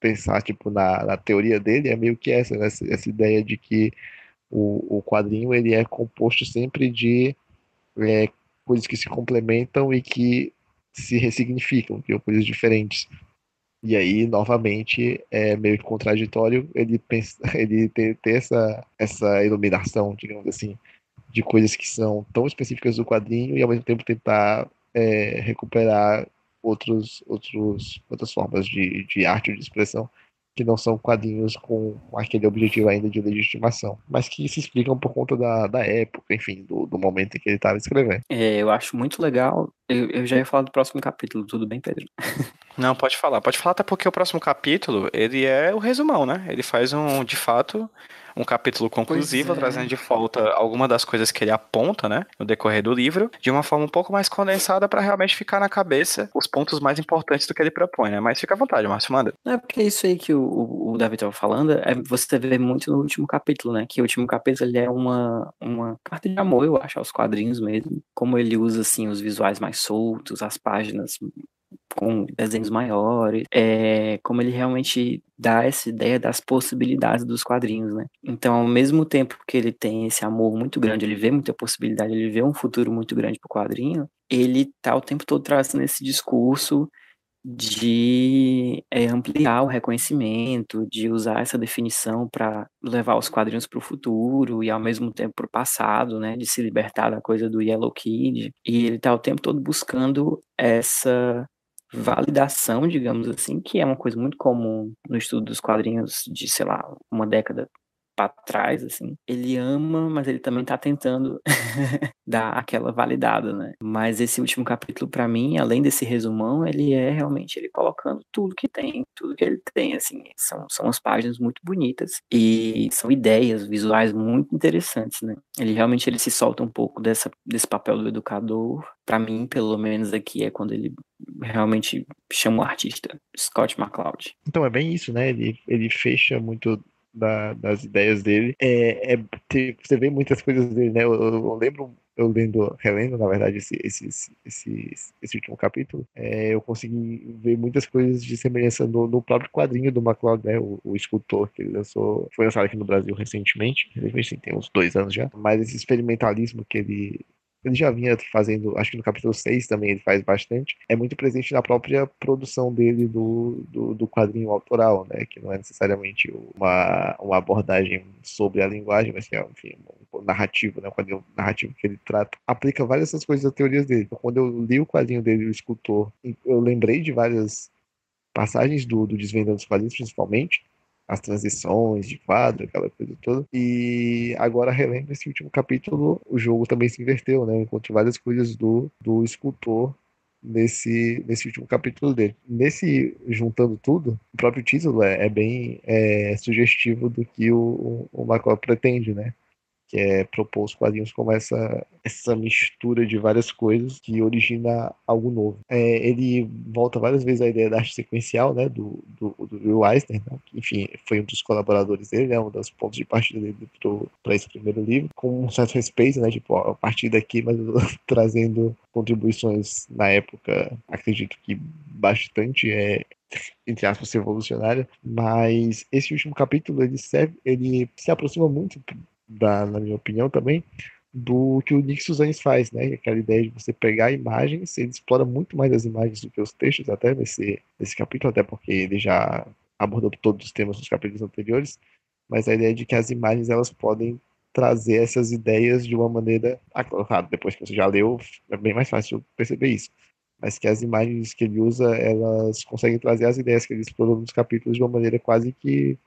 pensar tipo, na, na teoria dele, é meio que essa, né? essa, essa ideia de que o, o quadrinho ele é composto sempre de é, coisas que se complementam e que se ressignificam, que são coisas diferentes. E aí, novamente, é meio contraditório ele, pensa, ele ter, ter essa, essa iluminação, digamos assim, de coisas que são tão específicas do quadrinho e ao mesmo tempo tentar é, recuperar outros, outros, outras formas de, de arte ou de expressão que não são quadrinhos com aquele objetivo ainda de legitimação, mas que se explicam por conta da, da época, enfim, do, do momento em que ele estava escrevendo. É, eu acho muito legal. Eu, eu já ia falar do próximo capítulo, tudo bem, Pedro? Não, pode falar. Pode falar até porque o próximo capítulo, ele é o resumão, né? Ele faz um, de fato, um capítulo conclusivo, é. trazendo de volta alguma das coisas que ele aponta, né, no decorrer do livro, de uma forma um pouco mais condensada para realmente ficar na cabeça os pontos mais importantes do que ele propõe, né? Mas fica à vontade, Márcio, manda. É porque isso aí que o, o David estava falando, é, você vê muito no último capítulo, né? Que o último capítulo ele é uma, uma carta de amor, eu acho, aos quadrinhos mesmo. Como ele usa, assim, os visuais mais soltos, as páginas com desenhos maiores, é, como ele realmente dá essa ideia das possibilidades dos quadrinhos, né? Então, ao mesmo tempo que ele tem esse amor muito grande, ele vê muita possibilidade, ele vê um futuro muito grande para o quadrinho, ele tá o tempo todo trazendo esse discurso de é, ampliar o reconhecimento, de usar essa definição para levar os quadrinhos para o futuro e ao mesmo tempo para o passado, né, de se libertar da coisa do Yellow Kid. E ele está o tempo todo buscando essa validação, digamos assim, que é uma coisa muito comum no estudo dos quadrinhos de, sei lá, uma década para trás, assim. Ele ama, mas ele também tá tentando dar aquela validada, né? Mas esse último capítulo, para mim, além desse resumão, ele é realmente ele colocando tudo que tem, tudo que ele tem, assim. São, são as páginas muito bonitas e são ideias visuais muito interessantes, né? Ele realmente ele se solta um pouco dessa, desse papel do educador. Para mim, pelo menos aqui, é quando ele realmente chama o artista, Scott McCloud. Então é bem isso, né? Ele, ele fecha muito da, das ideias dele. É, é, você vê muitas coisas dele, né? Eu, eu lembro, eu lendo, relendo, na verdade, esse, esse, esse, esse último capítulo, é, eu consegui ver muitas coisas de semelhança no, no próprio quadrinho do MacLeod, né? O, o, escultor que ele lançou, foi lançado aqui no Brasil recentemente, recentemente, tem uns dois anos já, mas esse experimentalismo que ele ele já vinha fazendo, acho que no capítulo 6 também ele faz bastante, é muito presente na própria produção dele do, do, do, quadrinho autoral, né? Que não é necessariamente uma, uma abordagem sobre a linguagem, mas que é, enfim, um narrativo, né? Um quadrinho narrativo que ele trata. Aplica várias dessas coisas das teorias dele. Então, quando eu li o quadrinho dele, o escultor, eu lembrei de várias passagens do, do Desvendando os Quadrinhos, principalmente, as transições de quadro, aquela coisa toda. E agora, relendo esse último capítulo, o jogo também se inverteu, né? Encontrei várias coisas do, do escultor nesse, nesse último capítulo dele. Nesse, juntando tudo, o próprio título é, é bem é, sugestivo do que o, o, o pretende, né? Que é propor os quadrinhos como essa, essa mistura de várias coisas que origina algo novo. É, ele volta várias vezes à ideia da arte sequencial, né, do, do, do Will Eisner, né, que, enfim, foi um dos colaboradores dele, né, um dos pontos de partida dele para esse primeiro livro, com um certo respeito, né, tipo, a partir daqui, mas trazendo contribuições na época, acredito que bastante é, entre aspas, revolucionária, mas esse último capítulo ele serve, ele se aproxima muito da, na minha opinião também, do que o Nick Suzanes faz, né? Aquela ideia de você pegar imagens, ele explora muito mais as imagens do que os textos, até nesse, nesse capítulo, até porque ele já abordou todos os temas dos capítulos anteriores, mas a ideia de que as imagens elas podem trazer essas ideias de uma maneira. Ah, claro, depois que você já leu, é bem mais fácil perceber isso. Mas que as imagens que ele usa, elas conseguem trazer as ideias que ele explorou nos capítulos de uma maneira quase que,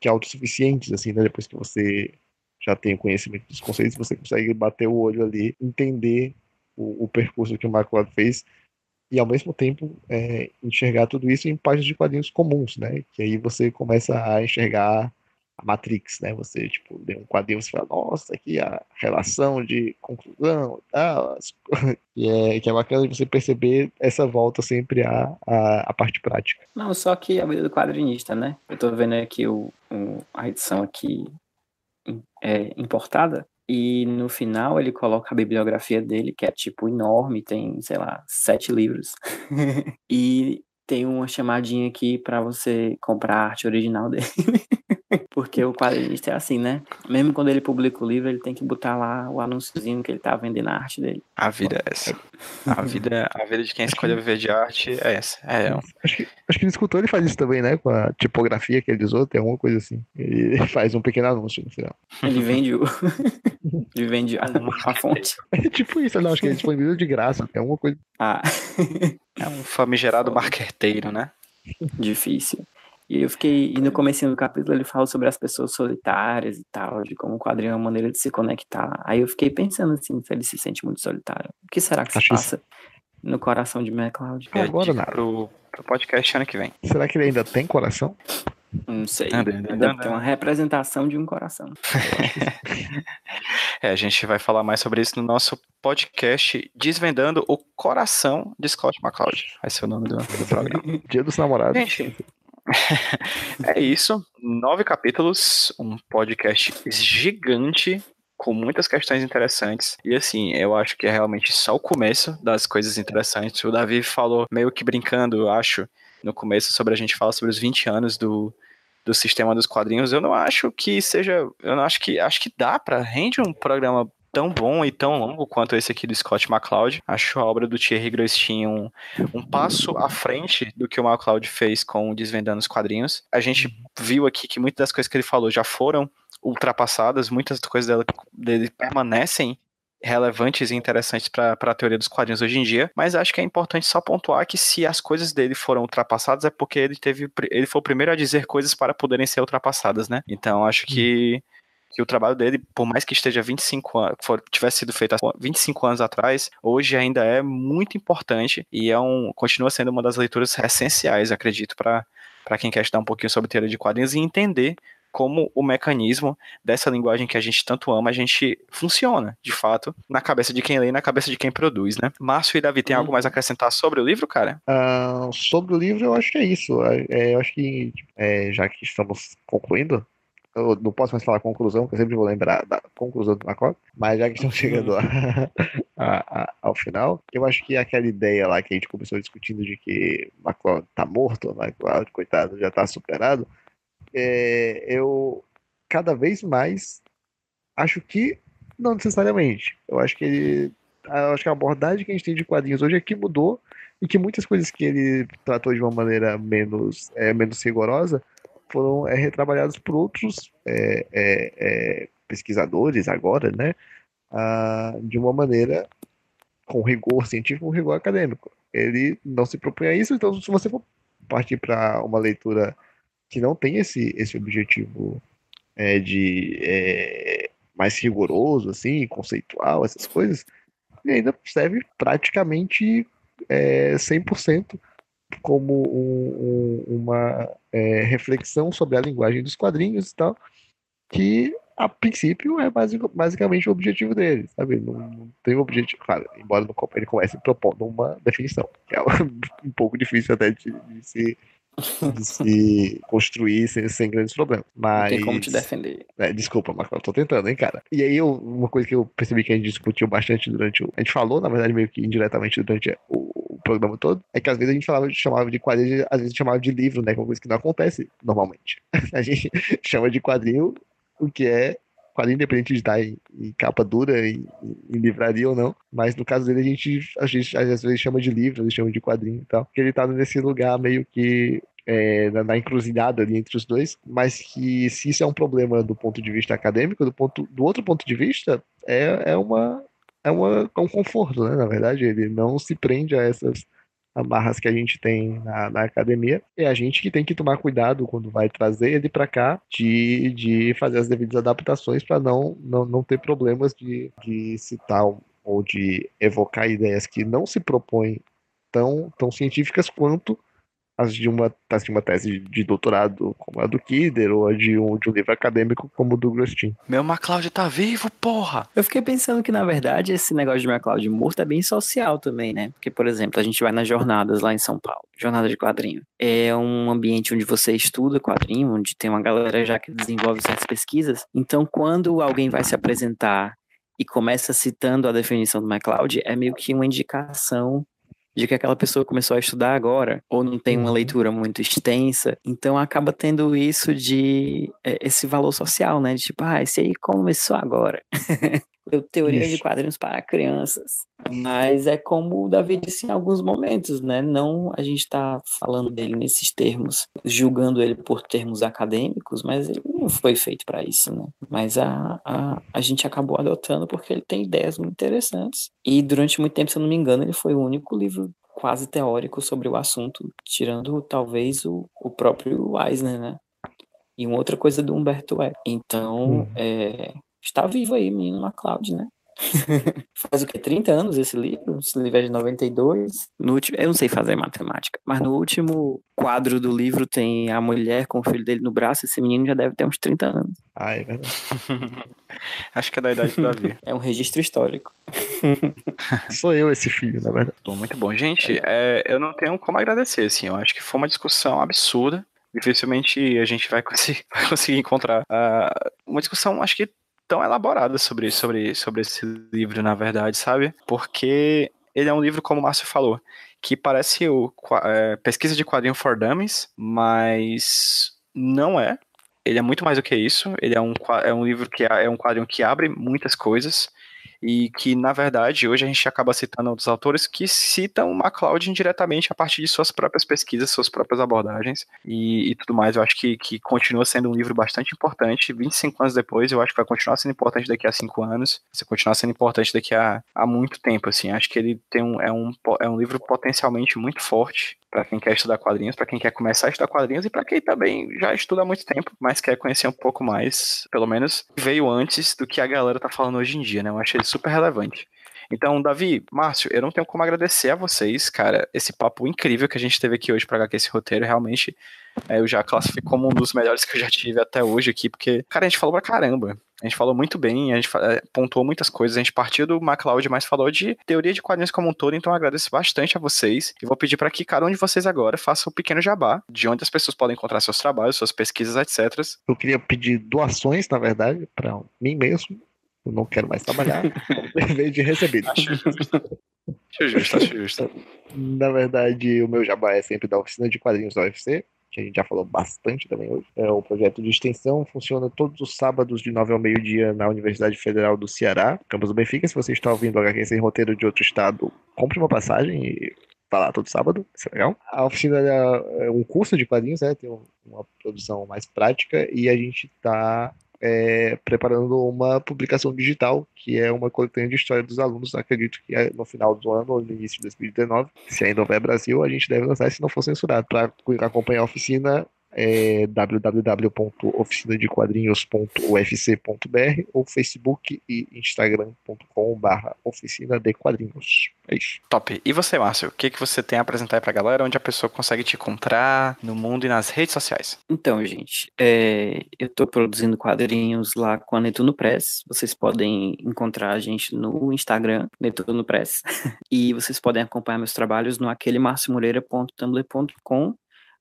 que autossuficientes, assim, né? Depois que você já tem conhecimento dos conceitos, você consegue bater o olho ali, entender o, o percurso que o Marco fez e ao mesmo tempo é, enxergar tudo isso em páginas de quadrinhos comuns, né? Que aí você começa a enxergar a Matrix, né? Você, tipo, lê um quadrinho e fala, nossa, aqui a relação de conclusão e tal. E é, que é bacana você perceber essa volta sempre à, à, à, parte prática. Não, só que a vida do quadrinista, né? Eu tô vendo aqui o, o a edição aqui é, importada. E no final ele coloca a bibliografia dele, que é tipo enorme, tem, sei lá, sete livros. e tem uma chamadinha aqui para você comprar a arte original dele. Porque o quadrinista é assim, né? Mesmo quando ele publica o livro, ele tem que botar lá o anúnciozinho que ele tá vendendo a arte dele. A vida é essa. A vida, a vida de quem escolhe viver de arte é essa. É, acho, que, acho que o escultor ele faz isso também, né? Com a tipografia que ele usou, tem alguma coisa assim. Ele faz um pequeno anúncio no final. Ele vende o. ele vende a, a fonte. É tipo isso, não, acho que ele disponibiliza de graça, tem alguma coisa. Ah. é um famigerado marqueteiro, né? Difícil. E eu fiquei, e no começo do capítulo ele fala sobre as pessoas solitárias e tal, de como o quadrinho é uma maneira de se conectar. Aí eu fiquei pensando assim, se ele se sente muito solitário. O que será que se Acho passa isso. no coração de MacLeod? É, agora nada. Pro, pro podcast ano que vem. Será que ele ainda tem coração? Não sei. Deve ter uma representação de um coração. é, a gente vai falar mais sobre isso no nosso podcast Desvendando o Coração de Scott McCloud. Vai ser o nome do, do programa. Dia dos namorados. Gente, é isso. Nove capítulos, um podcast gigante com muitas questões interessantes. E assim, eu acho que é realmente só o começo das coisas interessantes. O Davi falou, meio que brincando, eu acho, no começo, sobre a gente falar sobre os 20 anos do, do sistema dos quadrinhos. Eu não acho que seja. Eu não acho que. Acho que dá para rende um programa tão bom e tão longo quanto esse aqui do Scott McCloud. Acho a obra do Thierry Groestin um, um passo à frente do que o McCloud fez com Desvendando os Quadrinhos. A gente viu aqui que muitas das coisas que ele falou já foram ultrapassadas, muitas coisas dela, dele permanecem relevantes e interessantes para a teoria dos quadrinhos hoje em dia, mas acho que é importante só pontuar que se as coisas dele foram ultrapassadas é porque ele teve ele foi o primeiro a dizer coisas para poderem ser ultrapassadas, né? Então acho que que o trabalho dele, por mais que esteja 25 anos, for, tivesse sido feito há 25 anos atrás, hoje ainda é muito importante e é um, continua sendo uma das leituras essenciais, acredito, para quem quer estudar um pouquinho sobre teoria de quadrinhos e entender como o mecanismo dessa linguagem que a gente tanto ama, a gente funciona, de fato, na cabeça de quem lê e na cabeça de quem produz, né? Márcio e Davi, tem hum. algo mais a acrescentar sobre o livro, cara? Uh, sobre o livro, eu acho que é isso. É, é eu acho que, é, já que estamos concluindo, eu não posso mais falar conclusão, porque eu sempre vou lembrar da conclusão do Macron, mas já que estamos chegando a, a, a, ao final, eu acho que aquela ideia lá que a gente começou discutindo de que Macron tá morto, Macron, coitado, já tá superado, é, eu cada vez mais acho que não necessariamente. Eu acho que ele. Eu acho que a abordagem que a gente tem de quadrinhos hoje é que mudou e que muitas coisas que ele tratou de uma maneira menos, é, menos rigorosa foram é, retrabalhadas por outros é, pesquisadores agora, né? Ah, de uma maneira com rigor científico, com rigor acadêmico. Ele não se propõe a isso, então se você for partir para uma leitura que não tem esse, esse objetivo é, de é, mais rigoroso, assim, conceitual, essas coisas, e ainda serve praticamente é, 100% como um, um, uma é, reflexão sobre a linguagem dos quadrinhos e tal, que a princípio é basic, basicamente o objetivo dele, sabe? Não, não tem um objetivo, claro, embora no, ele comece propondo uma definição, que é um pouco difícil até de, de se de se construir sem, sem, grandes problemas. Mas... Não tem como te defender. É, desculpa, mas eu tô tentando, hein, cara. E aí, eu, uma coisa que eu percebi que a gente discutiu bastante durante o. A gente falou, na verdade, meio que indiretamente durante o, o programa todo, é que às vezes a gente falava, chamava de quadrinho, às vezes chamava de livro, né? Uma coisa que não acontece normalmente. A gente chama de quadrinho o que é quadrinho independente de estar em, em capa dura, em, em, livraria ou não. Mas no caso dele, a gente, a gente às vezes chama de livro, às vezes chama de quadrinho e tal. Porque ele tá nesse lugar meio que é, na, na, encruzilhada ali entre os dois, mas que se isso é um problema do ponto de vista acadêmico, do, ponto, do outro ponto de vista, é, é, uma, é, uma, é um conforto, né? Na verdade, ele não se prende a essas amarras que a gente tem na, na, academia. É a gente que tem que tomar cuidado quando vai trazer ele para cá de, de fazer as devidas adaptações para não, não, não ter problemas de, de citar ou de evocar ideias que não se propõem tão, tão científicas quanto as de uma, as de uma tese de doutorado como a do Kidder, ou a de um, de um livro acadêmico como o do Grostin. Meu MacLeod tá vivo, porra! Eu fiquei pensando que, na verdade, esse negócio de MacLeod morto é bem social também, né? Porque, por exemplo, a gente vai nas jornadas lá em São Paulo, jornada de quadrinho. É um ambiente onde você estuda quadrinho, onde tem uma galera já que desenvolve certas pesquisas. Então, quando alguém vai se apresentar e começa citando a definição do MacLeod, é meio que uma indicação de que aquela pessoa começou a estudar agora, ou não tem uma uhum. leitura muito extensa, então acaba tendo isso de é, esse valor social, né? De tipo, ah, esse aí começou agora. teoria Isso. de quadrinhos para crianças. Mas é como o Davi disse em alguns momentos, né? Não a gente está falando dele nesses termos, julgando ele por termos acadêmicos, mas ele não foi feito para isso, né? Mas a, a, a gente acabou adotando porque ele tem ideias muito interessantes. E durante muito tempo, se eu não me engano, ele foi o único livro quase teórico sobre o assunto, tirando talvez o, o próprio Eisner, né? E uma outra coisa do Humberto Eco. Então, hum. é, está vivo aí, menino MacLeod, né? Faz o que? 30 anos esse livro? Esse livro é de 92. No último, eu não sei fazer matemática, mas no último quadro do livro tem a mulher com o filho dele no braço. Esse menino já deve ter uns 30 anos. Ah, é verdade. Acho que é da idade do Davi. É um registro histórico. Sou eu esse filho, na verdade. Bom, muito bom. Gente, é, eu não tenho como agradecer, assim. Eu acho que foi uma discussão absurda dificilmente a gente vai conseguir, vai conseguir encontrar uh, uma discussão, acho que tão elaborada sobre, sobre, sobre esse livro, na verdade, sabe? Porque ele é um livro, como o Márcio falou, que parece o é, pesquisa de quadrinho for dummies, mas não é. Ele é muito mais do que isso. Ele é um, é um livro que é um quadrinho que abre muitas coisas. E que, na verdade, hoje a gente acaba citando outros autores que citam MacLeod indiretamente a partir de suas próprias pesquisas, suas próprias abordagens e, e tudo mais. Eu acho que, que continua sendo um livro bastante importante. 25 anos depois, eu acho que vai continuar sendo importante daqui a 5 anos, vai continuar sendo importante daqui a, a muito tempo, assim. Acho que ele tem um, é, um, é um livro potencialmente muito forte para quem quer estudar quadrinhos, para quem quer começar a estudar quadrinhos e para quem também já estuda há muito tempo, mas quer conhecer um pouco mais, pelo menos veio antes do que a galera tá falando hoje em dia, né? Eu achei super relevante. Então, Davi, Márcio, eu não tenho como agradecer a vocês, cara, esse papo incrível que a gente teve aqui hoje para esse roteiro, realmente é, eu já classifico como um dos melhores que eu já tive até hoje aqui, porque, cara, a gente falou pra caramba. A gente falou muito bem, a gente é, pontuou muitas coisas, a gente partiu do MacLeod, mas falou de teoria de quadrinhos como um todo, então eu agradeço bastante a vocês. E vou pedir para que cada um de vocês agora faça um pequeno jabá de onde as pessoas podem encontrar seus trabalhos, suas pesquisas, etc. Eu queria pedir doações, na verdade, para mim mesmo. Eu não quero mais trabalhar, em vez de. Acho justo. acho justo, acho justo. Na verdade, o meu jabá é sempre da oficina de quadrinhos da UFC que a gente já falou bastante também hoje. É um projeto de extensão, funciona todos os sábados de 9 ao meio-dia na Universidade Federal do Ceará, campus do Benfica. Se você está ouvindo HQ sem roteiro de outro estado, compre uma passagem e tá lá todo sábado, isso é legal. A oficina é um curso de quadrinhos, né? Tem uma produção mais prática e a gente tá é, preparando uma publicação digital, que é uma coletânea de história dos alunos. Acredito que é no final do ano ou no início de 2019, se ainda houver Brasil, a gente deve lançar se não for censurado. Para acompanhar a oficina, é www.oficinadequadrinhos.ufc.br ou Facebook e instagram.com.br oficina de quadrinhos. É isso. Top. E você, Márcio, o que, que você tem a apresentar aí pra galera? Onde a pessoa consegue te encontrar no mundo e nas redes sociais? Então, gente, é, eu tô produzindo quadrinhos lá com a Netuno Press. Vocês podem encontrar a gente no Instagram, Netuno Press. e vocês podem acompanhar meus trabalhos no aquelemarciomoreira.tumblr.com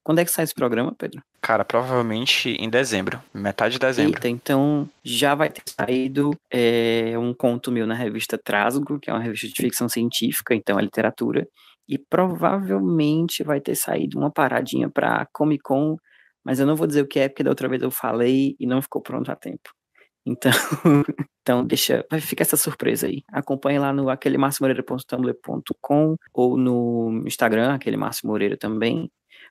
quando é que sai esse programa, Pedro? Cara, provavelmente em dezembro, metade de dezembro. Eita, então já vai ter saído é, um conto meu na revista Trasgo, que é uma revista de ficção científica, então é literatura, e provavelmente vai ter saído uma paradinha pra Comic Con, mas eu não vou dizer o que é, porque da outra vez eu falei e não ficou pronto a tempo. Então, então deixa, vai ficar essa surpresa aí. Acompanhe lá no aquelemarcimoreira.tumblr.com ou no Instagram, aquele Márcio Moreira também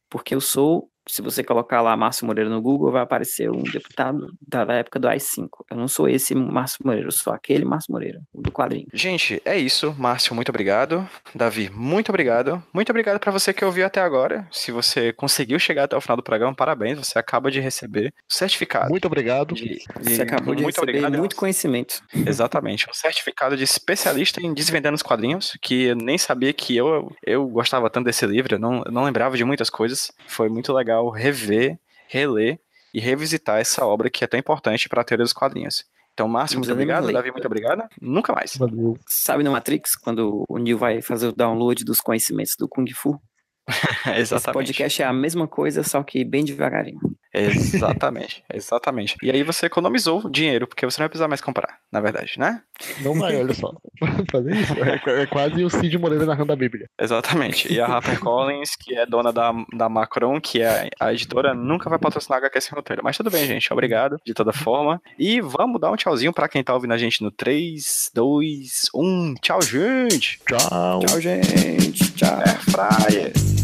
porque eu sou se você colocar lá Márcio Moreira no Google, vai aparecer um deputado da época do AI-5. Eu não sou esse Márcio Moreira, eu sou aquele Márcio Moreira, do quadrinho. Gente, é isso. Márcio, muito obrigado. Davi, muito obrigado. Muito obrigado para você que ouviu até agora. Se você conseguiu chegar até o final do programa, parabéns. Você acaba de receber o certificado. Muito obrigado. De, de, você acabou de muito receber obrigado, muito conhecimento. Exatamente. Um certificado de especialista em desvendando os quadrinhos, que eu nem sabia que eu, eu gostava tanto desse livro. Eu não, eu não lembrava de muitas coisas. Foi muito legal legal rever, reler e revisitar essa obra que é tão importante para a teoria dos quadrinhos. Então, Márcio, muito obrigado. Davi, muito obrigado. Nunca mais. Valeu. Sabe no Matrix, quando o Neo vai fazer o download dos conhecimentos do Kung Fu? Exatamente. Esse podcast é a mesma coisa, só que bem devagarinho. Exatamente, exatamente. E aí você economizou dinheiro, porque você não vai precisar mais comprar, na verdade, né? Não vai, olha só. Fazer isso é, é, quase o Cid Moreira narrando a Bíblia. Exatamente. E a HarperCollins, que é dona da, da Macron, que é a editora, nunca vai patrocinar a HQ sem roteiro. Mas tudo bem, gente. Obrigado, de toda forma. E vamos dar um tchauzinho pra quem tá ouvindo a gente no 3, 2, 1. Tchau, gente! Tchau! Tchau, gente! Tchau! É Fryer!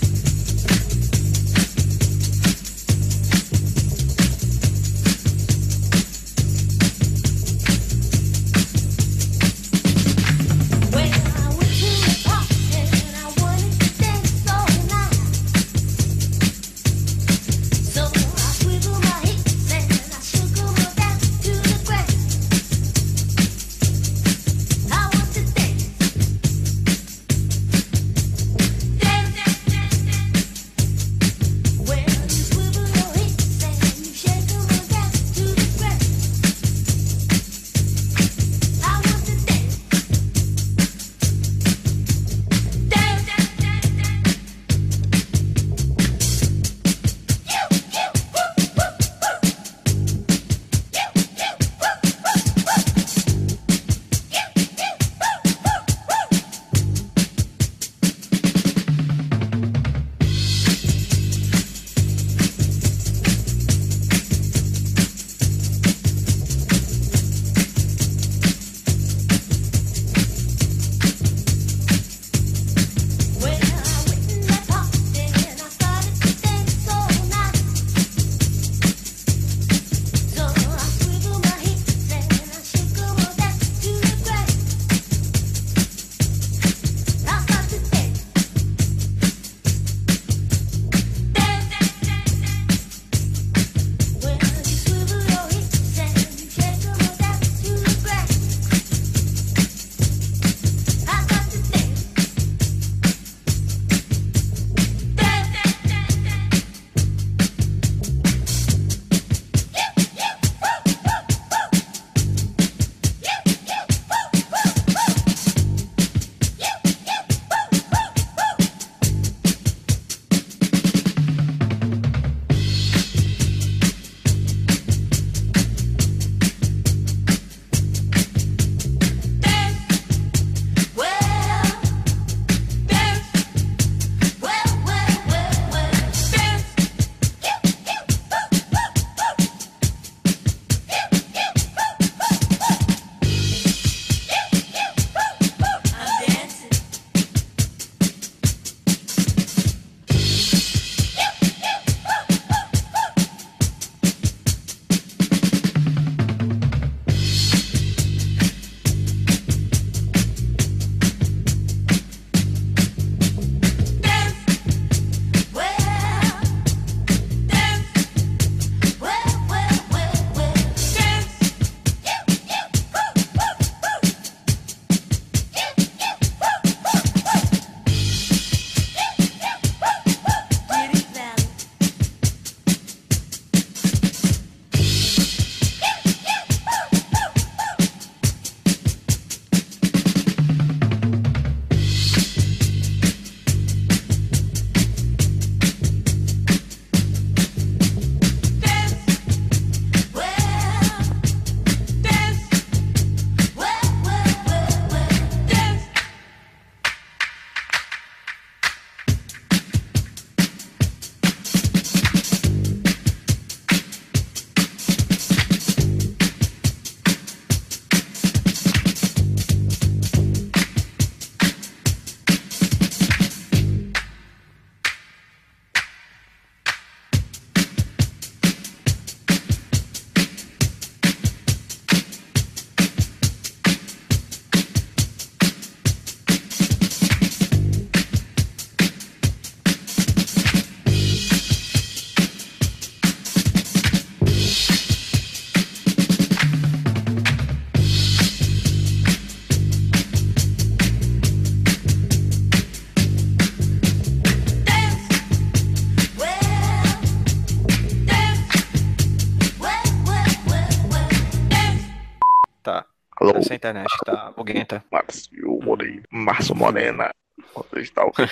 internet tá buguenta. Márcio Morena. Márcio Morena. Você está ouvindo?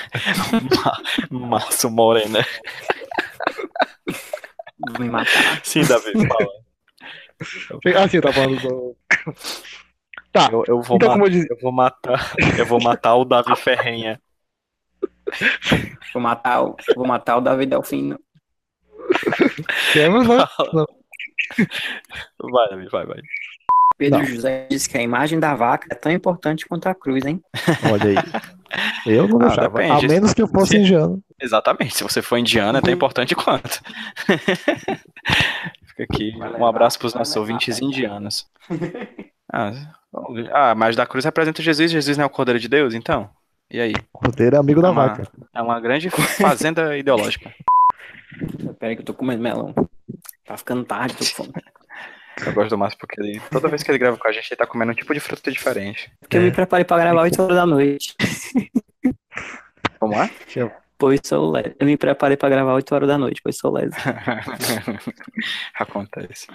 Márcio Morena. Vou me matar. Sim, Davi, fala. Ah, sim, tá falando do. Tá, Eu, eu vou então, matar. como eu disse. Eu vou matar. Eu vou matar o Davi Ferrenha. Vou matar o, vou matar o Davi Delfino. Temos, né? Vai, Davi, vai, vai. Pedro Não. José disse que a imagem da vaca é tão importante quanto a cruz, hein? Olha aí. Eu não Ah, deixava. depende. A menos que eu fosse Se- indiano. Exatamente. Se você for indiano, é tão importante quanto. Fica aqui. Um abraço para os nossos ouvintes indianos. Ah, ah, mas da cruz representa Jesus. Jesus não é o Cordeiro de Deus, então? E aí? O roteiro é amigo da É uma- vaca. É uma grande fazenda ideológica. Pera aí que eu tô comendo melão. Tá ficando tarde, tô com fome. Eu gosto do Márcio porque ele, toda vez que ele grava com a gente, ele tá comendo um tipo de fruta diferente. Porque eu me preparei pra gravar 8 horas da noite. Como é? Pois sou leso. Eu me preparei pra gravar 8 horas da noite, pois sou leso. Acontece.